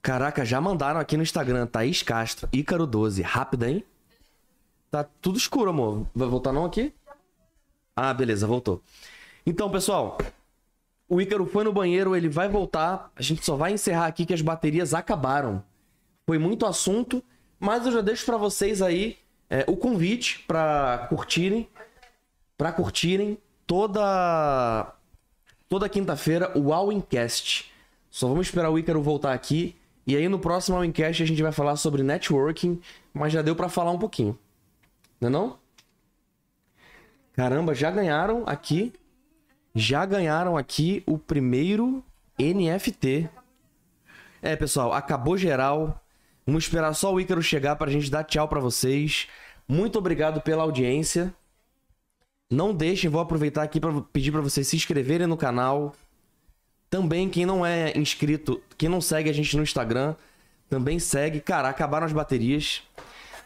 Caraca, já mandaram aqui no Instagram, Thaís Castro, Ícaro 12. Rápida, hein? Tá tudo escuro, amor. Vai voltar não aqui? Ah, beleza, voltou. Então, pessoal, o Ícaro foi no banheiro, ele vai voltar. A gente só vai encerrar aqui que as baterias acabaram. Foi muito assunto, mas eu já deixo pra vocês aí é, o convite pra curtirem, Pra curtirem toda toda quinta-feira o Alwincast. Só vamos esperar o Ícaro voltar aqui e aí no próximo Alwincast a gente vai falar sobre networking, mas já deu pra falar um pouquinho. Não é não? Caramba, já ganharam aqui já ganharam aqui o primeiro NFT. É, pessoal, acabou geral. Vamos esperar só o Ícaro chegar pra gente dar tchau pra vocês. Muito obrigado pela audiência. Não deixem, vou aproveitar aqui para pedir pra vocês se inscreverem no canal. Também quem não é inscrito, quem não segue a gente no Instagram, também segue. Cara, acabaram as baterias.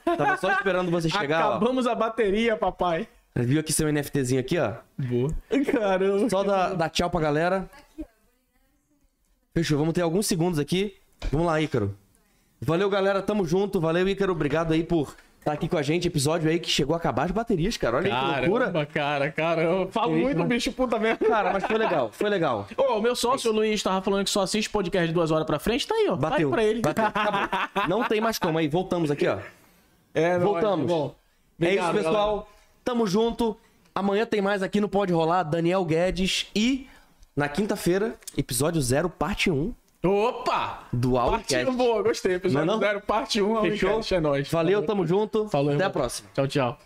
Tava só esperando você chegar, ó. Acabamos a bateria, papai. Viu aqui seu NFTzinho aqui, ó? Boa. Caramba. Só dar, dar tchau pra galera. Fechou, vamos ter alguns segundos aqui. Vamos lá, Ícaro. Valeu, galera. Tamo junto. Valeu, Ícaro. Obrigado aí por tá aqui com a gente. Episódio aí que chegou a acabar as baterias, cara. Olha aí que loucura. Caramba, cara, cara. Eu falo muito bicho puta mesmo. Cara, mas foi legal, foi legal. Ô, o meu sócio, o Luiz, tava falando que só assiste podcast de duas horas pra frente. Tá aí, ó. Bateu. Vai pra ele. Bateu. Acabou. Não tem mais como aí. Voltamos aqui, ó. É, nóis, Voltamos. é isso, Obrigado, pessoal. galera. Tamo junto. Amanhã tem mais aqui no Pode Rolar. Daniel Guedes. E na quinta-feira, episódio 0, parte 1 Opa! do Parte Audicast. 1, boa, gostei. Episódio Não é não? 0, parte 1, Fechou? é nóis. Valeu, tamo junto. Falou, Até irmão. a próxima. Tchau, tchau.